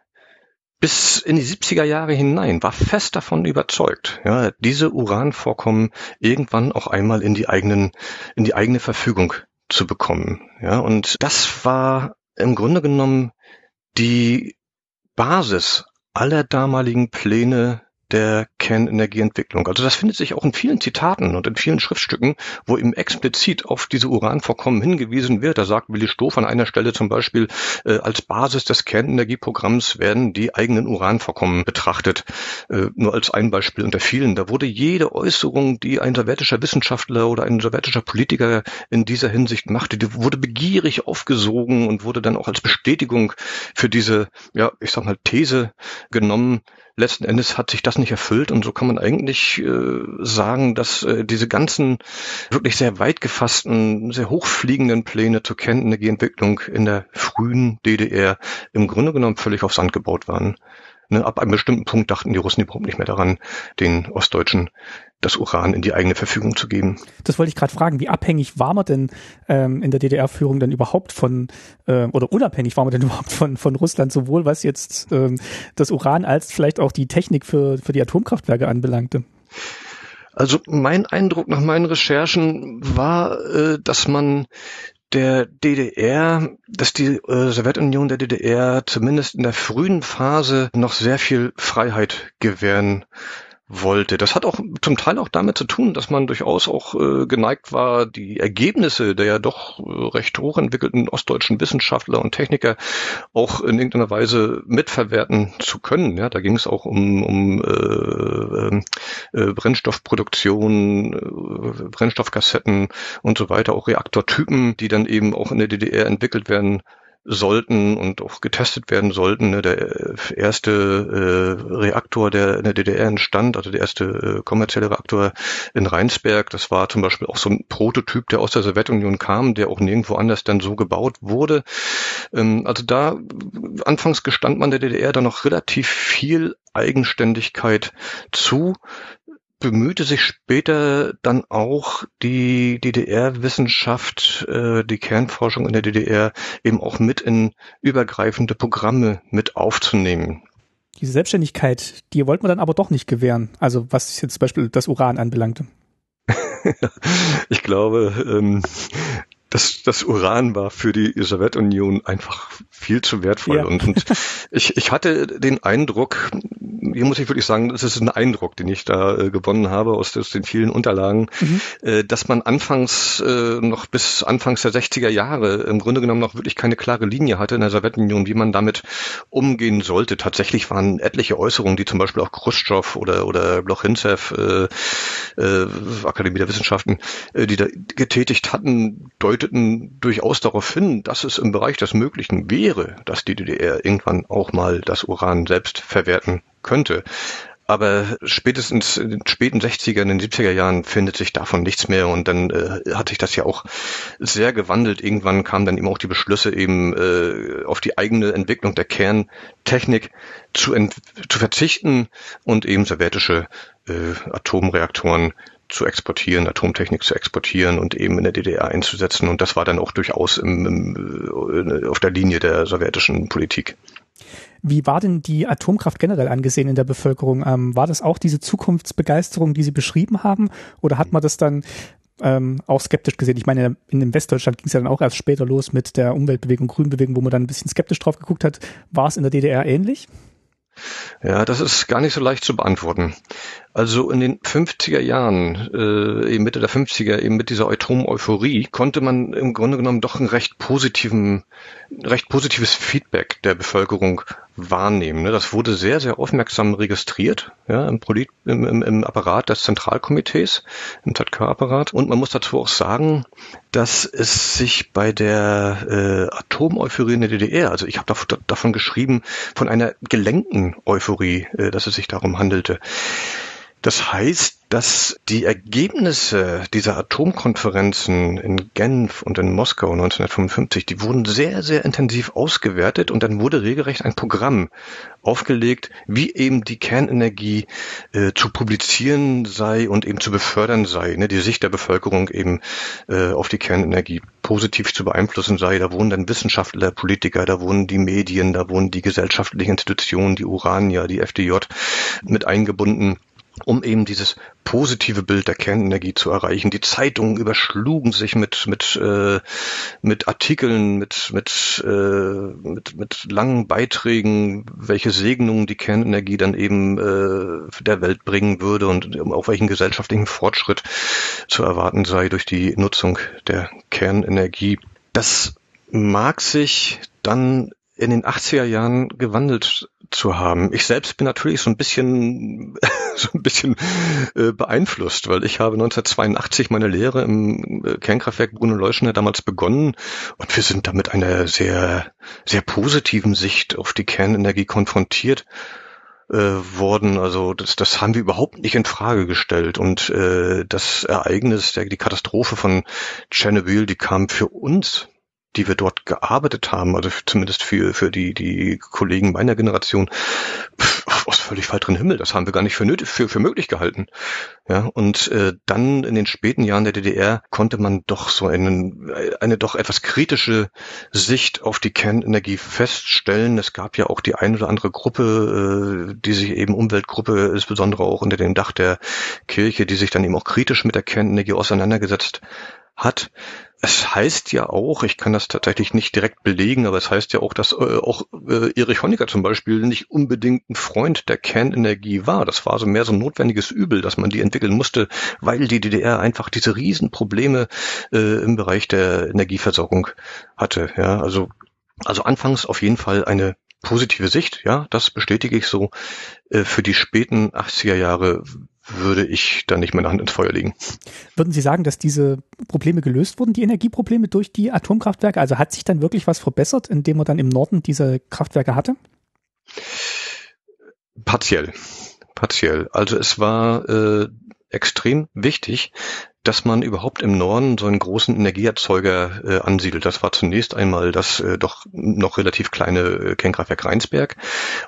bis in die 70er Jahre hinein, war fest davon überzeugt, ja, diese Uranvorkommen irgendwann auch einmal in die eigenen, in die eigene Verfügung zu bekommen. Ja, und das war im Grunde genommen die Basis aller damaligen Pläne der Kernenergieentwicklung. Also das findet sich auch in vielen Zitaten und in vielen Schriftstücken, wo eben explizit auf diese Uranvorkommen hingewiesen wird. Da sagt Willi Stoff an einer Stelle zum Beispiel, äh, als Basis des Kernenergieprogramms werden die eigenen Uranvorkommen betrachtet. Äh, nur als ein Beispiel unter vielen. Da wurde jede Äußerung, die ein sowjetischer Wissenschaftler oder ein sowjetischer Politiker in dieser Hinsicht machte, die wurde begierig aufgesogen und wurde dann auch als Bestätigung für diese, ja, ich sag mal, These genommen, letzten Endes hat sich das nicht erfüllt und so kann man eigentlich äh, sagen, dass äh, diese ganzen wirklich sehr weit gefassten, sehr hochfliegenden Pläne zur Kernenergieentwicklung in der frühen DDR im Grunde genommen völlig auf Sand gebaut waren. Ne, ab einem bestimmten Punkt dachten die Russen überhaupt nicht mehr daran, den Ostdeutschen das Uran in die eigene Verfügung zu geben. Das wollte ich gerade fragen. Wie abhängig war man denn ähm, in der DDR-Führung denn überhaupt von, äh, oder unabhängig war man denn *laughs* überhaupt von, von Russland, sowohl was jetzt ähm, das Uran als vielleicht auch die Technik für, für die Atomkraftwerke anbelangte? Also mein Eindruck nach meinen Recherchen war, äh, dass man der DDR, dass die äh, Sowjetunion der DDR zumindest in der frühen Phase noch sehr viel Freiheit gewähren wollte. Das hat auch zum Teil auch damit zu tun, dass man durchaus auch äh, geneigt war, die Ergebnisse der ja doch äh, recht hochentwickelten ostdeutschen Wissenschaftler und Techniker auch in irgendeiner Weise mitverwerten zu können. Ja, da ging es auch um, um äh, äh, Brennstoffproduktion, äh, Brennstoffkassetten und so weiter, auch Reaktortypen, die dann eben auch in der DDR entwickelt werden sollten und auch getestet werden sollten. Ne? Der äh, erste äh, Reaktor, der in der DDR entstand, also der erste äh, kommerzielle Reaktor in Rheinsberg, das war zum Beispiel auch so ein Prototyp, der aus der Sowjetunion kam, der auch nirgendwo anders dann so gebaut wurde. Ähm, also da anfangs gestand man der DDR dann noch relativ viel Eigenständigkeit zu bemühte sich später dann auch die DDR-Wissenschaft, äh, die Kernforschung in der DDR eben auch mit in übergreifende Programme mit aufzunehmen. Diese Selbstständigkeit, die wollte man dann aber doch nicht gewähren. Also was jetzt zum Beispiel das Uran anbelangte. *laughs* ich glaube, ähm, das, das Uran war für die Sowjetunion einfach viel zu wertvoll. Ja. Und, und *laughs* ich, ich hatte den Eindruck, hier muss ich wirklich sagen, das ist ein Eindruck, den ich da äh, gewonnen habe aus, aus den vielen Unterlagen, mhm. äh, dass man anfangs äh, noch bis anfangs der 60er Jahre im Grunde genommen noch wirklich keine klare Linie hatte in der Sowjetunion, wie man damit umgehen sollte. Tatsächlich waren etliche Äußerungen, die zum Beispiel auch Khrushchev oder, oder Blochintsev äh, äh, Akademie der Wissenschaften, äh, die da getätigt hatten, deuteten durchaus darauf hin, dass es im Bereich des Möglichen wäre, dass die DDR irgendwann auch mal das Uran selbst verwerten könnte. Aber spätestens in den späten 60er, in den 70er Jahren findet sich davon nichts mehr und dann äh, hat sich das ja auch sehr gewandelt. Irgendwann kamen dann eben auch die Beschlüsse eben äh, auf die eigene Entwicklung der Kerntechnik zu, zu verzichten und eben sowjetische äh, Atomreaktoren zu exportieren, Atomtechnik zu exportieren und eben in der DDR einzusetzen. Und das war dann auch durchaus im, im, äh, auf der Linie der sowjetischen Politik. Wie war denn die Atomkraft generell angesehen in der Bevölkerung? Ähm, war das auch diese Zukunftsbegeisterung, die Sie beschrieben haben? Oder hat man das dann ähm, auch skeptisch gesehen? Ich meine, in dem Westdeutschland ging es ja dann auch erst später los mit der Umweltbewegung, Grünbewegung, wo man dann ein bisschen skeptisch drauf geguckt hat. War es in der DDR ähnlich? Ja, das ist gar nicht so leicht zu beantworten. Also in den 50er Jahren, äh, eben Mitte der 50er, eben mit dieser Atom-Euphorie, konnte man im Grunde genommen doch ein recht positiven, recht positives Feedback der Bevölkerung wahrnehmen. Ne? Das wurde sehr, sehr aufmerksam registriert, ja, im, Polit im, im, im Apparat des Zentralkomitees, im ZK-Apparat. Und man muss dazu auch sagen, dass es sich bei der äh, Atom-Euphorie in der DDR, also ich habe davon geschrieben, von einer gelenkten Euphorie, äh, dass es sich darum handelte. Das heißt, dass die Ergebnisse dieser Atomkonferenzen in Genf und in Moskau 1955, die wurden sehr, sehr intensiv ausgewertet und dann wurde regelrecht ein Programm aufgelegt, wie eben die Kernenergie äh, zu publizieren sei und eben zu befördern sei, ne, die Sicht der Bevölkerung eben äh, auf die Kernenergie positiv zu beeinflussen sei. Da wohnen dann Wissenschaftler, Politiker, da wohnen die Medien, da wohnen die gesellschaftlichen Institutionen, die Urania, die FDJ mit eingebunden um eben dieses positive Bild der Kernenergie zu erreichen. Die Zeitungen überschlugen sich mit mit äh, mit Artikeln, mit mit, äh, mit mit langen Beiträgen, welche Segnungen die Kernenergie dann eben äh, der Welt bringen würde und auf welchen gesellschaftlichen Fortschritt zu erwarten sei durch die Nutzung der Kernenergie. Das mag sich dann in den 80er Jahren gewandelt zu haben. Ich selbst bin natürlich so ein bisschen, *laughs* so ein bisschen äh, beeinflusst, weil ich habe 1982 meine Lehre im äh, Kernkraftwerk Bruno Leuschner damals begonnen und wir sind damit einer sehr, sehr positiven Sicht auf die Kernenergie konfrontiert äh, worden. Also das, das haben wir überhaupt nicht in Frage gestellt. Und äh, das Ereignis, der, die Katastrophe von Tschernobyl, die kam für uns die wir dort gearbeitet haben, also zumindest für, für die, die Kollegen meiner Generation, pff, aus völlig falschem Himmel. Das haben wir gar nicht für, nötig, für, für möglich gehalten. Ja, und äh, dann in den späten Jahren der DDR konnte man doch so einen, eine doch etwas kritische Sicht auf die Kernenergie feststellen. Es gab ja auch die eine oder andere Gruppe, äh, die sich eben Umweltgruppe, insbesondere auch unter dem Dach der Kirche, die sich dann eben auch kritisch mit der Kernenergie auseinandergesetzt hat. Es heißt ja auch, ich kann das tatsächlich nicht direkt belegen, aber es heißt ja auch, dass äh, auch äh, Erich Honecker zum Beispiel nicht unbedingt ein Freund der Kernenergie war. Das war so mehr so ein notwendiges Übel, dass man die entwickeln musste, weil die DDR einfach diese Riesenprobleme äh, im Bereich der Energieversorgung hatte. Ja, also also anfangs auf jeden Fall eine positive Sicht, ja, das bestätige ich so. Äh, für die späten 80er Jahre würde ich da nicht meine Hand ins Feuer legen. Würden Sie sagen, dass diese Probleme gelöst wurden, die Energieprobleme durch die Atomkraftwerke? Also hat sich dann wirklich was verbessert, indem man dann im Norden diese Kraftwerke hatte? Partiell. Partiell. Also es war äh, extrem wichtig, dass man überhaupt im Norden so einen großen Energieerzeuger äh, ansiedelt. Das war zunächst einmal das äh, doch noch relativ kleine äh, Kernkraftwerk Rheinsberg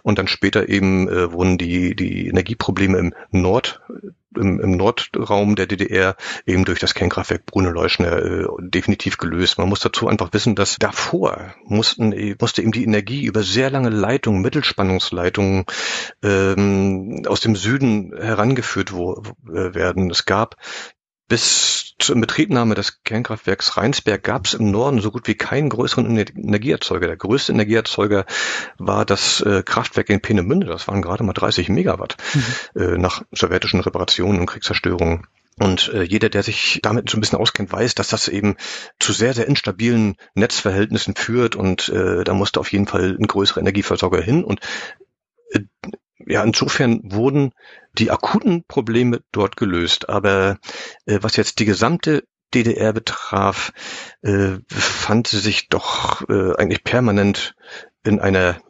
und dann später eben äh, wurden die, die Energieprobleme im Nord im, im Nordraum der DDR eben durch das Kernkraftwerk Brune-Leuschner äh, definitiv gelöst. Man muss dazu einfach wissen, dass davor mussten, musste eben die Energie über sehr lange Leitungen, Mittelspannungsleitungen ähm, aus dem Süden herangeführt wo, äh, werden. Es gab bis zur Inbetriebnahme des Kernkraftwerks Rheinsberg gab es im Norden so gut wie keinen größeren Energieerzeuger. Der größte Energieerzeuger war das äh, Kraftwerk in Peenemünde. Das waren gerade mal 30 Megawatt mhm. äh, nach sowjetischen Reparationen und Kriegszerstörungen. Und äh, jeder, der sich damit so ein bisschen auskennt, weiß, dass das eben zu sehr, sehr instabilen Netzverhältnissen führt und äh, da musste auf jeden Fall ein größerer Energieversorger hin. Und äh, ja, insofern wurden die akuten Probleme dort gelöst. Aber äh, was jetzt die gesamte DDR betraf, äh, fand sie sich doch äh, eigentlich permanent in einer,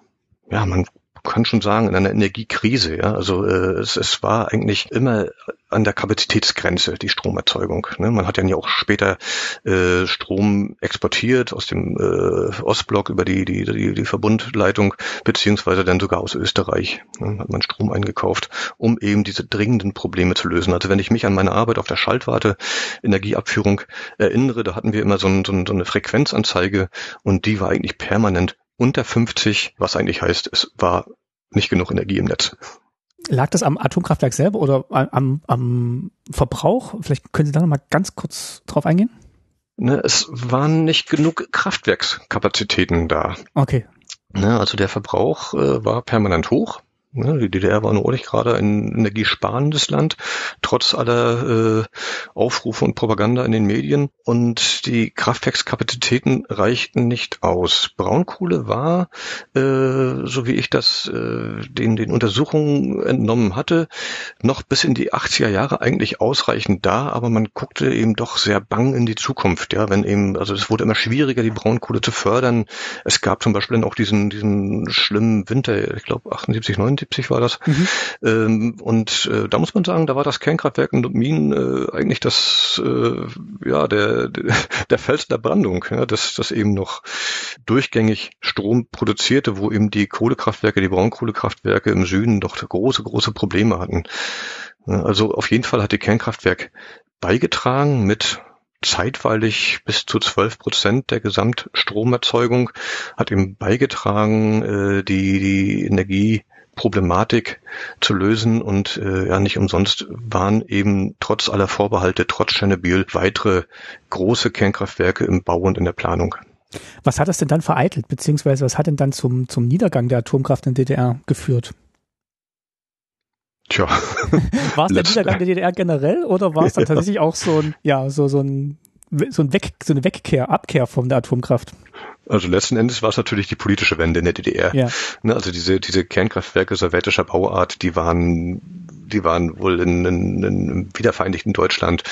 ja, man kann schon sagen, in einer Energiekrise. Ja? Also äh, es, es war eigentlich immer an der Kapazitätsgrenze, die Stromerzeugung. Ne? Man hat ja auch später äh, Strom exportiert aus dem äh, Ostblock über die, die, die, die Verbundleitung, beziehungsweise dann sogar aus Österreich ne? hat man Strom eingekauft, um eben diese dringenden Probleme zu lösen. Also wenn ich mich an meine Arbeit auf der Schaltwarte Energieabführung erinnere, da hatten wir immer so, ein, so, eine Frequenzanzeige und die war eigentlich permanent unter 50, was eigentlich heißt, es war nicht genug Energie im Netz. Lag das am Atomkraftwerk selber oder am, am Verbrauch? Vielleicht können Sie da noch mal ganz kurz drauf eingehen. Ne, es waren nicht genug Kraftwerkskapazitäten da. Okay. Ne, also der Verbrauch äh, war permanent hoch. Ne, die DDR war nur nicht gerade ein energiesparendes Land, trotz aller äh, Aufrufe und Propaganda in den Medien. Und die Kraftwerkskapazitäten reichten nicht aus. Braunkohle war, äh, so wie ich das äh, den, den Untersuchungen entnommen hatte, noch bis in die 80er Jahre eigentlich ausreichend da, aber man guckte eben doch sehr bang in die Zukunft. Ja, wenn eben, also es wurde immer schwieriger, die Braunkohle zu fördern. Es gab zum Beispiel dann auch diesen, diesen schlimmen Winter, ich glaube 78, 79, 1970 war das. Mhm. Ähm, und äh, da muss man sagen, da war das Kernkraftwerk in Minen äh, eigentlich das, äh, ja, der, *laughs* der Fels der Brandung, ja, das, das eben noch durchgängig Strom produzierte, wo eben die Kohlekraftwerke, die Braunkohlekraftwerke im Süden doch große, große Probleme hatten. Also auf jeden Fall hat die Kernkraftwerk beigetragen mit zeitweilig bis zu 12 Prozent der Gesamtstromerzeugung, hat eben beigetragen, äh, die, die Energie Problematik zu lösen und äh, ja nicht umsonst waren eben trotz aller Vorbehalte, trotz Tschernobyl weitere große Kernkraftwerke im Bau und in der Planung. Was hat das denn dann vereitelt, beziehungsweise was hat denn dann zum, zum Niedergang der Atomkraft in der DDR geführt? Tja. *laughs* war es der Niedergang der DDR generell oder war es dann ja. tatsächlich auch so ein, ja, so, so ein, so ein Weg, so eine Wegkehr, Abkehr von der Atomkraft? Also letzten Endes war es natürlich die politische Wende in der DDR. Ja. Ne, also diese, diese Kernkraftwerke sowjetischer Bauart, die waren, die waren wohl in, in, in, im wiedervereinigten Deutschland,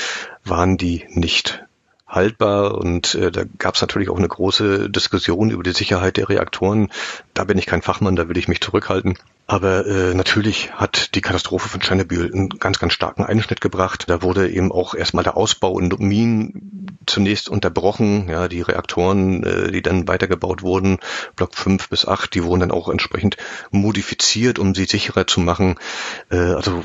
waren die nicht haltbar und äh, da gab es natürlich auch eine große Diskussion über die Sicherheit der Reaktoren. Da bin ich kein Fachmann, da will ich mich zurückhalten. Aber äh, natürlich hat die Katastrophe von Tschernobyl einen ganz, ganz starken Einschnitt gebracht. Da wurde eben auch erstmal der Ausbau in Minen zunächst unterbrochen. Ja, die Reaktoren, äh, die dann weitergebaut wurden, Block 5 bis 8, die wurden dann auch entsprechend modifiziert, um sie sicherer zu machen. Äh, also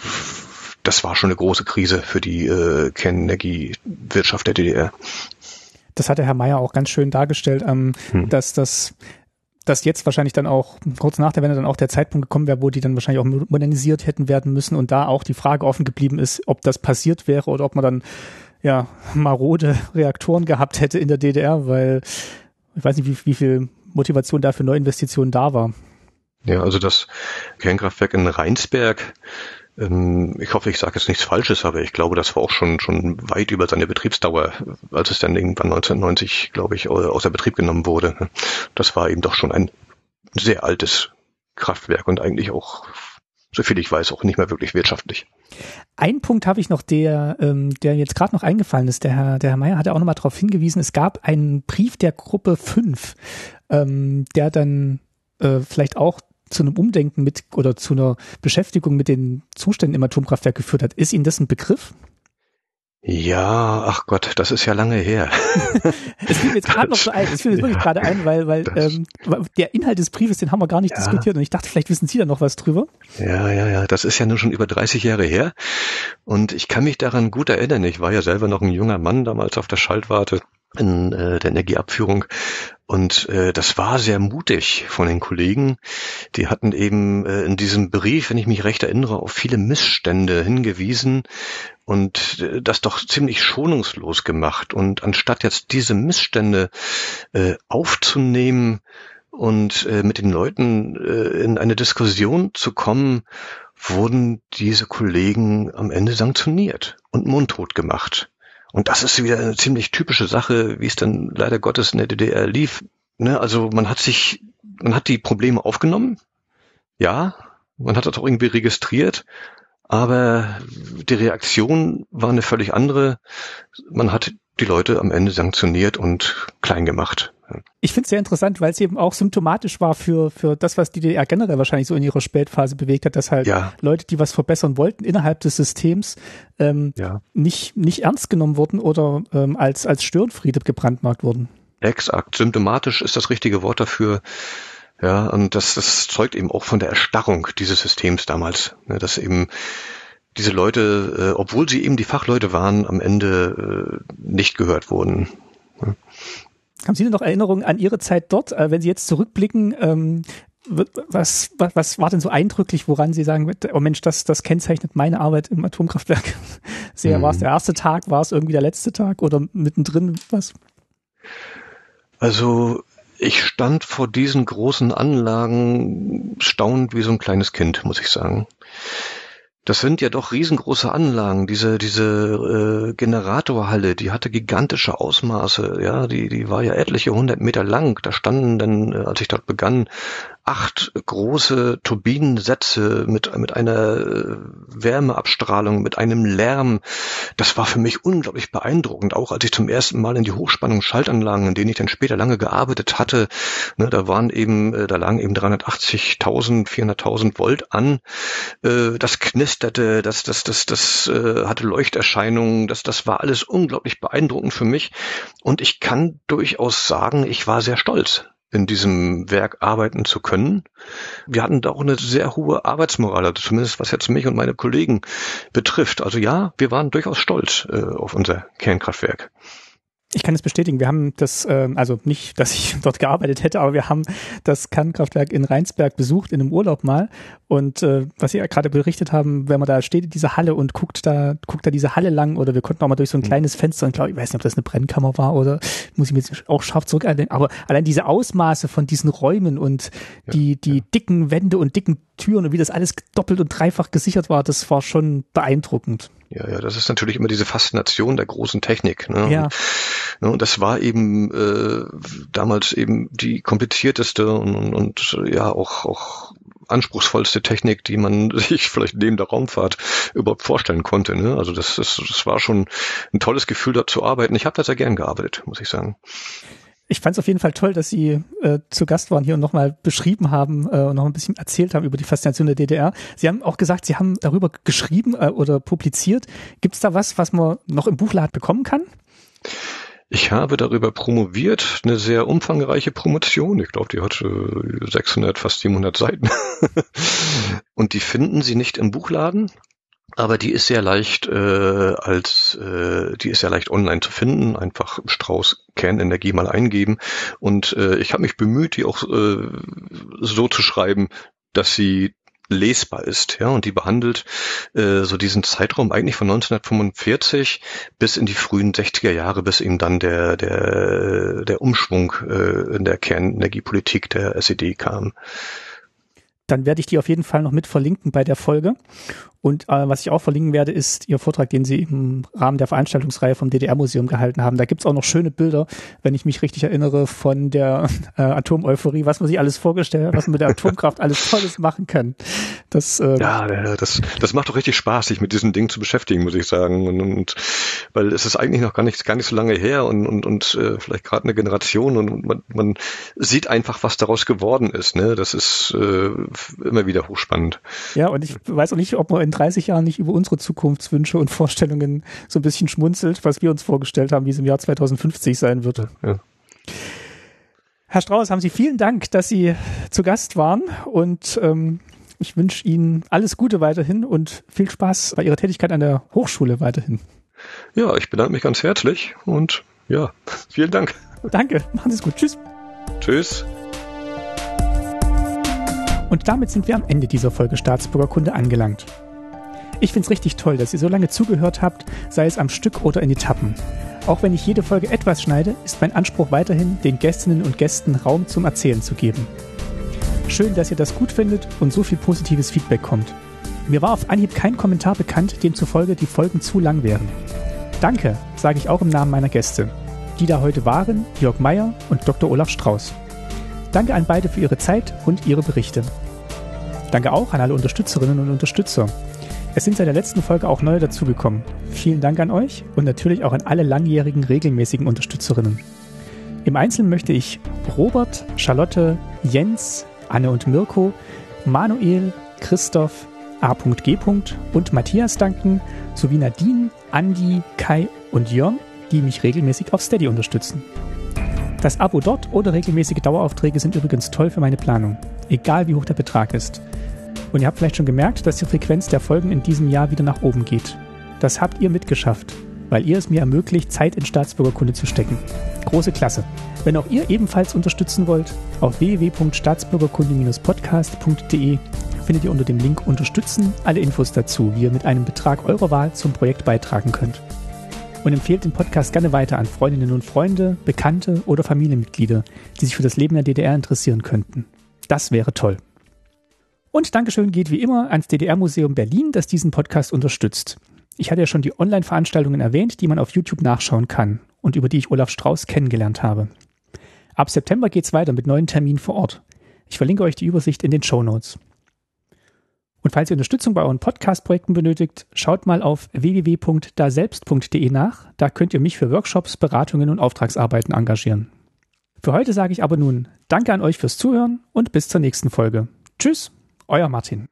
das war schon eine große Krise für die äh, Kernenergiewirtschaft der DDR. Das hatte Herr Mayer auch ganz schön dargestellt, ähm, hm. dass das dass jetzt wahrscheinlich dann auch kurz nach der Wende dann auch der Zeitpunkt gekommen wäre, wo die dann wahrscheinlich auch modernisiert hätten werden müssen und da auch die Frage offen geblieben ist, ob das passiert wäre oder ob man dann ja marode Reaktoren gehabt hätte in der DDR, weil ich weiß nicht, wie, wie viel Motivation da für Neuinvestitionen da war. Ja, also das Kernkraftwerk in Rheinsberg ich hoffe, ich sage jetzt nichts Falsches, aber ich glaube, das war auch schon schon weit über seine Betriebsdauer, als es dann irgendwann 1990, glaube ich, außer Betrieb genommen wurde. Das war eben doch schon ein sehr altes Kraftwerk und eigentlich auch, soviel ich weiß, auch nicht mehr wirklich wirtschaftlich. Ein Punkt habe ich noch, der, ähm, der jetzt gerade noch eingefallen ist. Der Herr, der Herr Mayer hat ja auch nochmal darauf hingewiesen, es gab einen Brief der Gruppe 5, ähm, der dann äh, vielleicht auch zu einem Umdenken mit oder zu einer Beschäftigung mit den Zuständen im Atomkraftwerk geführt hat. Ist Ihnen das ein Begriff? Ja, ach Gott, das ist ja lange her. *laughs* es fiel mir jetzt gerade noch so ein, es fiel mir ja, wirklich gerade ein, weil, weil ähm, der Inhalt des Briefes, den haben wir gar nicht ja. diskutiert und ich dachte, vielleicht wissen Sie da noch was drüber. Ja, ja, ja, das ist ja nun schon über 30 Jahre her und ich kann mich daran gut erinnern. Ich war ja selber noch ein junger Mann damals auf der Schaltwarte in äh, der Energieabführung und äh, das war sehr mutig von den Kollegen. Die hatten eben äh, in diesem Brief, wenn ich mich recht erinnere, auf viele Missstände hingewiesen und äh, das doch ziemlich schonungslos gemacht. Und anstatt jetzt diese Missstände äh, aufzunehmen und äh, mit den Leuten äh, in eine Diskussion zu kommen, wurden diese Kollegen am Ende sanktioniert und mundtot gemacht. Und das ist wieder eine ziemlich typische Sache, wie es dann leider Gottes in der DDR lief. Ne, also man hat sich, man hat die Probleme aufgenommen, ja, man hat das auch irgendwie registriert, Aber die Reaktion war eine völlig andere. Man hat die Leute am Ende sanktioniert und klein gemacht. Ich finde es sehr interessant, weil es eben auch symptomatisch war für, für das, was die DDR generell wahrscheinlich so in ihrer Spätphase bewegt hat, dass halt ja. Leute, die was verbessern wollten innerhalb des Systems, ähm, ja. nicht, nicht ernst genommen wurden oder ähm, als, als Störenfriede gebrandmarkt wurden. Exakt. Symptomatisch ist das richtige Wort dafür. Ja, und das, das zeugt eben auch von der Erstarrung dieses Systems damals, ne, dass eben diese Leute, äh, obwohl sie eben die Fachleute waren, am Ende äh, nicht gehört wurden. Ja. Haben Sie denn noch Erinnerungen an Ihre Zeit dort, äh, wenn Sie jetzt zurückblicken? Ähm, was, was, was war denn so eindrücklich, woran Sie sagen, oh Mensch, das, das kennzeichnet meine Arbeit im Atomkraftwerk *laughs* sehr? Mhm. War es der erste Tag, war es irgendwie der letzte Tag oder mittendrin was? Also ich stand vor diesen großen Anlagen staunend wie so ein kleines Kind, muss ich sagen. Das sind ja doch riesengroße Anlagen. Diese diese äh, Generatorhalle, die hatte gigantische Ausmaße. Ja, die die war ja etliche hundert Meter lang. Da standen dann, äh, als ich dort begann, acht große Turbinensätze mit, mit einer äh, Wärmeabstrahlung, mit einem Lärm. Das war für mich unglaublich beeindruckend, auch als ich zum ersten Mal in die Hochspannungsschaltanlagen, in denen ich dann später lange gearbeitet hatte, ne, da waren eben, äh, da lagen eben 380.000, 400.000 Volt an. Äh, das knisterte, das, das, das, das hatte Leuchterscheinungen, das, das war alles unglaublich beeindruckend für mich. Und ich kann durchaus sagen, ich war sehr stolz in diesem Werk arbeiten zu können. Wir hatten da auch eine sehr hohe Arbeitsmoral, also zumindest was jetzt mich und meine Kollegen betrifft. Also ja, wir waren durchaus stolz äh, auf unser Kernkraftwerk. Ich kann es bestätigen. Wir haben das, äh, also nicht, dass ich *laughs* dort gearbeitet hätte, aber wir haben das Kernkraftwerk in Rheinsberg besucht in einem Urlaub mal. Und äh, was Sie ja gerade berichtet haben, wenn man da steht in dieser Halle und guckt da, guckt da diese Halle lang oder wir konnten auch mal durch so ein mhm. kleines Fenster und glaube, ich weiß nicht, ob das eine Brennkammer war oder muss ich mir jetzt auch scharf zurück aber allein diese Ausmaße von diesen Räumen und ja, die, die ja. dicken Wände und dicken Türen und wie das alles doppelt und dreifach gesichert war, das war schon beeindruckend. Ja, ja, das ist natürlich immer diese Faszination der großen Technik. Ne? Ja. Und, ne, und das war eben äh, damals eben die komplizierteste und, und, und ja auch, auch anspruchsvollste Technik, die man *laughs* sich vielleicht neben der Raumfahrt überhaupt vorstellen konnte. Ne? Also das, das, das war schon ein tolles Gefühl, dort zu arbeiten. Ich habe da sehr gern gearbeitet, muss ich sagen ich fand es auf jeden Fall toll, dass Sie äh, zu Gast waren hier und nochmal beschrieben haben äh, und noch ein bisschen erzählt haben über die Faszination der DDR. Sie haben auch gesagt, Sie haben darüber geschrieben äh, oder publiziert. Gibt es da was, was man noch im Buchladen bekommen kann? Ich habe darüber promoviert, eine sehr umfangreiche Promotion. Ich glaube, die hat 600, fast 700 Seiten. *laughs* und die finden Sie nicht im Buchladen, aber die ist sehr leicht äh, als äh, die ist sehr leicht online zu finden. Einfach Strauß Kernenergie mal eingeben und äh, ich habe mich bemüht, die auch äh, so zu schreiben, dass sie lesbar ist, ja, und die behandelt äh, so diesen Zeitraum eigentlich von 1945 bis in die frühen 60er Jahre, bis eben dann der der der Umschwung äh, in der Kernenergiepolitik der SED kam dann werde ich die auf jeden Fall noch mit verlinken bei der Folge. Und äh, was ich auch verlinken werde, ist Ihr Vortrag, den Sie im Rahmen der Veranstaltungsreihe vom DDR-Museum gehalten haben. Da gibt's auch noch schöne Bilder, wenn ich mich richtig erinnere, von der *laughs* äh, Atomeuphorie, was man sich alles vorgestellt hat, was man mit der Atomkraft alles Tolles machen kann. Das, äh, ja, das, das macht doch richtig Spaß, sich mit diesen Dingen zu beschäftigen, muss ich sagen. Und, und weil es ist eigentlich noch gar nicht, gar nicht so lange her und, und, und äh, vielleicht gerade eine Generation und man, man sieht einfach, was daraus geworden ist. Ne? Das ist äh, immer wieder hochspannend. Ja, und ich weiß auch nicht, ob man in 30 Jahren nicht über unsere Zukunftswünsche und Vorstellungen so ein bisschen schmunzelt, was wir uns vorgestellt haben, wie es im Jahr 2050 sein wird. Ja. Herr Strauß, haben Sie vielen Dank, dass Sie zu Gast waren und ähm, ich wünsche Ihnen alles Gute weiterhin und viel Spaß bei Ihrer Tätigkeit an der Hochschule weiterhin. Ja, ich bedanke mich ganz herzlich und ja, *laughs* vielen Dank. Danke, machen Sie es gut. Tschüss. Tschüss. Und damit sind wir am Ende dieser Folge Staatsbürgerkunde angelangt. Ich finde es richtig toll, dass ihr so lange zugehört habt, sei es am Stück oder in Etappen. Auch wenn ich jede Folge etwas schneide, ist mein Anspruch weiterhin, den Gästinnen und Gästen Raum zum Erzählen zu geben. Schön, dass ihr das gut findet und so viel positives Feedback kommt. Mir war auf Anhieb kein Kommentar bekannt, demzufolge die Folgen zu lang wären. Danke, sage ich auch im Namen meiner Gäste, die da heute waren, Jörg Meyer und Dr. Olaf Strauß. Danke an beide für ihre Zeit und ihre Berichte. Danke auch an alle Unterstützerinnen und Unterstützer, Es sind seit der letzten Folge auch neue dazugekommen. Vielen Dank an euch und natürlich auch an alle langjährigen regelmäßigen Unterstützerinnen. Im Einzelnen möchte ich Robert, Charlotte, Jens, Anne und Mirko, Manuel, Christoph, A.G. und Matthias danken, sowie Nadine, Andi, Kai und Jörn, die mich regelmäßig auf Steady unterstützen. Das Abo dort oder regelmäßige Daueraufträge sind übrigens toll für meine Planung, egal wie hoch der Betrag ist. Und ihr habt vielleicht schon gemerkt, dass die Frequenz der Folgen in diesem Jahr wieder nach oben geht. Das habt ihr mitgeschafft, weil ihr es mir ermöglicht, Zeit in Staatsbürgerkunde zu stecken. Große Klasse. Wenn auch ihr ebenfalls unterstützen wollt, auf www.staatsbürgerkunde-podcast.de findet ihr unter dem Link Unterstützen alle Infos dazu, wie ihr mit einem Betrag eurer Wahl zum Projekt beitragen könnt. Und empfehlt den Podcast gerne weiter an Freundinnen und Freunde, Bekannte oder Familienmitglieder, die sich für das Leben der DDR interessieren könnten. Das wäre toll. Und Dankeschön geht wie immer ans DDR-Museum Berlin, das diesen Podcast unterstützt. Ich hatte ja schon die Online-Veranstaltungen erwähnt, die man auf YouTube nachschauen kann und über die ich Olaf Strauß kennengelernt habe. Ab September geht's weiter mit neuen Terminen vor Ort. Ich verlinke euch die Übersicht in den Show Notes. Und falls ihr Unterstützung bei euren Podcast-Projekten benötigt, schaut mal auf www.daselbst.de nach. Da könnt ihr mich für Workshops, Beratungen und Auftragsarbeiten engagieren. Für heute sage ich aber nun Danke an euch fürs Zuhören und bis zur nächsten Folge. Tschüss, euer Martin.